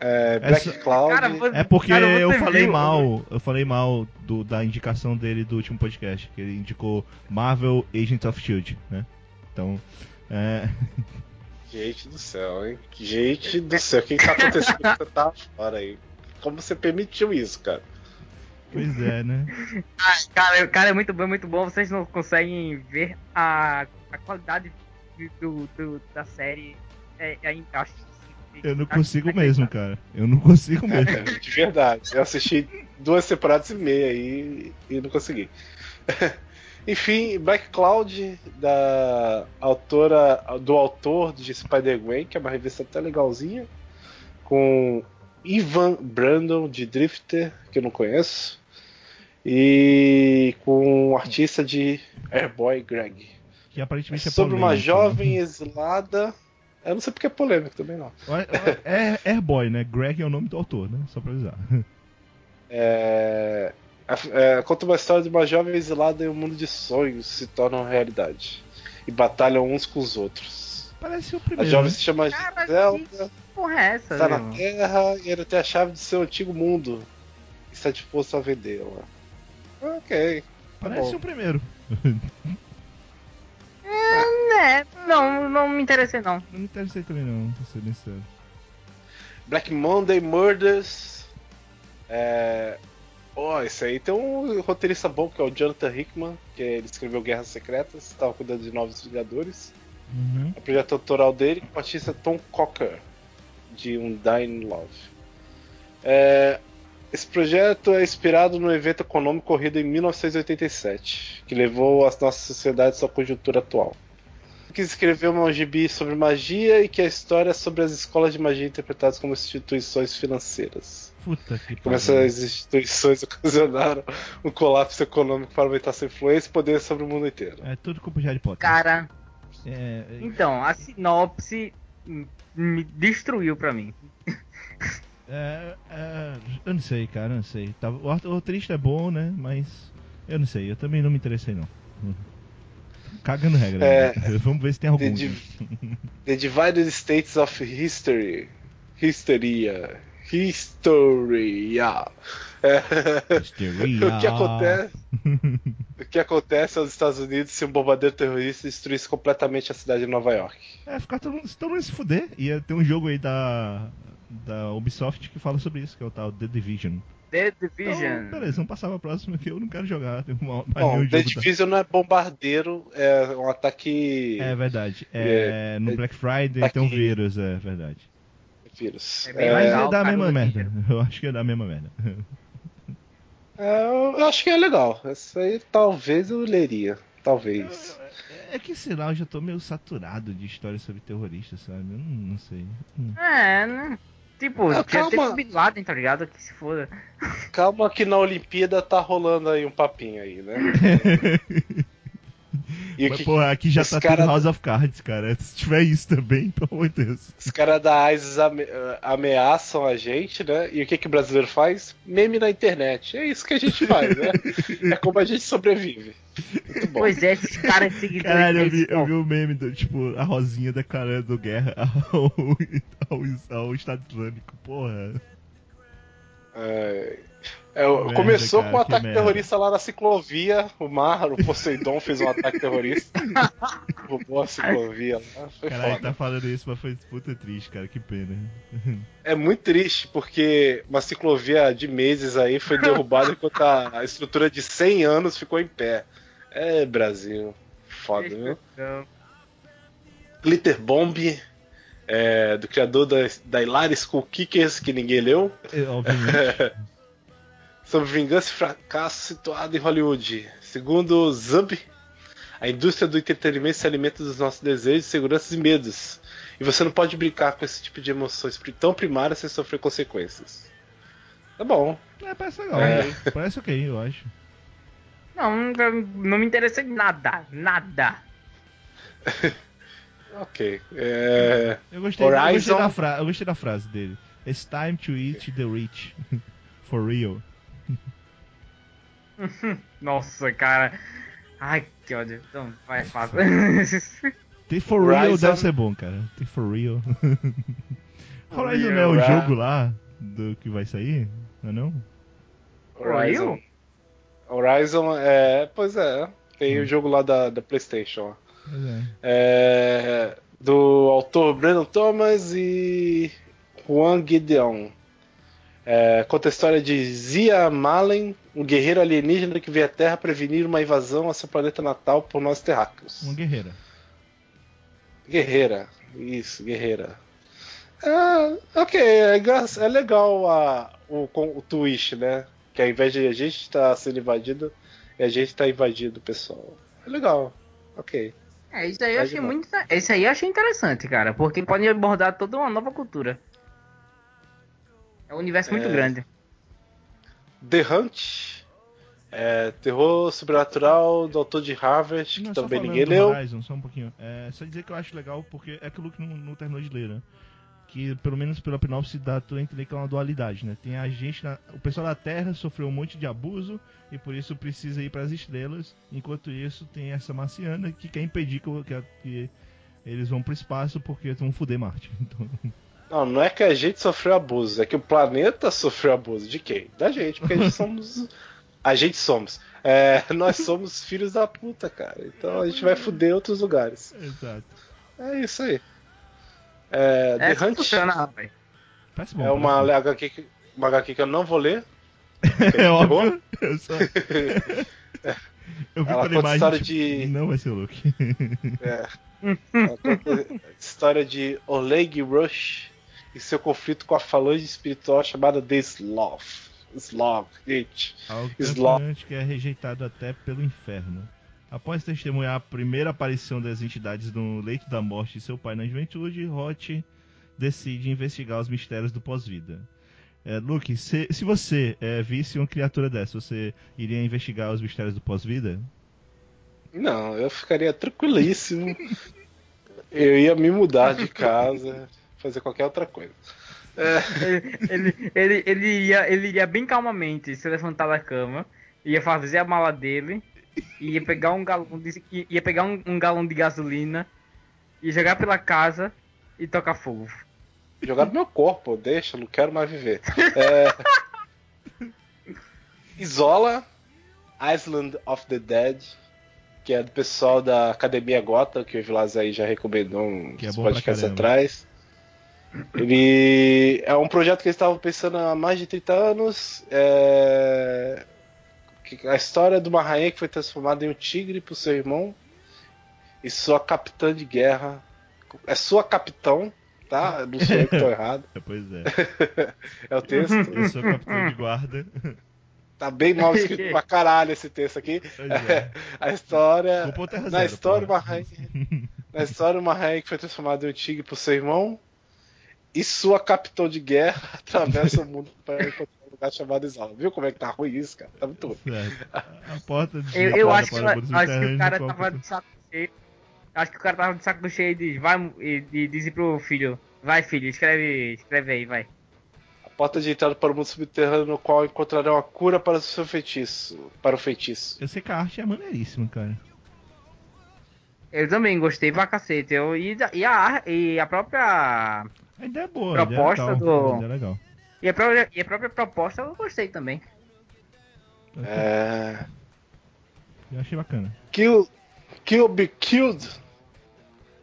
É, Black Essa- Cloud. Cara, você- É porque cara, você eu falei viu? mal, eu falei mal do- da indicação dele do último podcast, que ele indicou Marvel Agents of Shield, né? Então, é, [laughs] Gente do céu, hein? Gente do céu, o que, que tá acontecendo que você tá fora aí? Como você permitiu isso, cara? Pois é, né? Ah, Cara, o cara é muito bom, muito bom. Vocês não conseguem ver a, a qualidade do, do- da série. É, é, acho, Eu não acho consigo mesmo, cara. Eu não consigo mesmo. É, de verdade. Eu assisti duas temporadas e meia aí e não consegui. [laughs] Enfim, Black Cloud, da autora, do autor de Spider-Gwen, que é uma revista até legalzinha, com Ivan Brandon, de Drifter, que eu não conheço, e com o artista de Airboy Greg. Que aparentemente é sobre uma polêmico. jovem exilada. Eu não sei porque é polêmico também, não. É Airboy, né? Greg é o nome do autor, né? Só pra avisar. [laughs] É, É, conta uma história de uma jovem exilada em um mundo de sonhos se tornam realidade. E batalham uns com os outros. Parece o A primeiro. jovem né? se chama Cara, Zelda, porra é essa, está na Terra e ela tem a chave do seu antigo mundo. E está disposto a vendê-la. Ok. Tá Parece bom. o primeiro. [laughs] É, não, não me interessei não. Não me interessei também não, pra ser bem sincero. Black Monday Murders. É. Ó, esse aí tem um roteirista bom que é o Jonathan Hickman, que ele escreveu Guerras Secretas, estava cuidando de Novos Vingadores. Uhum. O projeto autoral dele com o artista Tom Cocker, de Undying Love. É, esse projeto é inspirado no evento econômico ocorrido em 1987, que levou as nossas sociedades à conjuntura atual. Quis escrever um gibi sobre magia e que a história é sobre as escolas de magia interpretadas como instituições financeiras. Puta que Como essas instituições [laughs] ocasionaram um colapso econômico para aumentar sua influência e poder sobre o mundo inteiro. É tudo culpa de Harry Potter. Cara, É, então, a sinopse me destruiu pra mim. [laughs] é, é, eu não sei, cara, eu não sei. Tá- O o roteirista é bom, né? Mas eu não sei, eu também não me interessei não. Cagando regra. É. né? [laughs] Vamos ver se tem algum. The, Div- The Divided States of History. Histeria. Historia. É. [laughs] Histeria. o que acontece? O que acontece aos Estados Unidos se um bombardeiro terrorista destruísse completamente a cidade de Nova York? É, ficar todo mundo, todo mundo se fuder. Ia ter um jogo aí da, da Ubisoft que fala sobre isso, que é o tal The Division. The Então, Division. beleza, vamos passar pra próxima que eu não quero jogar. Tem uma, Bom, The jogo da- Division não é bombardeiro, é um ataque É verdade. É, no É- Black Friday tá tem um vírus, é verdade. vírus. É bem Mas legal, é da mesma merda. [laughs] Eu acho que é da mesma merda. É, eu acho que é legal. Essa aí talvez eu leria. Talvez. É que sei lá, eu já tô meio saturado de histórias sobre terroristas, sabe? Eu não, não sei. Hum. É, né? Tipo, Ah, Bin Laden, tá ligado? Que se foda. Calma que na Olimpíada tá rolando aí um papinho aí, né? [laughs] E Mas, que, porra, aqui já tá cara- tudo House of Cards, cara. [laughs] Se tiver isso também, pelo amor de Deus. os caras da ISIS ame- ameaçam a gente, né? E o que, que o brasileiro faz? Meme na internet. É isso que a gente faz, né? é como a gente sobrevive. Pois é, esses caras seguidores. Caralho, eu vi, eu vi o meme do, tipo, a Rosinha declarando guerra [laughs] ao, ao, ao Estado Islâmico, porra. É, é, começou cara, com um que ataque merda. terrorista lá na ciclovia. O Mar, o Poseidon fez um ataque terrorista. [laughs] Roubou a ciclovia lá. Foi Caralho, foda. tá falando isso, mas foi puta triste, cara, que pena. [laughs] É muito triste, porque uma ciclovia de meses aí foi derrubada [laughs] enquanto a, estrutura de 100 anos ficou em pé. É, Brasil. Foda, viu? Não. Glitter Bomb, é, do criador da, da Hilary School Kickers, que ninguém leu. É, Obviamente. Sobre vingança e fracasso situado em Hollywood. Segundo Zub, a indústria do entretenimento se alimenta dos nossos desejos, seguranças e medos. E você não pode brincar com esse tipo de emoções tão primárias sem sofrer consequências. Tá bom. É, parece legal. É. né? Parece ok, eu acho. Não, não, não me interessa em nada. Nada. [laughs] Ok. É... Eu gostei, eu gostei, Horizon. da, fra eu gostei da frase dele. It's time to eat the rich. [laughs] For real. [laughs] Nossa, cara. Ai, que ódio. Então, vai, fácil. [laughs] Tem for real Horizon. deve ser bom, cara. Tem for real. Horizon não é o Horizon. jogo lá do que vai sair? Não é não? Horizon. Horizon é. Pois é. Tem o jogo lá da, da PlayStation. Pois é. É, do autor Brandon Thomas e Juan Gideon. É, conta a história de Zia Malen, um guerreiro alienígena que veio à Terra prevenir uma invasão ao seu planeta natal por nós terráqueos. Uma guerreira. Guerreira, isso, guerreira. É, ok, é, é legal a, o, o twist, né? Que ao invés de a gente estar sendo invadido, é a gente estar invadindo o pessoal. É legal, ok. É, isso aí eu achei muito. Isso aí eu achei interessante, cara. Porque pode abordar toda uma nova cultura. É um universo muito É. grande. The Hunt, é, terror sobrenatural do autor de Harvest, que Não, só também falando ninguém leu. Horizon, só um pouquinho. É, só dizer que eu acho legal porque é aquilo que não, não terminou de ler, né? que pelo menos pela sinopse dá tu a entender que é uma dualidade, né? Tem a gente, na- o pessoal da Terra sofreu um monte de abuso e por isso precisa ir para as estrelas, enquanto isso tem essa marciana que quer impedir que, o- que que eles vão pro espaço porque vão foder Marte. [laughs] Então, Não, não é que a gente sofreu abuso, é que o planeta sofreu abuso. De quem? Da gente, porque a gente [laughs] somos. A gente somos. É, nós somos filhos da puta, cara. Então a gente vai fuder outros lugares. exato. É isso aí. É, É The assim Hunt funciona, bom. é uma HQ, que, uma HQ que eu não vou ler. bom. [laughs] É óbvio. Eu só. [laughs] Eu vi Ela pela imagem. história tipo, de- Não vai ser o Luke. É. Ela conta a história de Oleg Rush e seu conflito com a falange espiritual chamada The Slav. Slav, gente. Algo Slav. impressionante que é rejeitado até pelo inferno. Após testemunhar a primeira aparição das entidades no leito da morte de seu pai na juventude, Hot decide investigar os mistérios do pós-vida. É, Luke, se, se você é, visse uma criatura dessa, você iria investigar os mistérios do pós-vida? Não, eu ficaria tranquilíssimo. Eu ia me mudar de casa, fazer qualquer outra coisa. Ele, ele, ele, ele, iria, ele iria bem calmamente se levantar da cama, ia fazer a mala dele, ia pegar um galão de, ia pegar um, um galão de gasolina, ia jogar pela casa e tocar fogo. Jogar no meu corpo, deixa, não quero mais viver. É... Isola, Island of the Dead, que é do pessoal da Academia Gota, que o Vilas aí já recomendou uns Que é podcasts atrás. Ele é um projeto que eles estavam pensando há mais de 30 anos. É... A história de uma rainha que foi transformada em um tigre por seu irmão e sua capitã de guerra. É sua capitão, tá? Não sou eu que tô [laughs] errado. É, pois é. [laughs] É o texto. [laughs] Eu sou capitão de guarda. Tá bem mal escrito pra caralho esse texto aqui. É. A história. Na Zero, história, porra. uma rainha. Na história, uma rainha que foi transformada em um tigre por seu irmão. E sua capitão de guerra [laughs] atravessa o mundo para encontrar um lugar chamado Isala. Viu como é que tá ruim isso, cara? Tá muito ruim. Certo. A porta de Eu, eu entrada acho, que, para o mundo acho que o subterrâneo cara tava de saco cheio. Acho que o cara tava de saco cheio e diz, vai e, e diz pro filho, vai filho, escreve, escreve aí, vai. A porta de entrada para o mundo subterrâneo, no qual encontrarão a cura para o seu feitiço. Para o feitiço. Eu sei que a arte é maneiríssima, cara. Eu também gostei pra cacete. Eu, e, e, a, e a própria. A ideia é boa, a ideia é Proposta legal. do- A ideia é legal. E a, própria, e a própria proposta eu gostei também. É. Eu achei bacana. Kill, Kill Be Killed,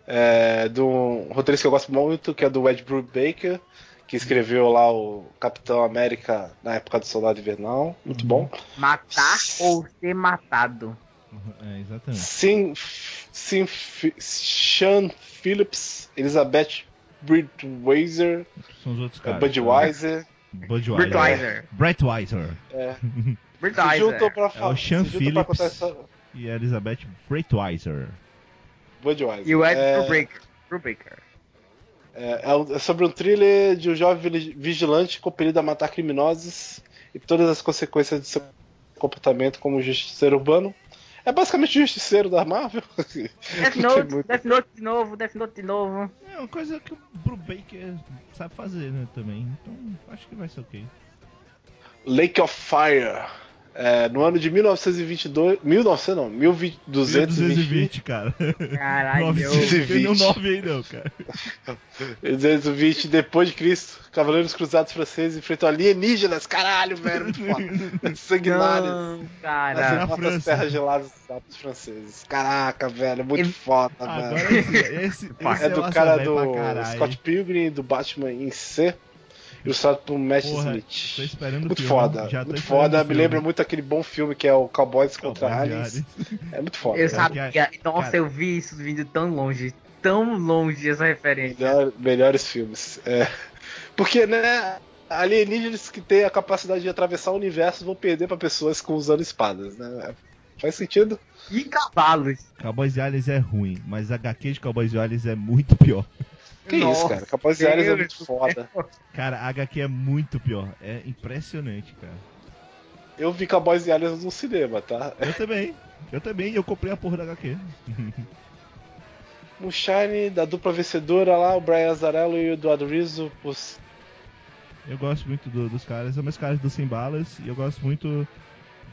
é, de um roteirista que eu gosto muito, que é do Ed Brubaker, que escreveu lá o Capitão América na época do Soldado Invernal. Muito bom. Matar ou ser matado. É, exatamente. Sim, Sim, Sean Phillips, Elizabeth Bridweiser, São os outros é, caras. Budweiser. Budweiser. Budweiser. Breitweiser. É, [laughs] se Budweiser. juntam pra É falar. o Sean se pra Phillips. contar essa. E a Elizabeth Breitweiser. Budweiser. E o Ed É, Brubaker. É, é é sobre um thriller de um jovem vigilante compelido a matar criminosos e todas as consequências de seu comportamento como justiceiro urbano. É basicamente o justiceiro da Marvel. [laughs] Death Tem Note, muito- Death Note de novo, Death Note de novo. É uma coisa que o Brubaker sabe fazer, né, também. Então, acho que vai ser ok. Lake of Fire. É, no ano de 1922. 1900 não, 1220. 220, cara. Caralho. 900, tem nenhum 220. 9 aí não, cara. 220 depois de Cristo. Cavaleiros Cruzados franceses enfrentam alienígenas. Caralho, velho. [laughs] Muito foda. Sanguinários. Não, Nas cara. Na remotas França. terras geladas dos franceses. Caraca, velho, muito Ele- foda, Agora velho. esse, esse, esse É do massa cara do. Scott Pilgrim, do Batman em C, ilustrado por Matt Porra, Smith. tô esperando o Muito filme, foda, já muito foda. Me filme. lembra muito aquele bom filme que é o Cowboys contra Cowboys Aliens. É muito foda. Eu cara. sabia. Nossa, cara- eu vi isso vindo tão longe. Tão longe essa referência. Melhor- melhores filmes. É. Porque, né, alienígenas que têm a capacidade de atravessar o universo vão perder pra pessoas com usando espadas, né? Faz sentido? E cavalos. Cowboys e Aliens é ruim, mas a HQ de Cowboys e Aliens é muito pior. Que Nossa, isso, cara. E Aliens é muito foda. Cara, a HQ é muito pior. É impressionante, cara. Eu vi Cowboys e Aliens no cinema, tá? Eu também. Eu também, eu comprei a porra da HQ. [laughs] Moonshine, da dupla vencedora lá, o Brian Azzarello e o Eduardo Rizzo. Os... Eu gosto muito do- dos caras, são meus caras do Sem Balas e eu gosto muito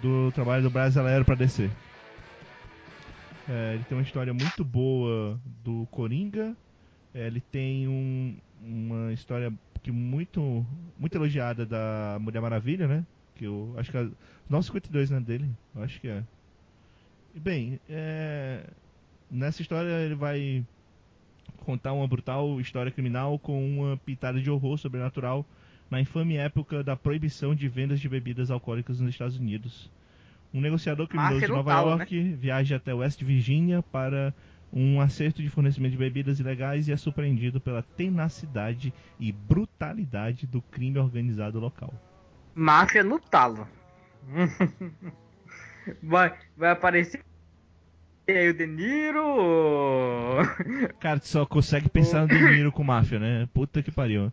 do trabalho do Brasileiro pra descer. É, ele tem uma história muito boa do Coringa. É, ele tem um- uma história que muito muito elogiada da Mulher Maravilha, né? Que eu acho que é 952 né, dele, eu acho que é. E bem, é, nessa história ele vai contar uma brutal história criminal com uma pitada de horror sobrenatural na infame época da proibição de vendas de bebidas alcoólicas nos Estados Unidos. Um negociador criminoso Máfia de no Nova talo, York viaja até West Virginia para um acerto de fornecimento de bebidas ilegais e é surpreendido pela tenacidade e brutalidade do crime organizado local. Máfia no talo. [laughs] vai, vai aparecer aí o De Niro. Cara, tu só consegue pensar no De Niro com máfia, né? Puta que pariu.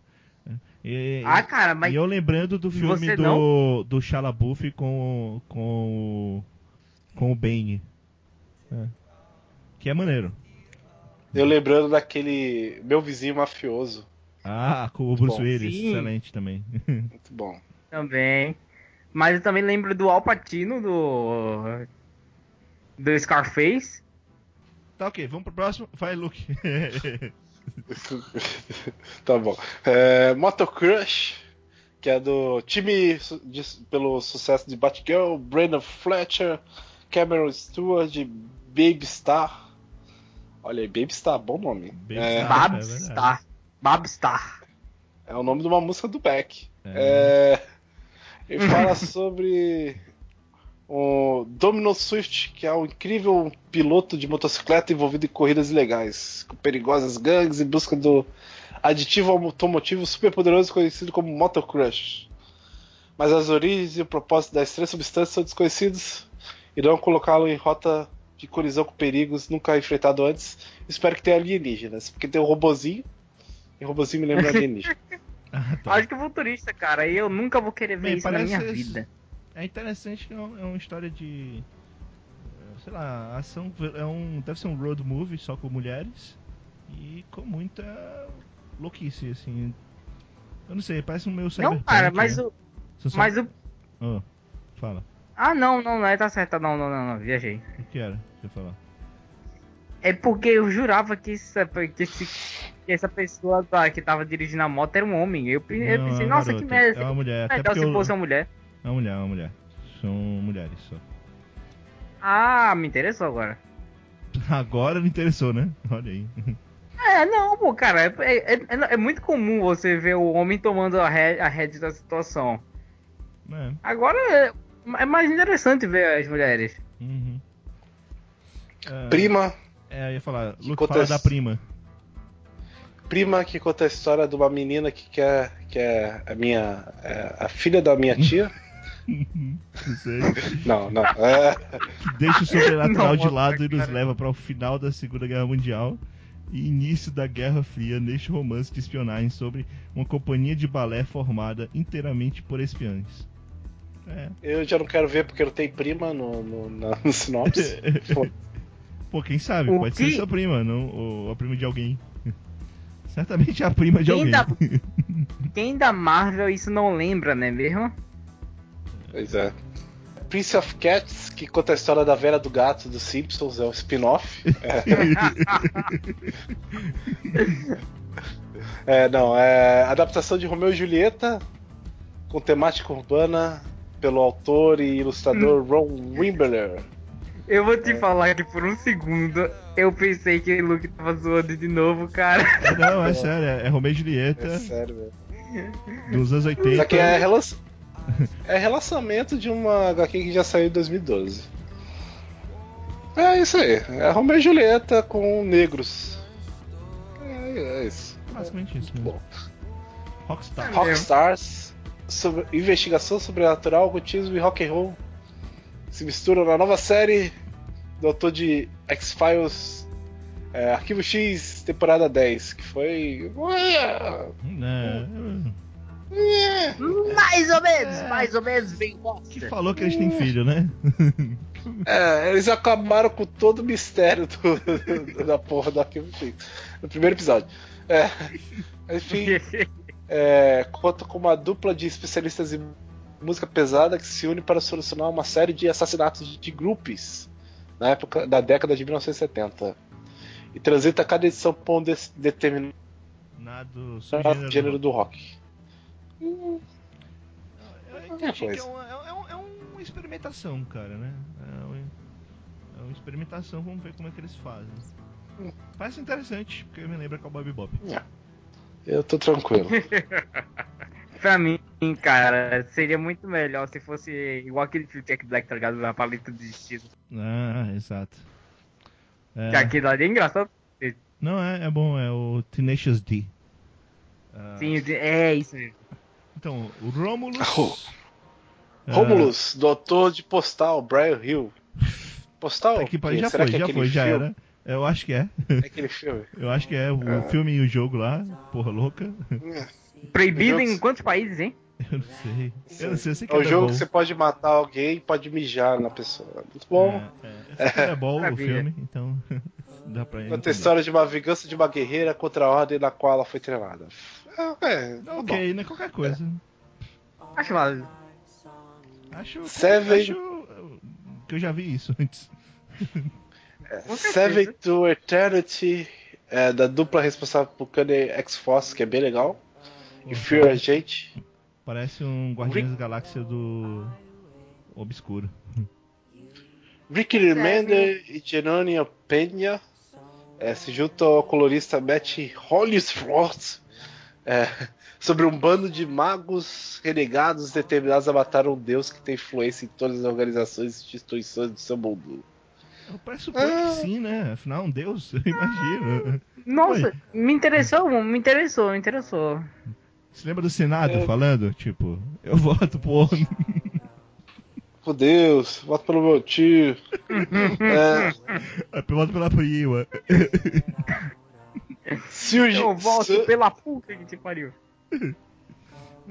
E, Ah, cara, mas e eu lembrando do filme do, do Shia LaBeouf com, com, o- com o Bane. É. Que é maneiro. Eu lembrando daquele meu vizinho mafioso. Ah, com o Bruce Willis, sim. excelente também. [laughs] Muito bom. também. Mas eu também lembro do Al Pacino do do Scarface. tá ok, vamos pro próximo. Vai, Luke. [laughs] tá bom. É, Moto Crush, que é do time de- pelo sucesso de Batgirl, Brandon Fletcher, Cameron Stewart, Baby Star. Olha aí, Baby Star, bom nome. Baby é, é Babstar. Babstar. é o nome de uma música do Beck. É. É, ele fala [laughs] sobre o Domino Swift, que é um incrível piloto de motocicleta envolvido em corridas ilegais, com perigosas gangues em busca do aditivo automotivo superpoderoso conhecido como Motocrush. Mas as origens e o propósito das três substâncias são desconhecidos e irão colocá-lo em rota de colisão com perigos nunca enfrentado antes. Espero que tenha alienígenas, porque tem um robozinho e o robozinho me lembra alienígena. [laughs] Ah, tá. Acho que é futurista, cara. E eu nunca vou querer ver Bem, isso na minha esse- vida. É interessante que é é uma história de. eh, Sei lá, ação. É um, deve ser um road movie só com mulheres. E com muita louquice, assim. Eu não sei, parece um meu Não, cara, mas né? o. Só- Mas o. Ah, fala. Ah, não, não, não, tá certo. Não, não, não, não, viajei. O que era? Eu falar. É porque eu jurava que, essa, que, esse- que essa pessoa tá- que tava dirigindo a moto era um homem. Eu, eu Não, pensei, é nossa, que merda. É uma mulher. Até se eu- fosse uma mulher. É uma mulher, é uma mulher. São mulheres só. Ah, me interessou agora. [laughs] Agora não interessou, né? Olha aí. É, não, pô, cara, é, é, é- é muito comum você ver o homem tomando a rédea da situação. É. Agora é, é mais interessante ver as mulheres. Uhum. É, Prima, É, eu ia falar. Luke fala acontece? da prima. prima que conta a história de uma menina que quer que é a minha é a filha da minha tia. [laughs] não sei. Não, não. É, que [laughs] deixa o sobrenatural de lado e nos leva para o final da Segunda Guerra Mundial e início da Guerra Fria neste romance de espionagem sobre uma companhia de balé formada inteiramente por espiões. É. eu já não quero ver porque não tem prima no, no, na, no sinopse. [laughs] Pô, quem sabe? O Pode que- ser sua prima, não, ou a prima de alguém. [laughs] Certamente é a prima de Quem alguém. da, [laughs] quem da Marvel isso não lembra, né mesmo? Pois é. Prince of Cats, que conta a história da Vera do Gato dos Simpsons, é um spin-off. [laughs] É, não, é adaptação de Romeu e Julieta, com temática urbana, pelo autor e ilustrador Ron Wimberler. Eu vou te falar que por um segundo eu pensei que o Luke tava zoando de novo, cara. Não, é sério, é Romeu e É Julieta sério, velho. dos anos 80. Só que é, relança- é relançamento de uma HQ que já saiu em 2012. É isso aí. É Romeu e Julieta com negros. É, é isso. Basicamente isso mesmo. Bom. Rockstar. Rockstars, sobre investigação sobrenatural, ocultismo e rock and roll se misturam na nova série do autor de X-Files é, Arquivo X, temporada 10, que foi. É, [laughs] Mais ou menos, mais ou menos, bem bosta. que falou que eles têm filho, né? [laughs] É, eles acabaram com todo o mistério do- do- da porra do Arquivo X. No primeiro episódio. É, enfim, [laughs] é, conta com uma dupla de especialistas em música pesada que se une para solucionar uma série de assassinatos de, de grupos na época da década de 1970. E transita cada edição por um des- determinado Nado gênero, do rock. Eu entendi que coisa. é uma, é, um- é uma experimentação, cara, né? É uma, é uma experimentação, vamos ver como é que eles fazem. Parece interessante, porque me lembra Cowboy Bebop. Eu tô tranquilo. [laughs] Pra mim, cara, seria muito melhor se fosse igual aquele filme Jack Black, tá ligado? Na paleta de estilo. Ah, exato. É, Que aquilo ali é engraçado. Não, é, é bom, é o Tenacious D. Ah, Sim, é isso mesmo. Então, o Romulus. Ro- ah, Romulus, doutor de postal, Brian Hill. Postal? é que, Que- já será foi, que é já aquele foi, já filme? era. Eu acho que é. É aquele filme. [laughs] Eu acho que é o Ah. filme e o jogo lá. Porra louca. Proibido O em quantos países, hein? [laughs] Eu não sei. Eu não sei, eu sei que É o é jogo bom. que você pode matar alguém e pode mijar na pessoa. Muito bom. É, é. É bom o filme, então [laughs] dá pra Conta a história de uma vingança de uma guerreira contra a ordem na qual ela foi treinada. É, é, tá bom. Ok, não é qualquer coisa. Acho válido. Acho, Seven- acho uh, que eu já vi isso antes. [laughs] Certeza. Seven to Eternity, é, da dupla responsável por Kanye X-Force, que é bem legal. E Fear Agent. Parece um Guardiões da Galáxia do Obscuro. Ricky Remender e Genonia Penha é, se juntam ao colorista Matt Hollisworth é, sobre um bando de magos renegados determinados a matar um deus que tem influência em todas as organizações e instituições do seu mundo. Eu pressupõe Ah. que sim, né? Afinal, um deus, [laughs] eu imagino. Nossa, Oi. me interessou, me interessou, me interessou. Você lembra do Senado Eu- falando? Tipo, eu voto por. Por Deus, voto pelo meu tio. [laughs] é, Eu voto pela prima. surge, Eu volto su- pela puta que te pariu.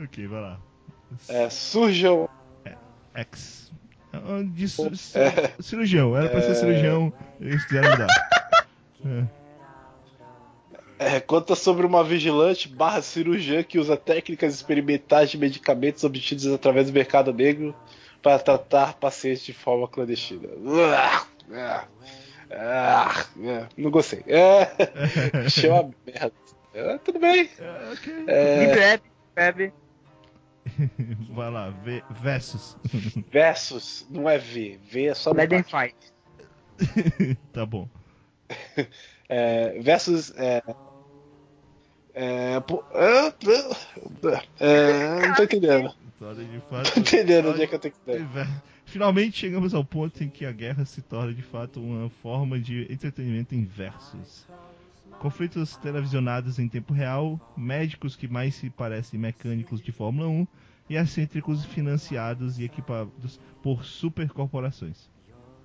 ok, vai lá. é, surjam X. Ah, De É. cirurgião, era pra ser cirurgião, eles quiseram mudar. É. [laughs] É, conta sobre uma vigilante barra cirurgiã que usa técnicas experimentais de medicamentos obtidos através do mercado negro para tratar pacientes de forma clandestina. Ah, ah, é, Não gostei. É, [laughs] achei uma merda. É, tudo bem. É, ok. Me É, bebe, bebe. [laughs] Vai lá, V versus. versus não é V. V é só Let them fight. [laughs] tá bom. É, versus. É, é, pô, é, é, não tô entendendo. Fato. Tô entendendo onde é que eu tenho que ir. Finalmente chegamos ao ponto em que a guerra se torna de fato uma forma de entretenimento em versus. Conflitos televisionados em tempo real, médicos que mais se parecem mecânicos de Fórmula 1 e excêntricos financiados e equipados por supercorporações.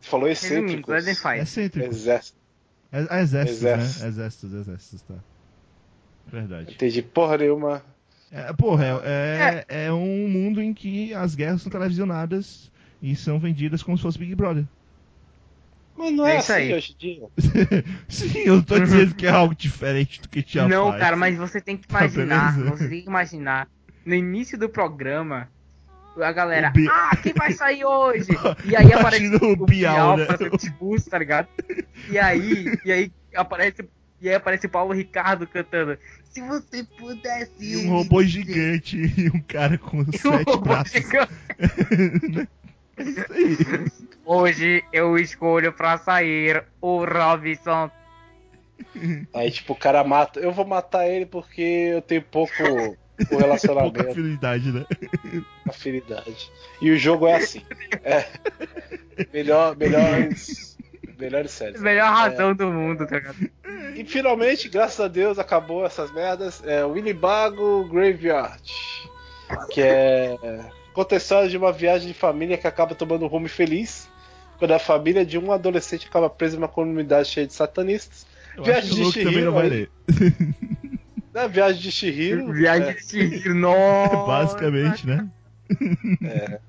Você falou excêntricos. Excêntricos. Exército. É- é Exércitos, Exército. né? Exércitos, exércitos, tá. Verdade. Entendi porra nenhuma. É, porra, é, é, é um mundo em que as guerras são televisionadas e são vendidas como se fosse Big Brother. Mas não é, É isso assim aí. hoje em dia. [laughs] Sim, eu tô dizendo que é algo diferente do que já Não, faz. cara, mas você tem que Tá, imaginar, beleza. você tem que imaginar. No início do programa, a galera, O Bi- ah, quem vai sair hoje? [laughs] E aí aparece Imagina o Bial, né? pra ser o Tibus, tá ligado? E aí, e aí aparece, e aí aparece o Paulo Ricardo cantando. Se você pudesse. E um robô gigante e um cara com E um sete robô braços. gigante. [laughs] Isso aí. Hoje eu escolho pra sair o Robinson. Aí, tipo, o cara mata. Eu vou matar ele porque eu tenho pouco [laughs] o Pouca relacionamento, afinidade, né? afinidade. E o jogo é assim. É. Melhor, melhores. [laughs] Melhores séries. Melhor razão do mundo, tá ligado? E finalmente, graças a Deus, acabou essas merdas. É o Winnebago Graveyard. Que é. Conta a história de uma viagem de família que acaba tomando um rumo feliz. Quando a família de um adolescente acaba presa em uma comunidade cheia de satanistas. Eu Viagem de Luke também não vai ler. Na viagem de Shihiro. [laughs] Viagem de Chihiro, nossa. Basicamente, né? É,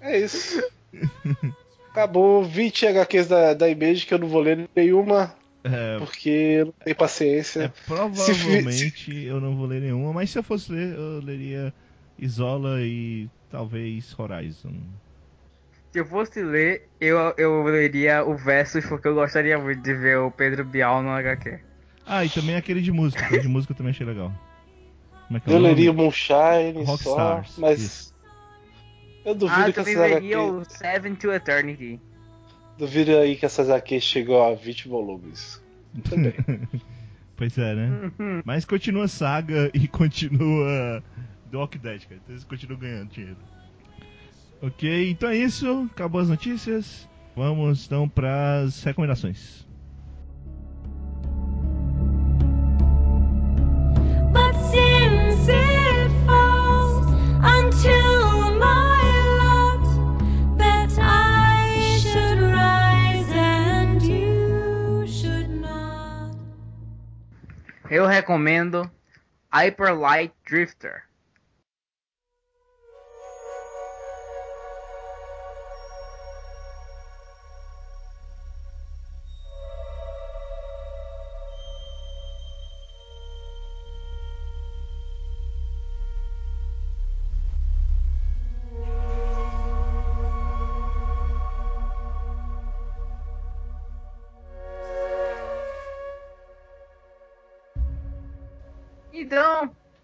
é isso. [laughs] Acabou 20 HQs da, da Image que eu não vou ler nenhuma, É, porque eu não tenho paciência. é, provavelmente eu não vou ler nenhuma, mas se eu fosse ler, eu leria Isola e talvez Horizon. Se eu fosse ler, eu, eu leria o Versus porque eu gostaria muito de ver o Pedro Bial no HQ. Ah, e também aquele de música, aquele de música eu também achei legal. Como é que é o Eu nome? leria o Moonshine Rockstars, só, mas isso. Eu duvido Ah, que leria HQs, o Seven to Eternity. duvido aí que essas HQs chegou a 20 volumes. Também. [laughs] Pois é, né? Uhum. Mas continua Saga e continua The Walking Dead, cara. Então eles continuam ganhando dinheiro. Ok, então é isso. Acabou as notícias. Vamos então para as recomendações. Eu recomendo Hyper Light Drifter.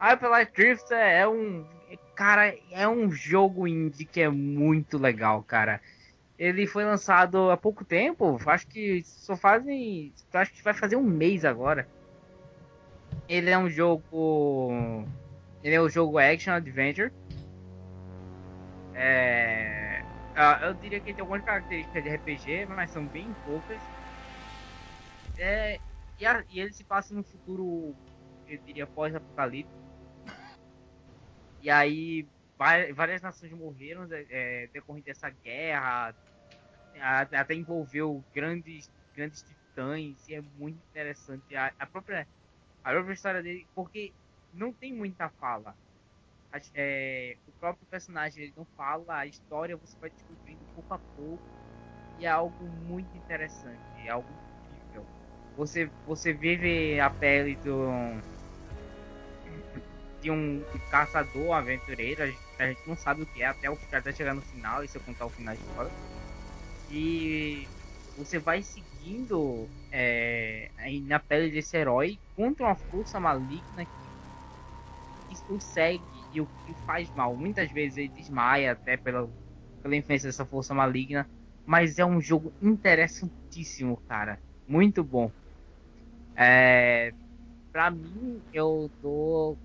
Então, Hyper Light Drifter é um. Cara, é um jogo indie que é muito legal, cara. Ele foi lançado há pouco tempo, acho que só fazem. Acho que vai fazer um mês agora. Ele é um jogo. Ele é um jogo Action Adventure. É. ah, Eu diria que ele tem algumas características de RPG, mas são bem poucas. É, e, a- e ele se passa no futuro, eu diria, pós-apocalipse. E aí, várias nações morreram é, é, decorrente dessa guerra. Até envolveu grandes, grandes titãs. E é muito interessante. A, a própria, a própria história dele, porque não tem muita fala. É, o próprio personagem ele não fala, a história você vai descobrindo pouco a pouco. E é algo muito interessante, é algo incrível. Você, você vive a pele do, de um caçador, aventureiro, a gente, a gente não sabe o que é até, o, até chegar no final, e se eu contar o final de fora. E você vai seguindo é, na pele desse herói contra uma força maligna que, que o segue e o que faz mal. Muitas vezes ele desmaia até pela, pela influência dessa força maligna. Mas é um jogo interessantíssimo, cara. Muito bom. É, pra mim, eu dou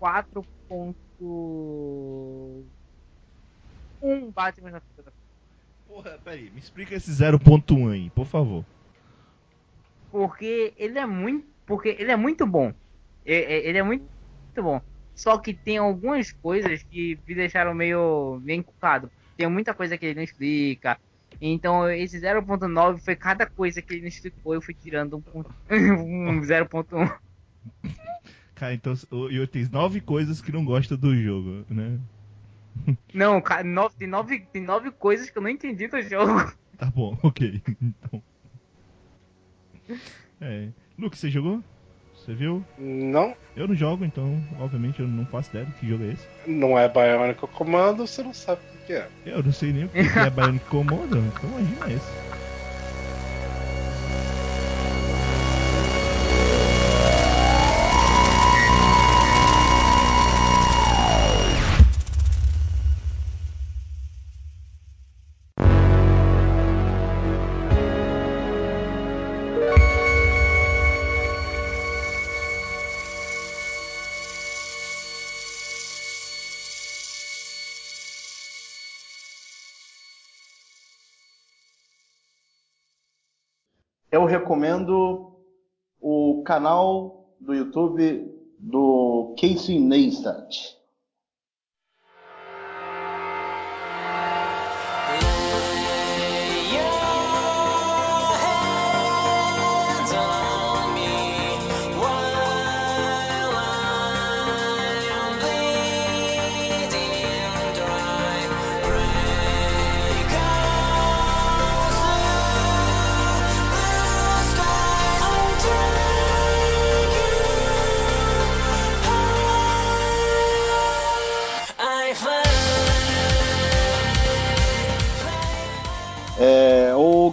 4.1 Batman na fita da Porra, peraí, me explica esse 0.1 aí, por favor. porque ele é muito porque ele é muito bom. E- e- ele é muito, muito bom. Só que tem algumas coisas que me deixaram meio meio encucado. Tem muita coisa que ele não explica. Então esse 0.9 foi cada coisa que ele não explicou eu fui tirando um, ponto- [laughs] um 0.1 [laughs] Cara, então o Yo tem nove coisas que não gosta do jogo, né? não ca- nove, tem nove tem nove coisas que eu não entendi do jogo Tá bom, [laughs] ok. Então. É. Luke, você jogou? Você viu? Não, Eu não jogo, então, obviamente, eu não faço ideia do que jogo é esse. não é Bionic Comando, você não sabe o que é. Eu não sei nem o que que é [laughs] Bionic Commando, então imagina esse. Recomendo o canal do YouTube do Casey Neistat.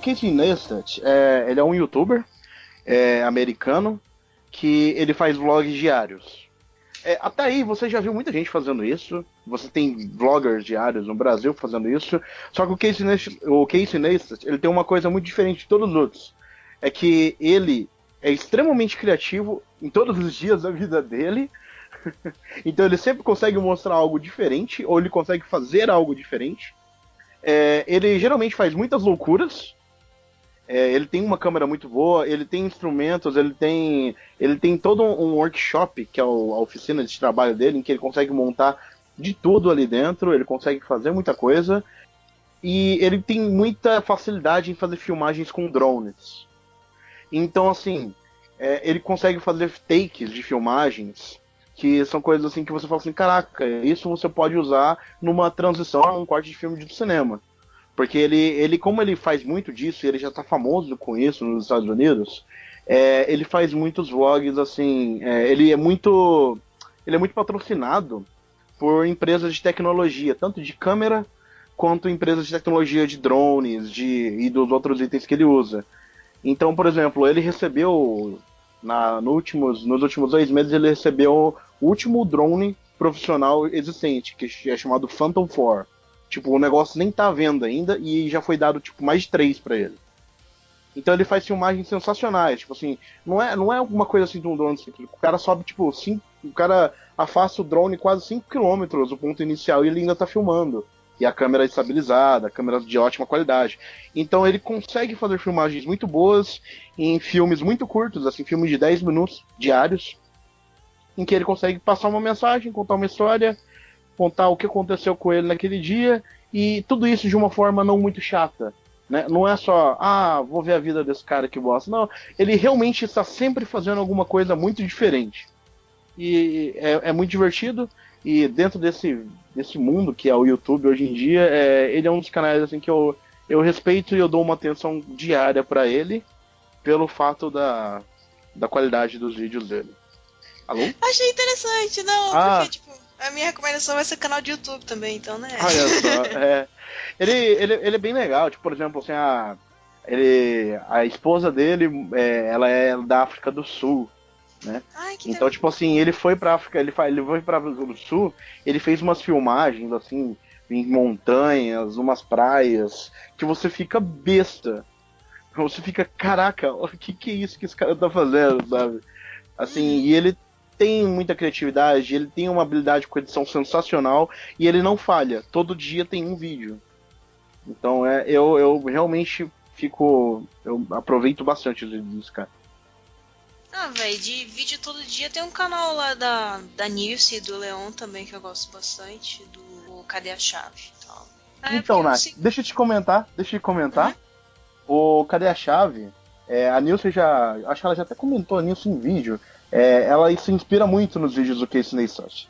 Casey Neistat, é, ele é um youtuber é, americano que ele faz vlogs diários. É, até aí você já viu muita gente fazendo isso. Você tem vloggers diários no Brasil fazendo isso. Só que o Casey Neistat, o Casey Neistat ele tem uma coisa muito diferente de todos os outros. É que ele é extremamente criativo em todos os dias da vida dele. [laughs] então ele sempre consegue mostrar algo diferente, ou ele consegue fazer algo diferente. É, ele geralmente faz muitas loucuras. É, ele tem uma câmera muito boa, ele tem instrumentos, ele tem, ele tem todo um workshop, que é o- a oficina de trabalho dele, em que ele consegue montar de tudo ali dentro, ele consegue fazer muita coisa. E ele tem muita facilidade em fazer filmagens com drones. Então, assim, é, ele consegue fazer takes de filmagens que são coisas assim que você fala assim, caraca, isso você pode usar numa transição a um corte de filme de cinema. Porque ele, ele como ele faz muito disso, e ele já tá famoso com isso nos Estados Unidos, é, ele faz muitos vlogs assim, é, ele é muito ele é muito patrocinado por empresas de tecnologia, tanto de câmera quanto empresas de tecnologia de drones, de e dos outros itens que ele usa. Então, por exemplo, ele recebeu na, no últimos, nos últimos dois meses ele recebeu o último drone profissional existente, que é chamado Phantom 4. Tipo, o negócio nem tá à venda ainda e já foi dado tipo mais de três pra ele. Então ele faz filmagens sensacionais, tipo assim, não é, não é alguma coisa assim de um drone simples. O cara sobe, tipo, cinco, o cara afasta o drone quase 5 km do ponto inicial e ele ainda tá filmando. E a câmera é estabilizada, a câmera de ótima qualidade. Então ele consegue fazer filmagens muito boas em filmes muito curtos, assim, filmes de 10 minutos diários, em que ele consegue passar uma mensagem, contar uma história, contar o que aconteceu com ele naquele dia, e tudo isso de uma forma não muito chata. Né? Não é só, ah, vou ver a vida desse cara que gosta. Não, ele realmente está sempre fazendo alguma coisa muito diferente. E é, é muito divertido. E dentro desse, desse mundo que é o YouTube hoje em dia, é, ele é um dos canais assim que eu, eu respeito e eu dou uma atenção diária para ele, pelo fato da, da qualidade dos vídeos dele. Alô? Achei interessante, não, Ah. porque, tipo, a minha recomendação vai ser canal de YouTube também, então, né? Olha só, [laughs] é. Ele, ele, ele é bem legal, tipo, por exemplo, assim, a, ele, a esposa dele, é, ela é da África do Sul. Ai, que Então, tipo assim, ele foi pra África, ele, ele foi pra África do Sul, ele fez umas filmagens, assim, em montanhas, umas praias, que você fica besta. Você fica, caraca, o que que é isso que esse cara tá fazendo, sabe? Assim, e ele tem muita criatividade, ele tem uma habilidade com edição sensacional e ele não falha. Todo dia tem um vídeo. Então, é, eu, eu realmente fico. Eu aproveito bastante os vídeos desse cara. Ah, velho, de vídeo todo dia tem um canal lá da, da Nilce e do Leon também que eu gosto bastante, do Cadê a Chave e tal. É Então, Nath, sei- deixa eu te comentar, deixa eu te comentar. O Cadê a Chave? É, a Nilce já. Acho que ela já até comentou a Nilce em vídeo. É, ela se inspira muito nos vídeos do Casey Neistat.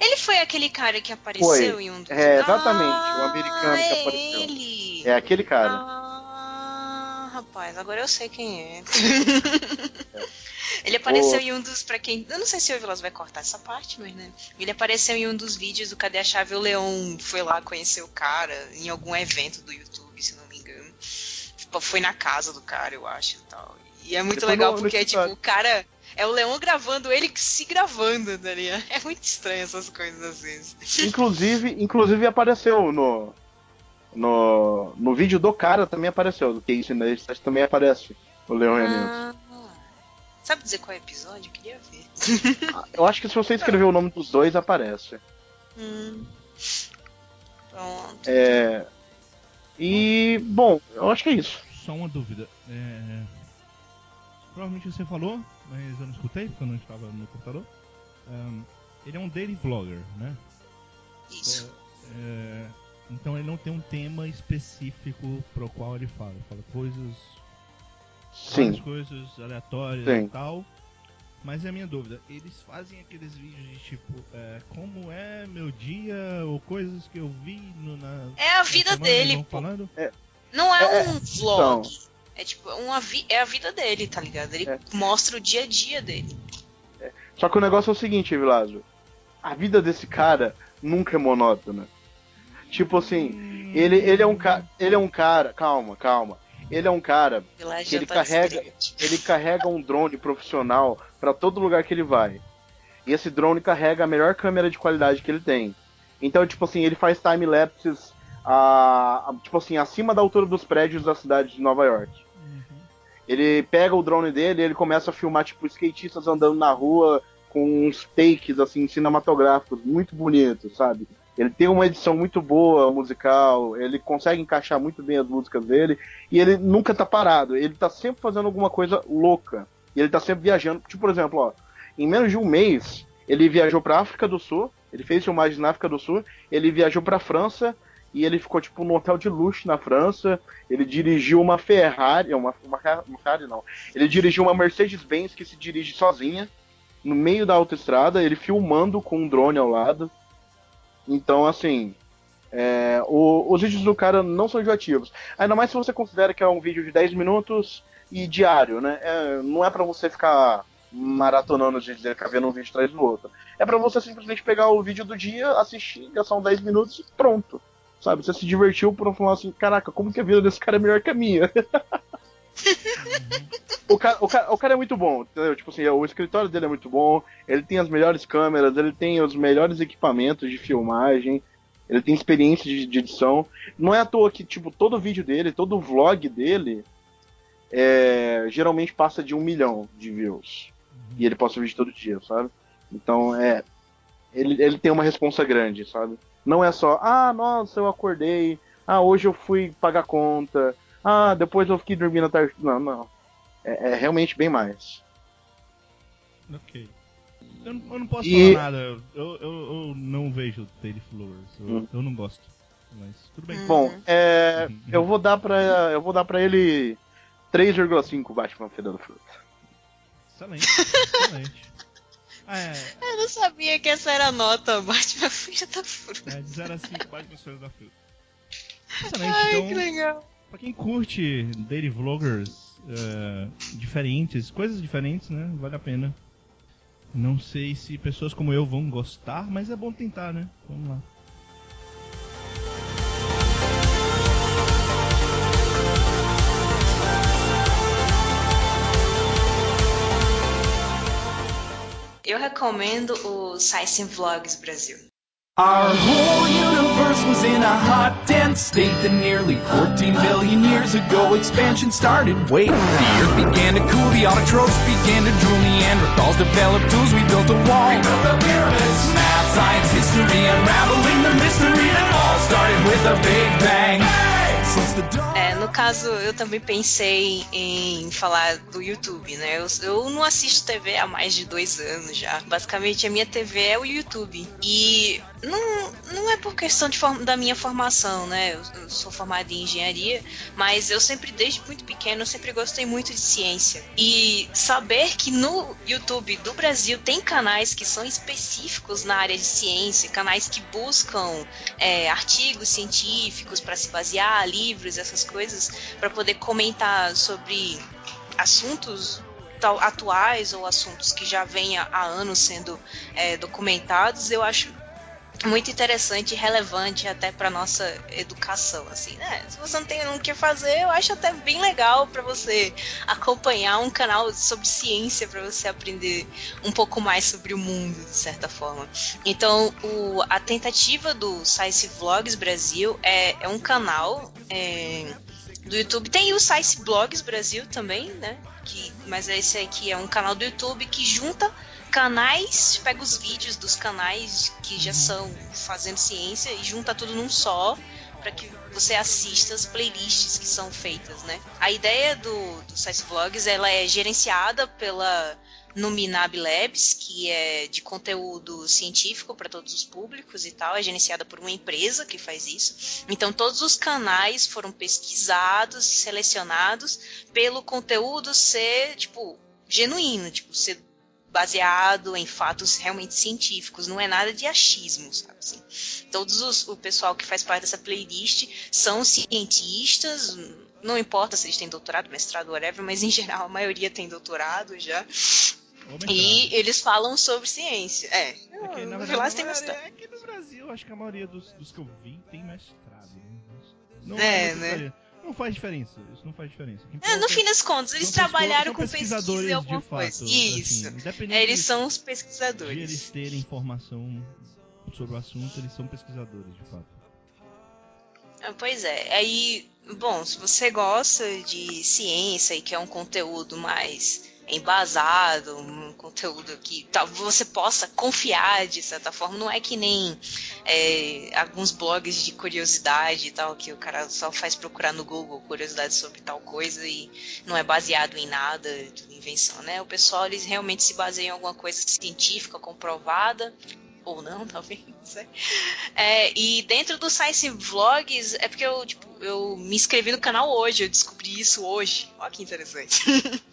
Ele foi aquele cara que apareceu Foi. em um dos... É, exatamente, ah, o americano que é apareceu. ele! É aquele cara. Ah, rapaz, agora eu sei quem é. [laughs] Ele apareceu em um dos, pra quem. Eu não sei se o Vilas vai cortar essa parte, mas né. Ele apareceu em um dos vídeos do Cadê a Chave? O Leon foi lá conhecer o cara em algum evento do YouTube, se não me engano. Tipo, Foi na casa do cara, eu acho e tal. E é muito legal no- no porque, tipo, o cara. É o Leon gravando ele se gravando, ligado? É muito estranho essas coisas às vezes. Inclusive, inclusive apareceu no. No, no vídeo do cara também apareceu, do Casey Neistat também aparece. O Leon e a Nilce. Ah, sabe dizer qual é o episódio? Eu queria ver. [laughs] Eu acho que se você escrever o nome dos dois, aparece. Hum. Pronto. É. E. Bom, eu acho que é isso. Só uma dúvida. É... Provavelmente você falou, mas eu não escutei porque eu não estava no computador. Ahn, ele é um daily vlogger, né? Isso. É, então ele não tem um tema específico pro qual ele fala. Ele fala coisas, Sim. coisas aleatórias Sim. e tal. Mas é a minha dúvida, eles fazem aqueles vídeos de tipo, é, como é meu dia, ou coisas que eu vi no, na. É a vida dele, pô. falando? Não é, É, um vlog. então. É tipo, uma vi é a vida dele, tá ligado? Ele É. mostra o dia a dia dele. Só que o negócio é o seguinte, Vilazo. A vida desse cara nunca é monótona. Tipo assim, ele, ele é um cara. Ele é um cara. Calma, calma. Ele é um cara que ele tá carrega- descrente. ele carrega um drone profissional pra todo lugar que ele vai. E esse drone carrega a melhor câmera de qualidade que ele tem. Então, tipo assim, ele faz time lapses a, a- tipo assim, acima da altura dos prédios da cidade de Nova York. Ele pega o drone dele e ele começa a filmar tipo skatistas andando na rua com uns takes assim cinematográficos muito bonitos, sabe? Ele tem uma edição muito boa musical, ele consegue encaixar muito bem as músicas dele e ele nunca tá parado, ele tá sempre fazendo alguma coisa louca. E ele tá sempre viajando, tipo, por exemplo, ó, em menos de um mês, ele viajou pra África do Sul, ele fez filmagens na África do Sul, ele viajou pra França e ele ficou tipo num hotel de luxo na França. Ele dirigiu uma Ferrari, uma, uma, uma Ferrari não. Ele dirigiu uma Mercedes-Benz que se dirige sozinha no meio da autoestrada, ele filmando com um drone ao lado. Então, assim, é, o- os vídeos do cara não são enjoativos. Ainda mais se você considera que é um vídeo de 10 minutos e diário, né? É, não é pra você ficar maratonando os vídeos, ficar vendo um vídeo atrás do outro. É pra você simplesmente pegar o vídeo do dia, assistir, gastar uns 10 minutos e pronto. Sabe? Você se divertiu por falar assim, caraca, como que a vida desse cara é melhor que a minha? [laughs] o, cara, o, cara, o cara é muito bom, entendeu? Tipo assim, o escritório dele é muito bom, ele tem as melhores câmeras, ele tem os melhores equipamentos de filmagem, ele tem experiência de, de edição. Não é à toa que, tipo, todo vídeo dele, todo vlog dele, é, geralmente passa de um milhão de views. E ele posta vídeo todo dia, sabe? Então, é. Ele, ele tem uma responsa grande, sabe? Não é só, ah, nossa, eu acordei, ah, hoje eu fui pagar conta, ah, depois eu fiquei dormindo à tarde. Não, não. É, é realmente bem mais. Ok. Eu não, eu não posso E- falar nada. Eu, eu, eu não vejo Daily Flowers. Eu, Hum. eu não gosto. Mas tudo bem. Hum. Bom, é, Uhum. eu vou dar pra. Eu vou dar para ele 3,5 Batman Fedendo Fruta. Excelente. Excelente. [laughs] É, Eu não sabia que essa era a nota, Batman Filha da Fruta. é de 0 a 5 Batman Sonhos da Fruta. Excelente. Ai, então, que legal. pra quem curte daily vloggers é, diferentes, coisas diferentes, né? Vale a pena. Não sei se pessoas como eu vão gostar, mas é bom tentar, né? Vamos lá. Eu recomendo o Science Vlogs Brasil. Our whole universe was in a hot, dense state that nearly 14 billion years ago expansion started. Wait, the earth began to cool, the autotrophs began to drool, Neanderthals developed tools, we built a wall. We built the pyramids. Math, science, history, unraveling the mystery that all started with a big bang. Since the dawn. No caso, eu também pensei em falar do YouTube, né? Eu, eu não assisto TV há mais de dois anos já. Basicamente, a minha TV é o YouTube. E não, não é por questão de da minha formação, né? Eu, eu sou formada em engenharia, mas eu sempre, desde muito pequeno, eu sempre gostei muito de ciência. E saber que no YouTube do Brasil tem canais que são específicos na área de ciência, canais que buscam é, artigos científicos para se basear, livros, essas coisas, para poder comentar sobre assuntos atuais ou assuntos que já vêm há anos sendo é, documentados, eu acho muito interessante e relevante até para nossa educação, assim, né? Se você não tem o que fazer, eu acho até bem legal para você acompanhar um canal sobre ciência para você aprender um pouco mais sobre o mundo, de certa forma. Então, o- a tentativa do Science Vlogs Brasil é, é um canal é, do YouTube. Tem o Science Blogs Brasil também, né? Que, mas esse aqui é um canal do YouTube que junta canais, pega os vídeos dos canais que já são fazendo ciência e junta tudo num só para que você assista as playlists que são feitas, né? A ideia do, do Science Vlogs ela é gerenciada pela Numinab Labs, que é de conteúdo científico para todos os públicos e tal, é gerenciada por uma empresa que faz isso. Então todos os canais foram pesquisados, selecionados pelo conteúdo ser tipo genuíno, tipo ser baseado em fatos realmente científicos, não é nada de achismo, sabe assim. Todos os, o pessoal que faz parte dessa playlist são cientistas, não importa se eles têm doutorado, mestrado, whatever, mas em geral a maioria tem doutorado já. E eles falam sobre ciência. É, É que, na verdade, tem mestrado. é que no Brasil, acho que a maioria dos, dos que eu vi tem mestrado. né? Não É, né? não faz diferença. Isso não faz diferença. É, no importa fim das contas, eles trabalharam com pesquisa pesquisadores e alguma de coisa. fato, Isso. assim, É, eles são os de eles pesquisadores. terem informação sobre o assunto, eles são pesquisadores, de fato. Ah, Pois é. Aí, bom, se você gosta de ciência e quer um conteúdo mais embasado, um conteúdo que tal, você possa confiar de certa forma, não é que nem é, alguns blogs de curiosidade e tal, que o cara só faz procurar no Google curiosidades sobre tal coisa e não é baseado em nada invenção, né? O pessoal, eles realmente se baseiam em alguma coisa científica comprovada, ou não, [laughs] talvez, não sei. É, e dentro do Science Vlogs, é porque eu, tipo, eu me inscrevi no canal hoje, eu descobri isso hoje. Olha que interessante.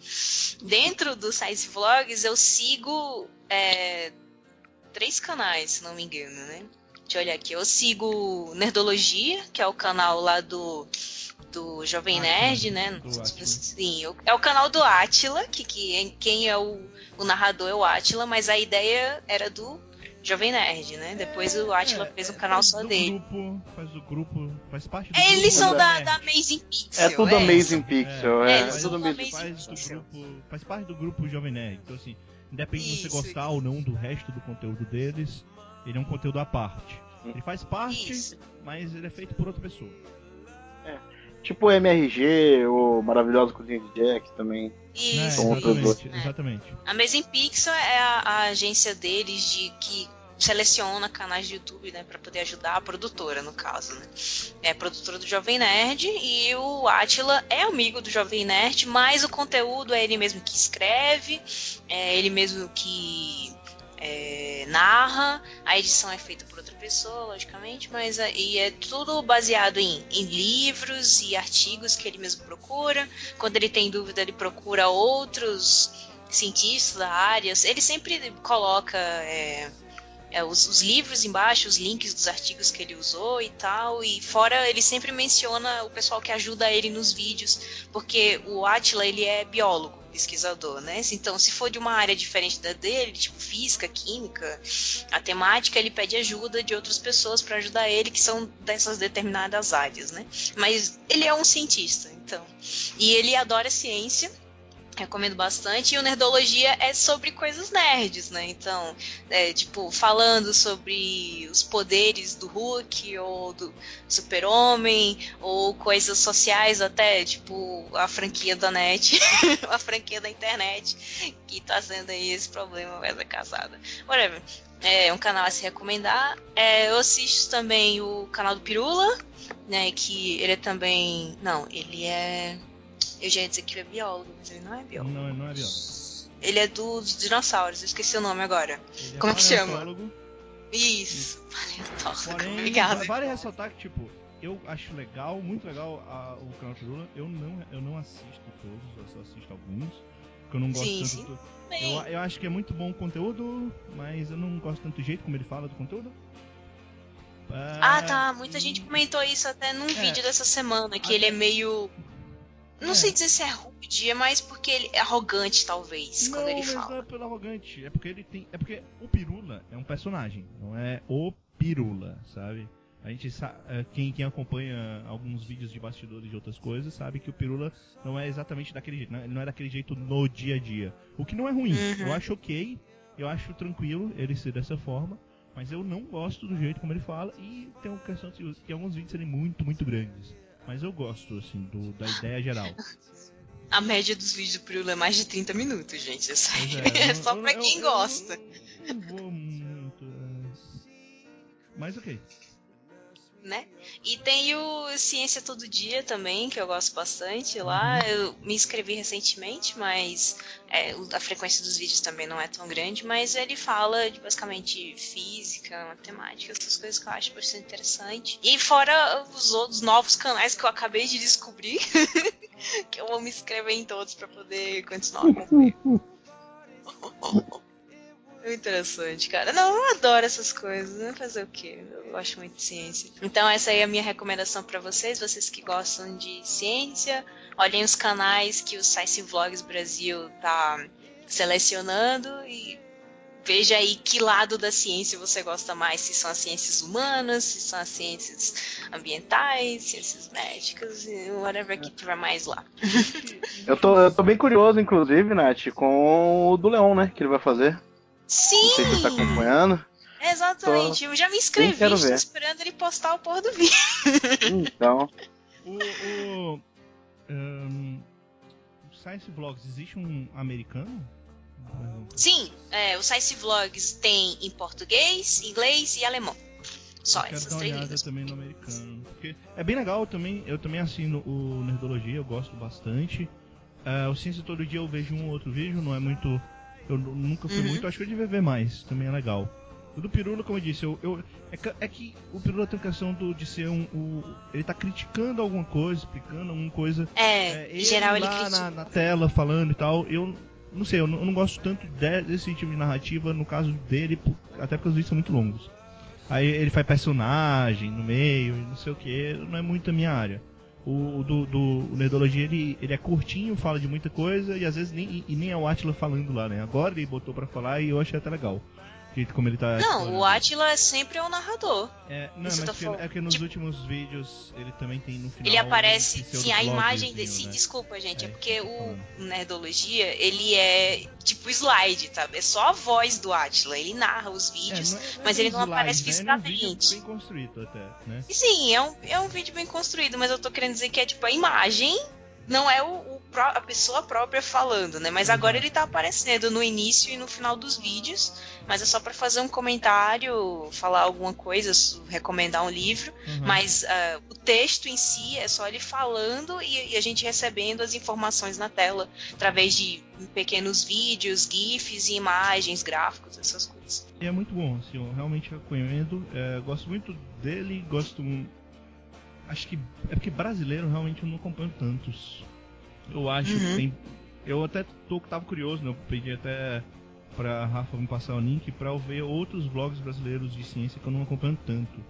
[laughs] dentro do Science Vlogs, eu sigo é, três canais, se não me engano, né? Deixa eu olhar aqui. Eu sigo Nerdologia, que é o canal lá do, do Jovem Nerd, né? do. Sim, é o canal do Átila, que, que quem é o, o narrador é o Átila, mas a ideia era do Jovem Nerd, né? Depois o Átila É, fez um é, canal faz só do dele. Grupo, faz do grupo, faz parte do É, grupo Eles são da, da Amazing Pixel. É tudo Amazing Pixel, É, é, eles é são tudo do Amazing faz, do Pixel. grupo, faz parte do grupo Jovem Nerd. Então, assim, independente de você Isso, gostar isso. ou não do resto do conteúdo deles, ele é um conteúdo à parte. Ele faz parte, Isso. mas ele é feito por outra pessoa. Tipo o MRG, o Maravilhosa Cozinha de Jack também. Isso, É, São isso. exatamente, É. exatamente. A Amazing Pixel é a, a agência deles de que seleciona canais de YouTube, né, para poder ajudar a produtora, no caso, né? É produtora do Jovem Nerd e o Atila é amigo do Jovem Nerd, mas o conteúdo é ele mesmo que escreve, é ele mesmo que é, narra, a edição é feita por outra pessoa, logicamente, mas e é tudo baseado em, em livros e artigos que ele mesmo procura. Quando ele tem dúvida, ele procura outros cientistas da área. Ele sempre coloca é, é, os, os livros embaixo, os links dos artigos que ele usou e tal. E fora, ele sempre menciona o pessoal que ajuda ele nos vídeos, porque o Atila ele é biólogo, pesquisador, né? Então, se for de uma área diferente da dele, tipo física, química, a temática, ele pede ajuda de outras pessoas para ajudar ele que são dessas determinadas áreas, né? Mas ele é um cientista, então. E ele adora ciência. Recomendo bastante. E o Nerdologia é sobre coisas nerds, né? Então, é, tipo, falando sobre os poderes do Hulk ou do Super-Homem, ou coisas sociais até, tipo, a franquia da net, [laughs] a franquia da internet, que tá sendo aí esse problema, essa casada. Whatever. É um canal a se recomendar. É, eu assisto também o canal do Pirula, né? Que ele é também. Não, ele é. Eu já ia dizer que ele é biólogo, mas ele não é biólogo. Não, não é biólogo. Ele é dos dinossauros, eu esqueci o nome agora. Ele é Como é que chama? Isso, paleontólogo, Porém, obrigada. vale ressaltar que, tipo, eu acho legal, muito legal a- o canal Pirula. Eu não, eu não assisto todos, eu só assisto alguns. Porque eu não gosto Sim, tanto sim. do- Eu, eu acho que é muito bom o conteúdo, mas eu não gosto tanto do jeito como ele fala do conteúdo. Ah, É, tá. Muita e- gente comentou isso até num É. vídeo dessa semana, que Até- ele é meio. Não É. sei dizer se é rude, é mais porque ele é arrogante, talvez, Não, quando ele mas não fala. é pelo arrogante. É porque ele tem. É porque o Pirula é um personagem, não é o Pirula, sabe? A gente sabe. Quem, quem acompanha alguns vídeos de bastidores de outras coisas sabe que o Pirula não é exatamente daquele jeito. Não, ele não é daquele jeito no dia a dia. O que não é ruim. Uhum. Eu acho ok, eu acho tranquilo ele ser dessa forma. Mas eu não gosto do jeito como ele fala. E tem uma questão de que alguns vídeos serem muito, muito grandes. Mas eu gosto, assim, do, da ideia geral. A média dos vídeos do Pirula é mais de 30 minutos, gente. É, sério. Pois [laughs] é eu só não- pra eu- quem eu- gosta. Eu não vou muito. é. Mas ok. Né? E tem o Ciência Todo Dia também, que eu gosto bastante lá. Eu me inscrevi recentemente, mas é, a frequência dos vídeos também não é tão grande, mas ele fala de basicamente física, matemática, essas coisas que eu acho bastante interessante. E fora os outros novos canais que eu acabei de descobrir, [laughs] que eu vou me inscrever em todos pra poder continuar acompanhando. [laughs] É interessante, cara. Não, eu adoro essas coisas? Fazer o quê? Eu gosto muito de ciência. Então essa aí é a minha recomendação pra vocês, vocês que gostam de ciência. Olhem os canais que o Science Vlogs Brasil tá selecionando e Veja aí que lado da ciência você gosta mais, se são as ciências humanas, se são as ciências ambientais, ciências médicas, whatever que tiver mais lá. [laughs] Eu tô, eu tô bem curioso, inclusive, Nath, com o do Leão, né? Que ele vai fazer. Não sei se você tá Sim! acompanhando. Exatamente, eu já me inscrevi, quero estou esperando ele postar o porra do vídeo. Então, O, o, o Science Vlogs, existe um americano? Sim, é, o Science Vlogs tem em português, inglês e alemão. Só Eu quero essas dar uma três olhada línguas. também no americano. Porque é bem legal também. Eu também assino o Nerdologia, eu gosto bastante. Ah, o Ciência Todo Dia eu vejo um ou outro vídeo, não é muito. Eu nu- nunca fui Uhum. muito, acho que eu devia ver mais, também é legal. O do Pirula, como eu disse, eu, eu- é, que, é que o Pirula tem a questão do, de ser um. o- ele tá criticando alguma coisa, explicando alguma coisa. É, em ele geral ele lá na, na tela falando e tal, eu não sei, eu não, eu não gosto tanto de- desse tipo de narrativa no caso dele, por- até porque os vídeos são muito longos. Aí ele faz personagem no meio, não sei o que, não é muito a minha área. O, do, do Nerdologia ele, ele é curtinho, fala de muita coisa e às vezes nem, e nem é o Atila falando lá, né? Agora ele botou pra falar e eu achei até legal. Jeito como ele tá. Não, explorando. o Atila é sempre o narrador. É, não, Isso mas tá falando. é porque nos Tipo- últimos vídeos ele também tem no final. Ele aparece, sim, a imagem dele. pseudo-blogzinho, Sim, né? desculpa, gente, é, É, porque o. Nerdologia, ele é tipo slide, tá? É só a voz do Atila, ele narra os É, vídeos. é- não é mas ele não aparece slide, né? Ele é um fisicamente. vídeo bem construído até, né? E sim, é um, é um vídeo bem construído, mas eu tô querendo dizer que é tipo a imagem, não é o, a pessoa própria falando, né? Mas agora ele tá aparecendo no início e no final dos vídeos, mas é só pra fazer um comentário, falar alguma coisa, recomendar um livro, Uhum. mas ah, o texto em si é só ele falando e, e a gente recebendo as informações na tela através de pequenos vídeos, GIFs, imagens, gráficos, essas coisas. E é muito bom, assim, eu realmente recomendo. É, gosto muito dele, gosto. Acho que. É porque brasileiro realmente eu não acompanho tantos. Eu acho que Uhum. tem. Eu até tô, tava curioso, né? Eu pedi até pra Rafa me passar o link pra eu ver outros vlogs brasileiros de ciência que eu não acompanho tanto.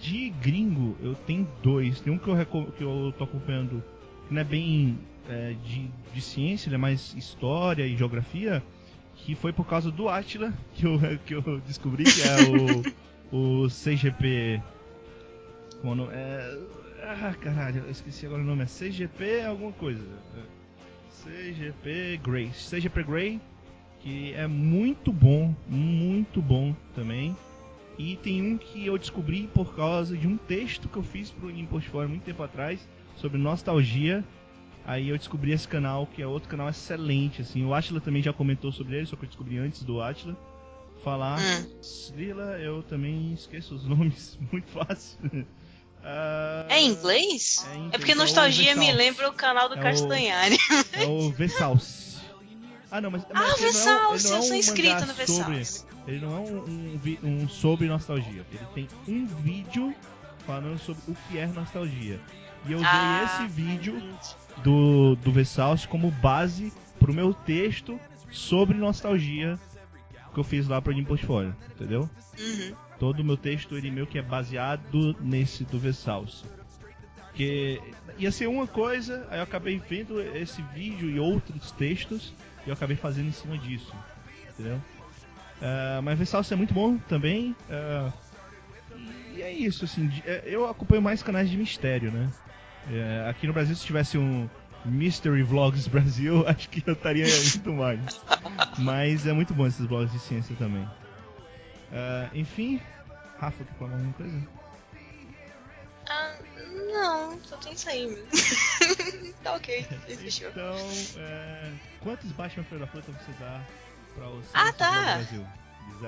De gringo, eu tenho dois. Tem um que eu, que eu tô acompanhando que não é bem é, de, de ciência, ele é mais história e geografia. Que foi por causa do Atila [laughs] que eu, que eu descobri que é o, [laughs] o CGP. Como é? É, ah, caralho, eu esqueci agora o nome. É CGP alguma coisa. CGP Grey. CGP Grey, que é muito bom, muito bom também. E tem um que eu descobri por causa de um texto que eu fiz pro Impost Fora muito tempo atrás sobre nostalgia. Aí eu descobri esse canal, que é outro canal excelente, assim. O Atila também já comentou sobre ele, só que eu descobri antes do Atila falar. Hum. Lila, eu também esqueço os [laughs] nomes muito fácil. Ah, É em inglês? É, em É porque inglês, é o nostalgia me Versalce. lembra o canal do É o- Castanhari. É o Versalce. Ah, não, mas, [laughs] Ah, mas não é um- é eu sou um mangá no sobre, Versalce. Ele não é um, um, um sobre nostalgia. Ele tem um vídeo falando sobre o que é nostalgia. E eu usei Ah, esse vídeo do, do Versalce como base pro meu texto sobre nostalgia que eu fiz lá pro Jim Portfólio, entendeu? Uhum. Todo o meu texto ele meio que é baseado nesse do Versalce. Que ia ser uma coisa, aí eu acabei vendo esse vídeo e outros textos e eu acabei fazendo em cima disso. Entendeu? Ah, mas Versalce é muito bom também. ah, e é isso, assim, é, eu acompanho mais canais de mistério, né? É, aqui no Brasil, se tivesse um Mystery Vlogs Brasil, [laughs] acho que eu estaria indo mais. Mas é muito bom esses vlogs de ciência também. Ah, enfim, Rafa, quer falar alguma coisa? Ah, não, só tem isso aí mesmo. tá ok, fechou. Então, é, quantos Batman Feira da Fruta você dá para o Ah, tá. Brasil?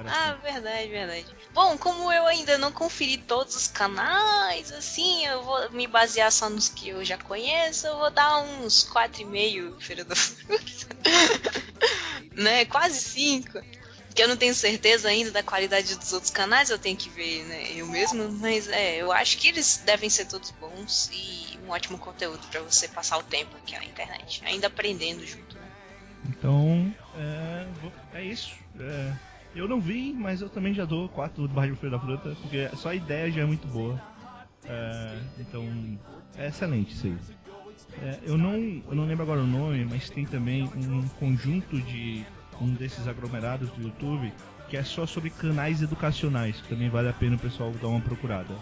Ah, verdade, verdade. Bom, como eu ainda não conferi todos os canais, assim, eu vou me basear só nos que eu já conheço, eu vou dar uns 4,5 Feira da Fruta. [laughs] né? Quase 5. Que eu não tenho certeza ainda da qualidade dos outros canais, eu tenho que ver, né? Eu mesmo, mas é, eu acho que eles devem ser todos bons e um ótimo conteúdo pra você passar o tempo aqui na internet, ainda aprendendo junto, né? Então, é, é isso. É, eu não vi, mas eu também já dou 4 do Batman Feira da Fruta, porque só a ideia já é muito boa. É, então, é excelente isso aí. É, eu, não, eu não lembro agora o nome, mas tem também um conjunto de um desses aglomerados do YouTube que é só sobre canais educacionais, que também vale a pena o pessoal dar uma procurada.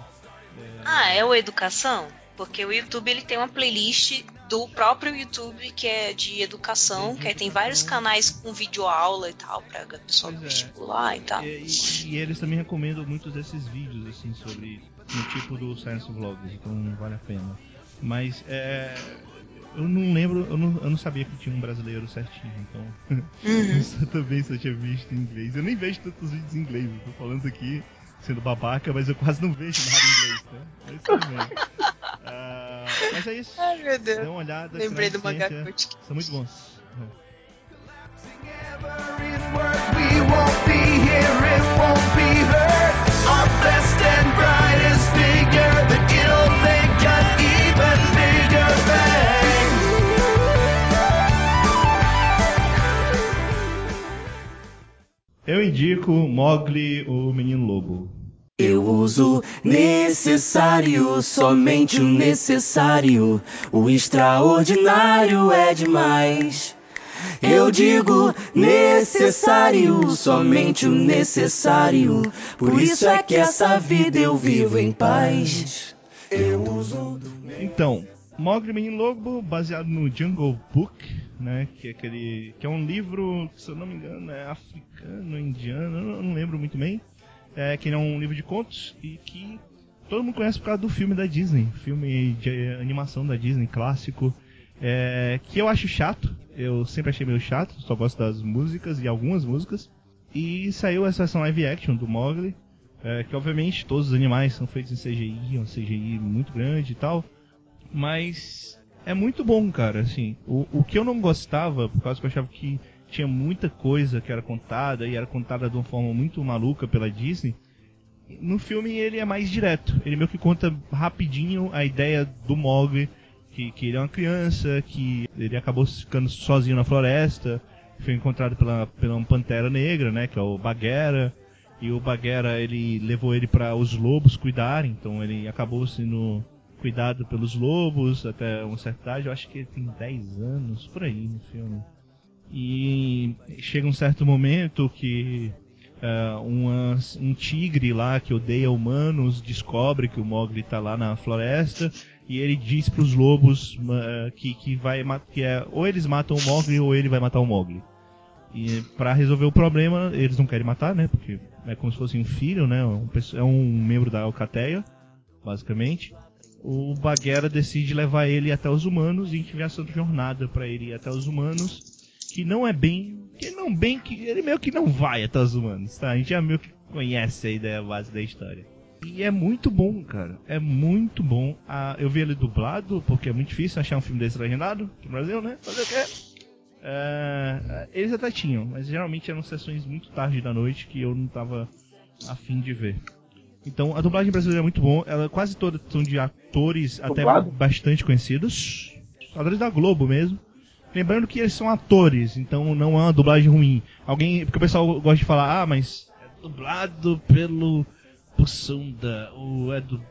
Ah, é o Educação? Porque o YouTube ele tem uma playlist do próprio YouTube que é de educação, que aí tem vários canais com vídeo aula e tal, pra pessoal Pois é. vestibular e tal. E, e- e eles também recomendam muitos desses vídeos, assim, sobre no tipo do Science Vlogs, então vale a pena. Mas é, eu não lembro, eu não, eu não sabia que tinha um brasileiro certinho, então Uhum. [laughs] eu também só tinha visto em inglês. Eu nem vejo tantos vídeos em inglês, eu tô falando aqui sendo babaca, mas eu quase não vejo nada em inglês, né? Mas tudo bem. [laughs] Ah, mas é isso. Ai, meu Dê Deus. uma olhada. Lembrei do Magakuti. São muito bons. Ever in work, we won't be here, it won't be Eu indico Mogli, o Menino Lobo. Eu uso necessário, somente o necessário. O extraordinário é demais. Eu digo necessário, somente o necessário. Por isso é que essa vida eu vivo em paz. Eu uso. Então, Mogli o Menino Lobo, baseado no Jungle Book, né? Que é aquele. que é um livro, se eu não me engano, é africano, indiano, eu não, lembro muito bem. É, que é um livro de contos e que todo mundo conhece por causa do filme da Disney, filme de animação da Disney, clássico. é, que eu acho chato, eu sempre achei meio chato, só gosto das músicas e algumas músicas. E saiu essa versão live action do Mogli, é, que obviamente todos os animais são feitos em CGI, um CGI muito grande e tal. Mas é muito bom, cara, assim. O, o que eu não gostava, por causa que eu achava que tinha muita coisa que era contada e era contada de uma forma muito maluca pela Disney. No filme ele é mais direto. Ele meio que conta rapidinho a ideia do Mogli, que, que ele é uma criança, que ele acabou ficando sozinho na floresta, foi encontrado pela, pela uma pantera negra, né, que é o Bagheera. E o Bagheera ele levou ele para os lobos cuidarem, então ele acabou sendo cuidado pelos lobos até uma certa idade, eu acho que ele tem 10 anos por aí no filme. E chega um certo momento que ah, uma- um tigre lá que odeia humanos descobre que o Mogli tá lá na floresta e ele diz pros lobos ah, que, que vai que é ou eles matam o Mogli ou ele vai matar o Mogli. E para resolver o problema, eles não querem matar, né? Porque é como se fosse um filho, né? Um é um membro da Alcateia, basicamente. O Bagheera decide levar ele até os humanos e vê essa jornada para ele ir até os humanos, que não é bem, que não bem que ele meio que não vai até os humanos, tá? A gente já meio que conhece a ideia base da história. E é muito bom, cara. É muito bom. Ah, eu vi ele dublado, porque é muito difícil achar um filme desse legendado no Brasil, né? Fazer o quê? É, eles até tinham, mas geralmente eram sessões muito tarde da noite que eu não tava afim de ver. Então a dublagem brasileira é muito bom, ela quase todas são de atores Dublado? até bastante conhecidos, atores da Globo mesmo. Lembrando que eles são atores, então não é uma dublagem ruim. Alguém, porque o pessoal gosta de falar, ah, mas é dublado pelo Bussunda, ou é do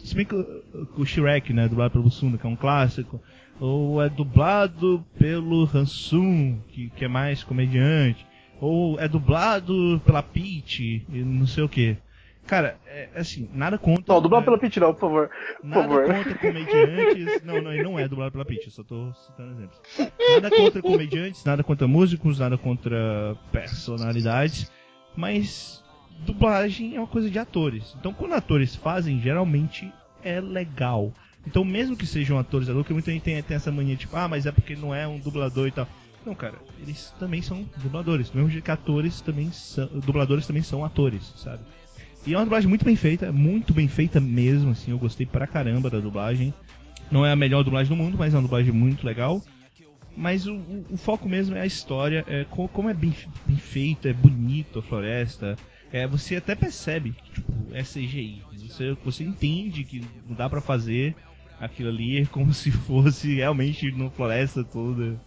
se bem que o, Shrek, né, dublado pelo Bussunda, que é um clássico, ou é dublado pelo Hansum, que, que é mais comediante, ou é dublado pela Peach, e não sei o que. Cara, é assim, nada contra. Não, dublado né, pela Pit não, por favor. Por Nada favor. contra comediantes. [laughs] Não, não, ele não é dublado pela Peach, eu só tô citando exemplos. Nada contra comediantes, nada contra músicos, nada contra personalidades, mas dublagem é uma coisa de atores. Então, quando atores fazem, geralmente é legal. Então, mesmo que sejam atores, porque muita gente tem, tem essa mania tipo, ah, mas é porque não é um dublador e tal. Não, cara, eles também são dubladores. Do mesmo jeito que atores também são. Dubladores também são atores, sabe? E é uma dublagem muito bem feita, muito bem feita mesmo, assim, eu gostei pra caramba da dublagem. Não é a melhor dublagem do mundo, mas é uma dublagem muito legal. Mas o, o- o foco mesmo é a história, é co- como é bem, bem feito, é bonito a floresta. É, você até percebe que tipo, é CGI. Você, você entende que não dá pra fazer aquilo ali como se fosse realmente numa floresta toda.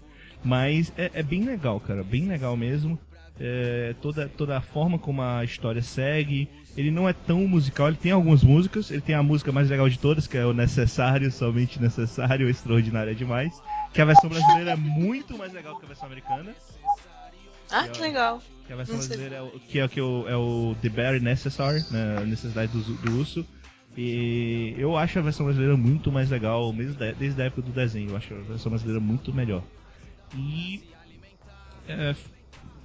Mas é, é bem legal, cara, bem legal mesmo. É, toda, toda a forma como a história segue. Ele não é tão musical, ele tem algumas músicas. Ele tem a música mais legal de todas, que é o Necessário, Somente Necessário, o Extraordinário é Demais. Que a versão brasileira é muito mais legal que a versão americana. Ah, que legal. Que a versão Não brasileira é o, que é, o- que é o, é o The Very Necessary, né, a necessidade do, do urso. E eu acho a versão brasileira muito mais legal, mesmo desde a época do desenho. Eu acho a versão brasileira muito melhor. E. é,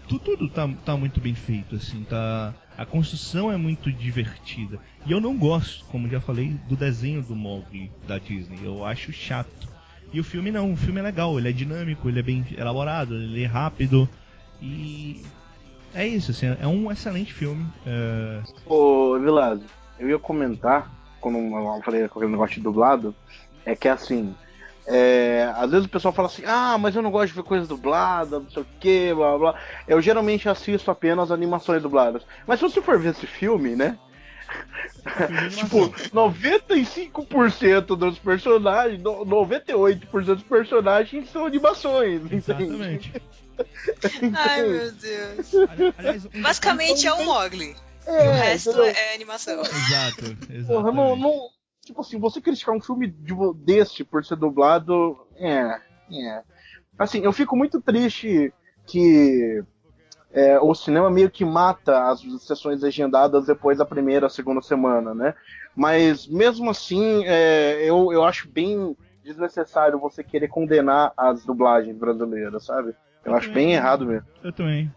tudo tá, tá muito bem feito, assim, tá. A construção é muito divertida. E eu não gosto, como já falei, do desenho do Mogli da Disney. Eu acho chato. E o filme não, o filme é legal, ele é dinâmico, ele é bem elaborado, ele é rápido. E é isso, assim, é um excelente filme. É, Ô, Vilas, eu ia comentar, quando eu falei aquele negócio de dublado, é que assim, é, às vezes o pessoal fala assim, ah, mas eu não gosto de ver coisas dubladas, não sei o que, blá blá. Eu geralmente assisto apenas animações dubladas. Mas se você for ver esse filme, né? [laughs] tipo, animação. 95% dos personagens, no- 98% dos personagens são animações, entende? exatamente. [laughs] Ai, meu Deus. Aliás, um Basicamente é um Mogli. É, e o resto entendeu? é animação. Exato, exato. Porra, não, não. Tipo assim, você criticar um filme de desse por ser dublado. É. É. Assim, eu fico muito triste que é, o cinema meio que mata as sessões legendadas depois da primeira, segunda semana, né? Mas mesmo assim, é, eu, eu acho bem desnecessário você querer condenar as dublagens brasileiras, sabe? Eu acho bem errado mesmo. Eu também.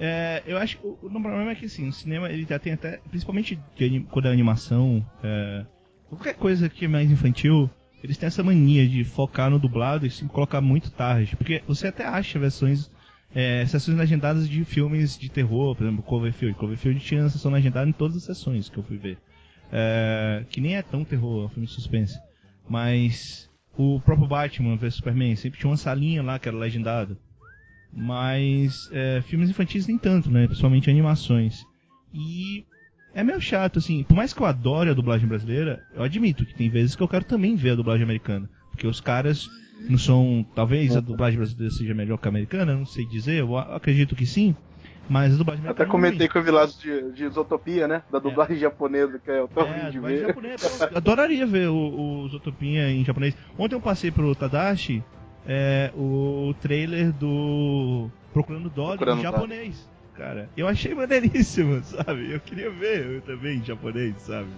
É, eu acho que o, o problema é que assim, o cinema ele já tem até, principalmente de quando é animação, é, qualquer coisa que é mais infantil, eles têm essa mania de focar no dublado e se colocar muito tarde, porque você até acha versões, é, sessões legendadas de filmes de terror, por exemplo, Cloverfield. Cloverfield tinha sessão legendada em todas as sessões que eu fui ver, É, que nem é tão terror, é um filme de suspense, mas o próprio Batman vs Superman sempre tinha uma salinha lá que era legendada. Mas é, filmes infantis nem tanto, né? Principalmente animações. E é meio chato, assim. Por mais que eu adore a dublagem brasileira, eu admito que tem vezes que eu quero também ver a dublagem americana. Porque os caras não são. Talvez a dublagem brasileira seja melhor que a americana, não sei dizer, eu acredito que sim. Mas a dublagem Até americana. é comentei ruim. com o Vilas de, de Isotopia, né? Da dublagem japonesa, que é tão É, de ver. japonesa, adoraria ver o, o em japonês. Ontem eu passei pro Tadashi é, o trailer do Procurando Dory Procurando em japonês. Cara, eu achei maneiríssimo, [laughs] sabe? Eu queria ver eu também em japonês, sabe?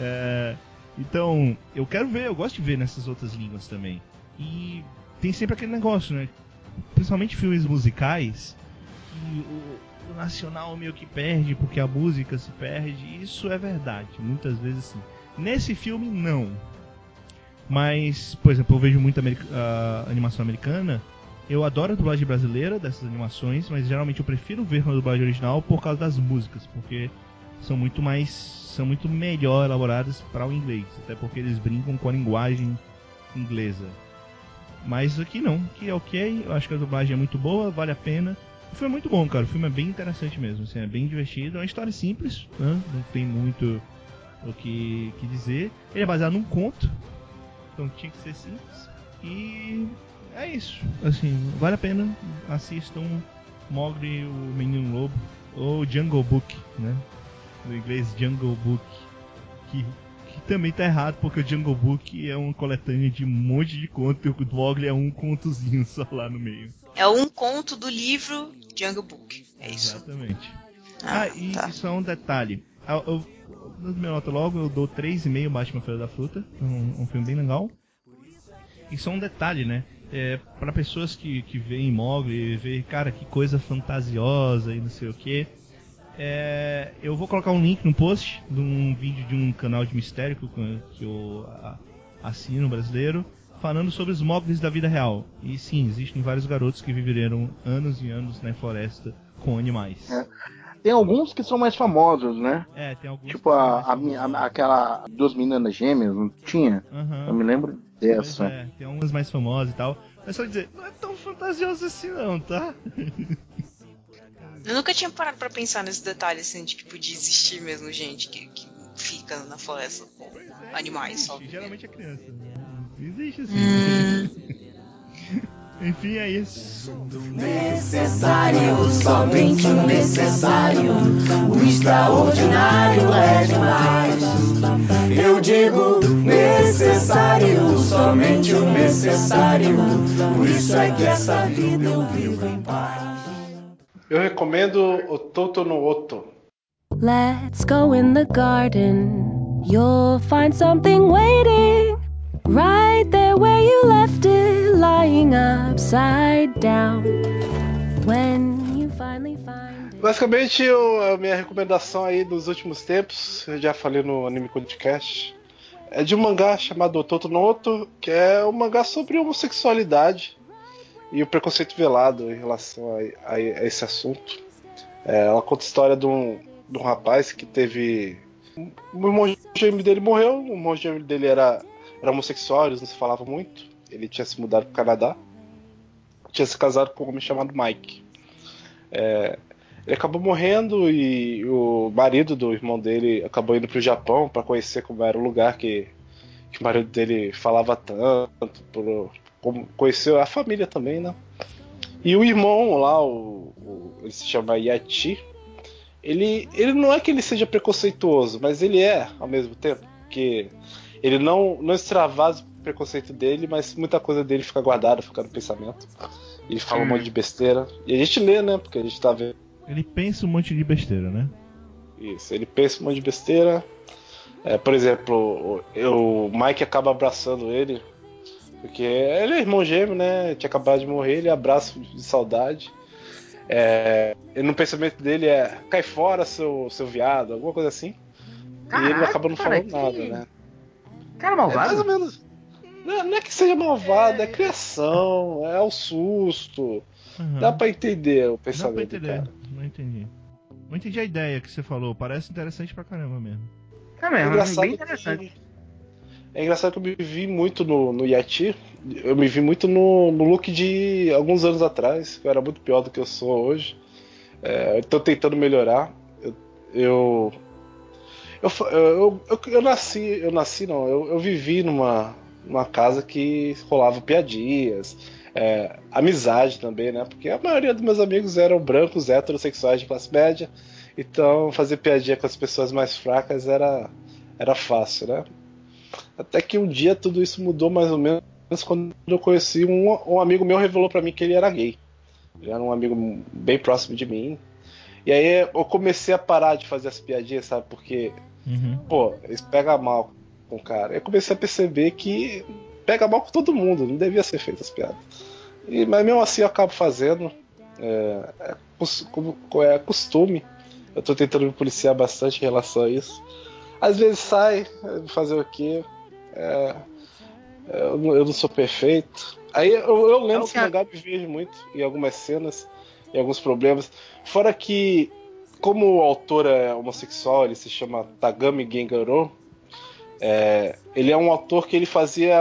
É, então, eu quero ver, eu gosto de ver nessas outras línguas também. E tem sempre aquele negócio, né? Principalmente filmes musicais, que o, o nacional meio que perde porque a música se perde. Isso é verdade, muitas vezes sim. Nesse filme, não. Mas, por exemplo, eu vejo muita america- a animação americana. Eu adoro a dublagem brasileira dessas animações, mas geralmente eu prefiro ver na dublagem original por causa das músicas, porque são muito mais, são muito melhor elaboradas para o inglês, até porque eles brincam com a linguagem inglesa. Mas aqui não, que é ok, eu acho que a dublagem é muito boa, vale a pena. O filme é muito bom, cara, o filme é bem interessante mesmo, assim, é bem divertido, é uma história simples, né? não tem muito o que, que dizer. Ele é baseado num conto, então tinha que ser simples. E é isso. Assim, vale a pena. Assistam Mogli, o Menino Lobo, ou Jungle Book, né? No inglês Jungle Book. Que, que também tá errado, porque o Jungle Book é uma coletânea de um monte de conto e o Mogli é um contozinho só lá no meio. É um conto do livro Jungle Book. É isso. Exatamente. Ah, Ah, e tá. só um detalhe. Ah, Eu, no meu nota logo, eu dou 3,5 Batman Feira da Fruta. Um, um filme bem legal. E só um detalhe, né? É, para pessoas que, que veem Mogli e vê, cara, que coisa fantasiosa e não sei o que. É, eu vou colocar um link no post de um vídeo de um canal de mistério que eu, assino brasileiro, falando sobre os Moglis da vida real. E sim, existem vários garotos que viveram anos e anos na floresta com animais. É. Tem alguns que são mais famosos, né? É, tem alguns. Tipo a, a, a- aquela duas meninas gêmeas, não tinha? Aham. Eu me lembro dessa. é, tem algumas mais famosas e tal. Mas só dizer, não é tão fantasioso assim não, tá? Eu nunca tinha parado pra pensar nesse detalhe, assim, de que podia existir mesmo gente que, que fica na floresta com animais só. Existe, geralmente é criança. Existe assim. Hum, [laughs] Enfim, é isso. necessário, somente o necessário. O extraordinário é demais. Eu digo necessário, somente o necessário. Por isso é que essa vida eu vivo em paz. Eu recomendo o Toto no Oto. Let's go in the garden. You'll find something waiting right there where you left it, lying upside down. When you finally find. Basicamente, eu- a minha recomendação aí dos últimos tempos, eu já falei no Anime Podcast, é de um mangá chamado Toto no Oto, que é um mangá sobre homossexualidade e o preconceito velado em relação a, a- a esse assunto. É, ela conta a história de um, de um rapaz que teve. Irmão gêmeo dele morreu, o gêmeo dele era, era homossexual, eles não se falavam muito. Ele tinha se mudado para o Canadá, tinha se casado com um homem chamado Mike. É, ele acabou morrendo e o marido do irmão dele acabou indo pro Japão para conhecer como era o lugar que, que o marido dele falava tanto, como conheceu a família também, né? E o irmão lá, o, o- ele se chama Yati, ele, ele não é que ele seja preconceituoso, mas ele é ao mesmo tempo, porque ele não, não extravasa o preconceito dele, mas muita coisa dele fica guardada, fica no pensamento. Ele fala um monte de besteira. E a gente lê, né? Porque a gente tá vendo Ele pensa um monte de besteira, né? isso. Ele pensa um monte de besteira. É, por exemplo, o, o Mike acaba abraçando ele. Porque ele é irmão gêmeo, né? Tinha acabado de morrer, ele abraça de saudade. É, e no pensamento dele é cai fora, seu, seu viado, alguma coisa assim. e ele Caraca, acaba não cara, falando que- nada, né? Cara É mais ou malvado. menos. Não, não é que seja malvado, é criação, é o susto. Aham. Dá pra entender o Dá pra pensamento entender. cara. Não entendi. Não entendi a ideia que você falou. Parece interessante pra caramba mesmo. É É mesmo, engraçado bem interessante. que- É engraçado que eu me vi muito no, no Yati. Eu me vi muito no, no look de alguns anos atrás. que Eu era muito pior do que eu sou hoje. É, eu tô tentando melhorar. Eu. Eu, eu, eu, eu, eu nasci. Eu nasci não. Eu, eu vivi numa, numa casa que rolava piadinhas. é, amizade também, né? Porque a maioria dos meus amigos eram brancos, heterossexuais de classe média. Então fazer piadinha com as pessoas mais fracas era, era fácil, né? Até que um dia tudo isso mudou mais ou menos quando eu conheci um, um amigo meu revelou pra mim que ele era gay. Ele era um amigo bem próximo de mim. E aí eu comecei a parar de fazer as piadinhas, sabe? Porque, Uhum. pô, eles pegam mal com o cara. Eu comecei a perceber que pega mal com todo mundo, não devia ser feito as piadas. E, mas mesmo assim eu acabo fazendo. É, é, é costume. Eu tô tentando me policiar bastante em relação a isso. Às vezes sai, fazer o quê? É, é, eu, não- eu não sou perfeito. Aí eu, eu lendo É o esse que mangá me vejo muito em algumas cenas, em alguns problemas. Fora que, como o autor é homossexual, ele se chama Tagami Gengaro, é, ele é um autor que ele fazia.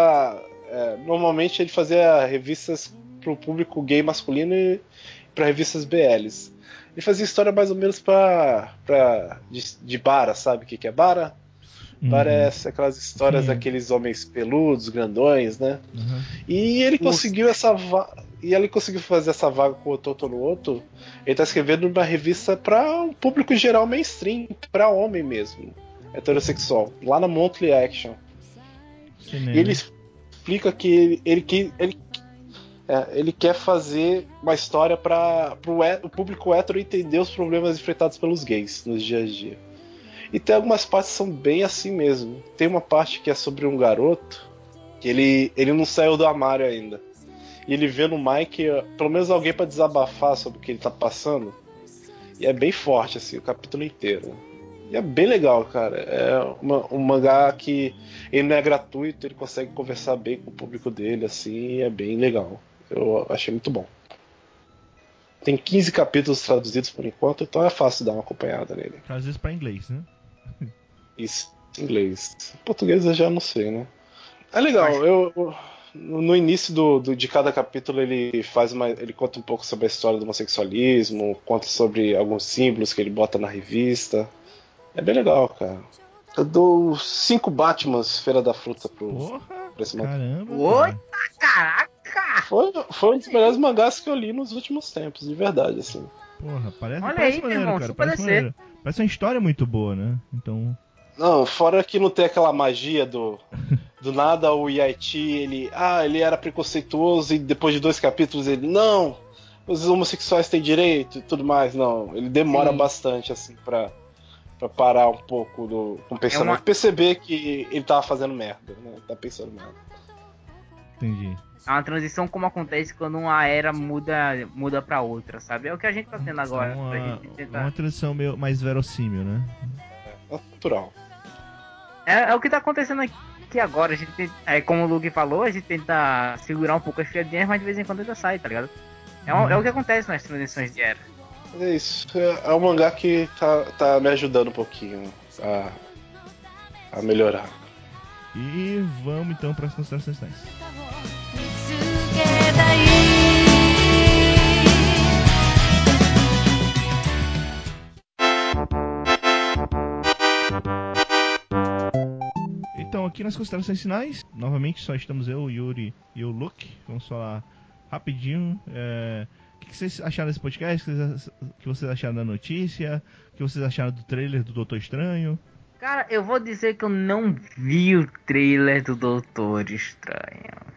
é, normalmente ele fazia revistas para o público gay masculino e para revistas BLs. Ele fazia história mais ou menos pra, pra, de, de Bara, sabe o que, que é Bara? Uhum. Parece aquelas histórias Sim. daqueles homens peludos, grandões, né? Uhum. E ele conseguiu essa vaga. E ele conseguiu fazer essa vaga com o Toto no Outro. Ele tá escrevendo uma revista para um público geral mainstream, para homem mesmo, heterossexual, lá na Monthly Action. E ele explica que ele, ele, que- ele, é, ele quer fazer uma história para o público hétero entender os problemas enfrentados pelos gays nos dias a dia. E tem algumas partes que são bem assim mesmo. Tem uma parte que é sobre um garoto que ele, ele não saiu do armário ainda. E ele vê no Mike pelo menos alguém para desabafar sobre o que ele tá passando. E é bem forte assim o capítulo inteiro. E é bem legal, cara. É uma- um mangá que ele não é gratuito, ele consegue conversar bem com o público dele, assim, e é bem legal. Eu achei muito bom. Tem 15 capítulos traduzidos por enquanto, então é fácil dar uma acompanhada nele. Vezes pra inglês, né? Isso, em inglês. Em português eu já não sei, né? É legal, eu. eu- no início do, do- de cada capítulo ele faz uma. ele conta um pouco sobre a história do homossexualismo, conta sobre alguns símbolos que ele bota na revista. É bem legal, cara. Eu dou cinco Batmans Feira da Fruta pro, Porra! pra esse mangá. Caramba! Oi? cara. Caraca! Foi, foi um dos melhores mangás que eu li nos últimos tempos, de verdade, assim. Porra, parece, Olha parece aí, meu maneiro, irmão, cara. Parece, maneiro. parece uma história muito boa, né? Então. Não, fora que não tem aquela magia do. Do nada o Yaiti, ele. Ah, ele era preconceituoso e depois de dois capítulos ele. Não! os homossexuais têm direito e tudo mais. Não, ele demora Sim. bastante, assim, pra, pra parar um pouco do, com o pensamento. uma- Perceber que ele tava fazendo merda, né? Ele tá pensando merda. Entendi. É uma transição como acontece quando uma era muda, muda pra outra, sabe? É o que a gente tá tendo agora. É uma, pra gente tentar- uma transição meio mais verossímil, né? Natural. É, é o que tá acontecendo aqui agora. A gente tem- é, como o Luke falou, a gente tenta segurar um pouco as piadinhas, mas de vez em quando ainda sai, tá ligado? É, o- é o que acontece nas transições de era. É isso. É, é um mangá que tá, tá me ajudando um pouquinho a, a melhorar. E vamos então para as considerações finais. Então, aqui nas considerações finais, novamente só estamos eu, Yuri e o Luke. Vamos falar rapidinho. É... O que vocês acharam desse podcast? O que vocês acharam da notícia? O que vocês acharam do trailer do Doutor Estranho? Cara, eu vou dizer que eu não vi o trailer do Doutor Estranho.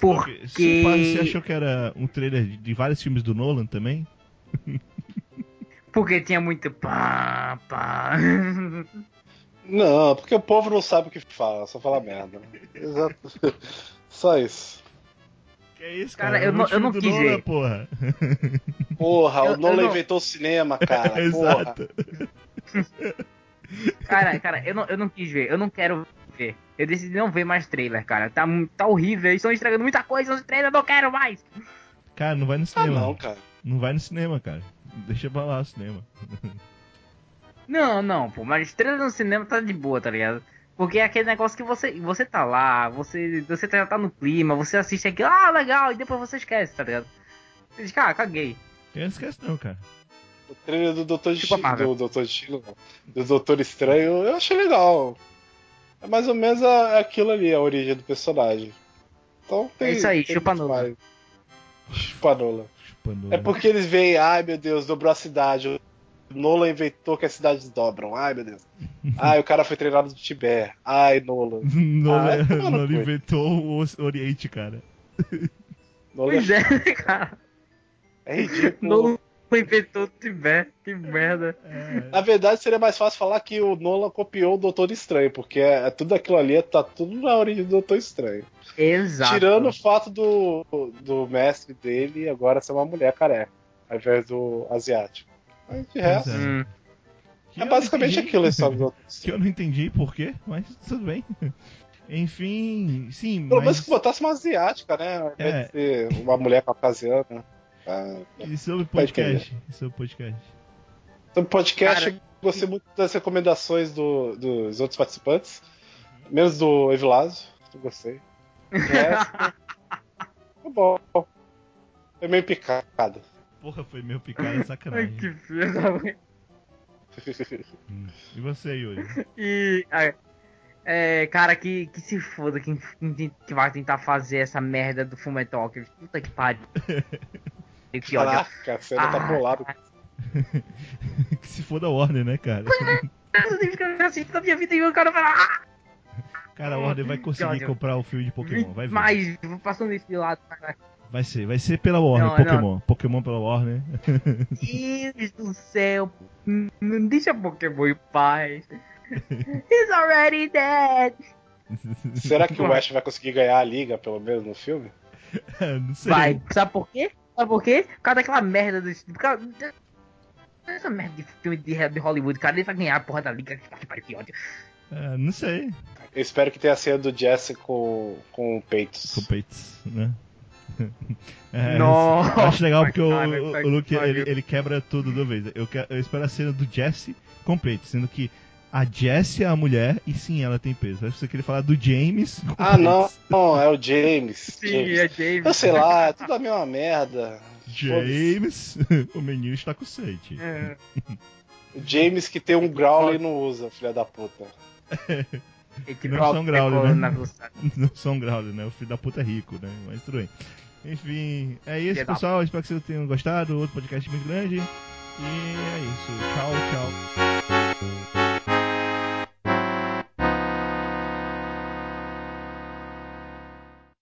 Por Porque- Você achou que era um trailer de, de vários filmes do Nolan também? [laughs] Porque tinha muito pá, pá. Não, porque o povo não sabe o que fala, só fala merda. Exato. [laughs] Só isso. Que é isso, Cara, cara? eu É não- eu não quis Nolan, ver. porra. Porra, Eu- o Nolan não- inventou o cinema, [laughs] cara. Porra. Exato. Cara, cara, eu não, eu não quis ver, eu não quero ver. Eu decidi não ver mais trailer, cara. Tá, tá horrível, eles estão estragando muita coisa nos trailers, eu não quero mais. Cara, não vai no Ah, cinema. não, cara. Não vai no cinema, cara. Deixa pra lá o cinema. Não, não, pô, mas trailer no cinema tá de boa, tá ligado? Porque é aquele negócio que você, você tá lá, você, você já tá no clima, você assiste aquilo, ah, legal, e depois você esquece, tá ligado? Você diz, cara, caguei. Eu não esquece não, cara. O trailer do Doutor Tipo Destino, do Doutor Destino, do Doutor Estranho, eu achei legal. É mais ou menos a- aquilo ali, a origem do personagem. Então tem. É isso aí, tem chupa muito Nolan. mais. Chupa Nolan. Chupando. É porque eles veem, ai meu Deus, dobrou a cidade. O Nolan inventou que as cidades dobram. Ai meu Deus. [laughs] Ai, o cara foi treinado do Tibete. Ai, Nolan. [laughs] Nolan, Ah, toma no Nolan cu. inventou o Oriente, cara. Nolan Pois é, cara. é ridículo. Não inventou o Tibete, que merda. É, Na verdade, seria mais fácil falar que o Nolan copiou o Doutor Estranho, porque é, é tudo aquilo ali tá tudo na origem do Doutor Estranho. Exato. Tirando o fato do, do mestre dele agora ser uma mulher careca, ao invés do asiático. Mas de resto, é. Hum. que é basicamente entendi- aquilo a história do Doutor [laughs] Que eu Estranho. não entendi por quê, mas tudo bem. Enfim, sim, Pelo menos mas... que botasse uma asiática, né? Ao invés É. de ser uma mulher caucasiana. Ah, E sobre podcast? E sobre podcast? Então, podcast, Cara, eu gostei muito das recomendações do- dos outros participantes. Menos do Evilásio, eu gostei. Resto, [laughs] Tá bom. Foi meio picado. Porra, foi meio picada, é Ai, sacanagem. [laughs] que da mãe. Hum. E você, Yuri? E. ah, É, cara, que, que se foda quem, quem- que vai tentar fazer essa merda do Fumetalk. Puta que pariu. [laughs] Que ódio. Caraca, a cena tá Ah. bolada. [laughs] que se for da Warner, né, cara? Eu tenho que ficar assim da minha vida e o cara vai lá. Cara, a Warner vai conseguir comprar o filme de Pokémon, vai ver. Mas, vou passando esse de lado. cara. Vai ser, vai ser pela Warner, Não, Pokémon. Pokémon pela Warner. [laughs] Deus do céu. Não deixa Pokémon em paz. He's already dead. Será que o Ash vai conseguir ganhar a liga, pelo menos, no filme? [laughs] não sei. Vai. Sabe por quê? Sabe por quê? Por causa daquela merda desse. Por causa... Essa merda de filme de, de Hollywood, cara, ele vai ganhar a porra da liga. Que pariu, que ódio. Ah, não sei. Eu espero que tenha a cena do Jesse com, com peitos. Com peitos, né? [laughs] É, Nossa, eu acho legal porque o, cara, o, o Luke ele, ele quebra tudo de uma vez. Eu, eu espero a cena do Jesse com peitos, sendo que a Jessie é a mulher e sim, ela tem peso. Acho que você queria falar do James Ah, não, não, é o James. [laughs] Sim, James. é James. Eu sei lá, é tudo a mesma merda. James, [laughs] o menino está com sede. É. O James que tem um growl e não usa, filha da puta. [laughs] Que Não são Growler, pegou né? Não são Growler, né? O filho da puta é rico, né? Mas tudo bem. Enfim, é isso, pessoal. Espero que vocês tenham gostado. Outro podcast muito grande. E é isso. Tchau, tchau.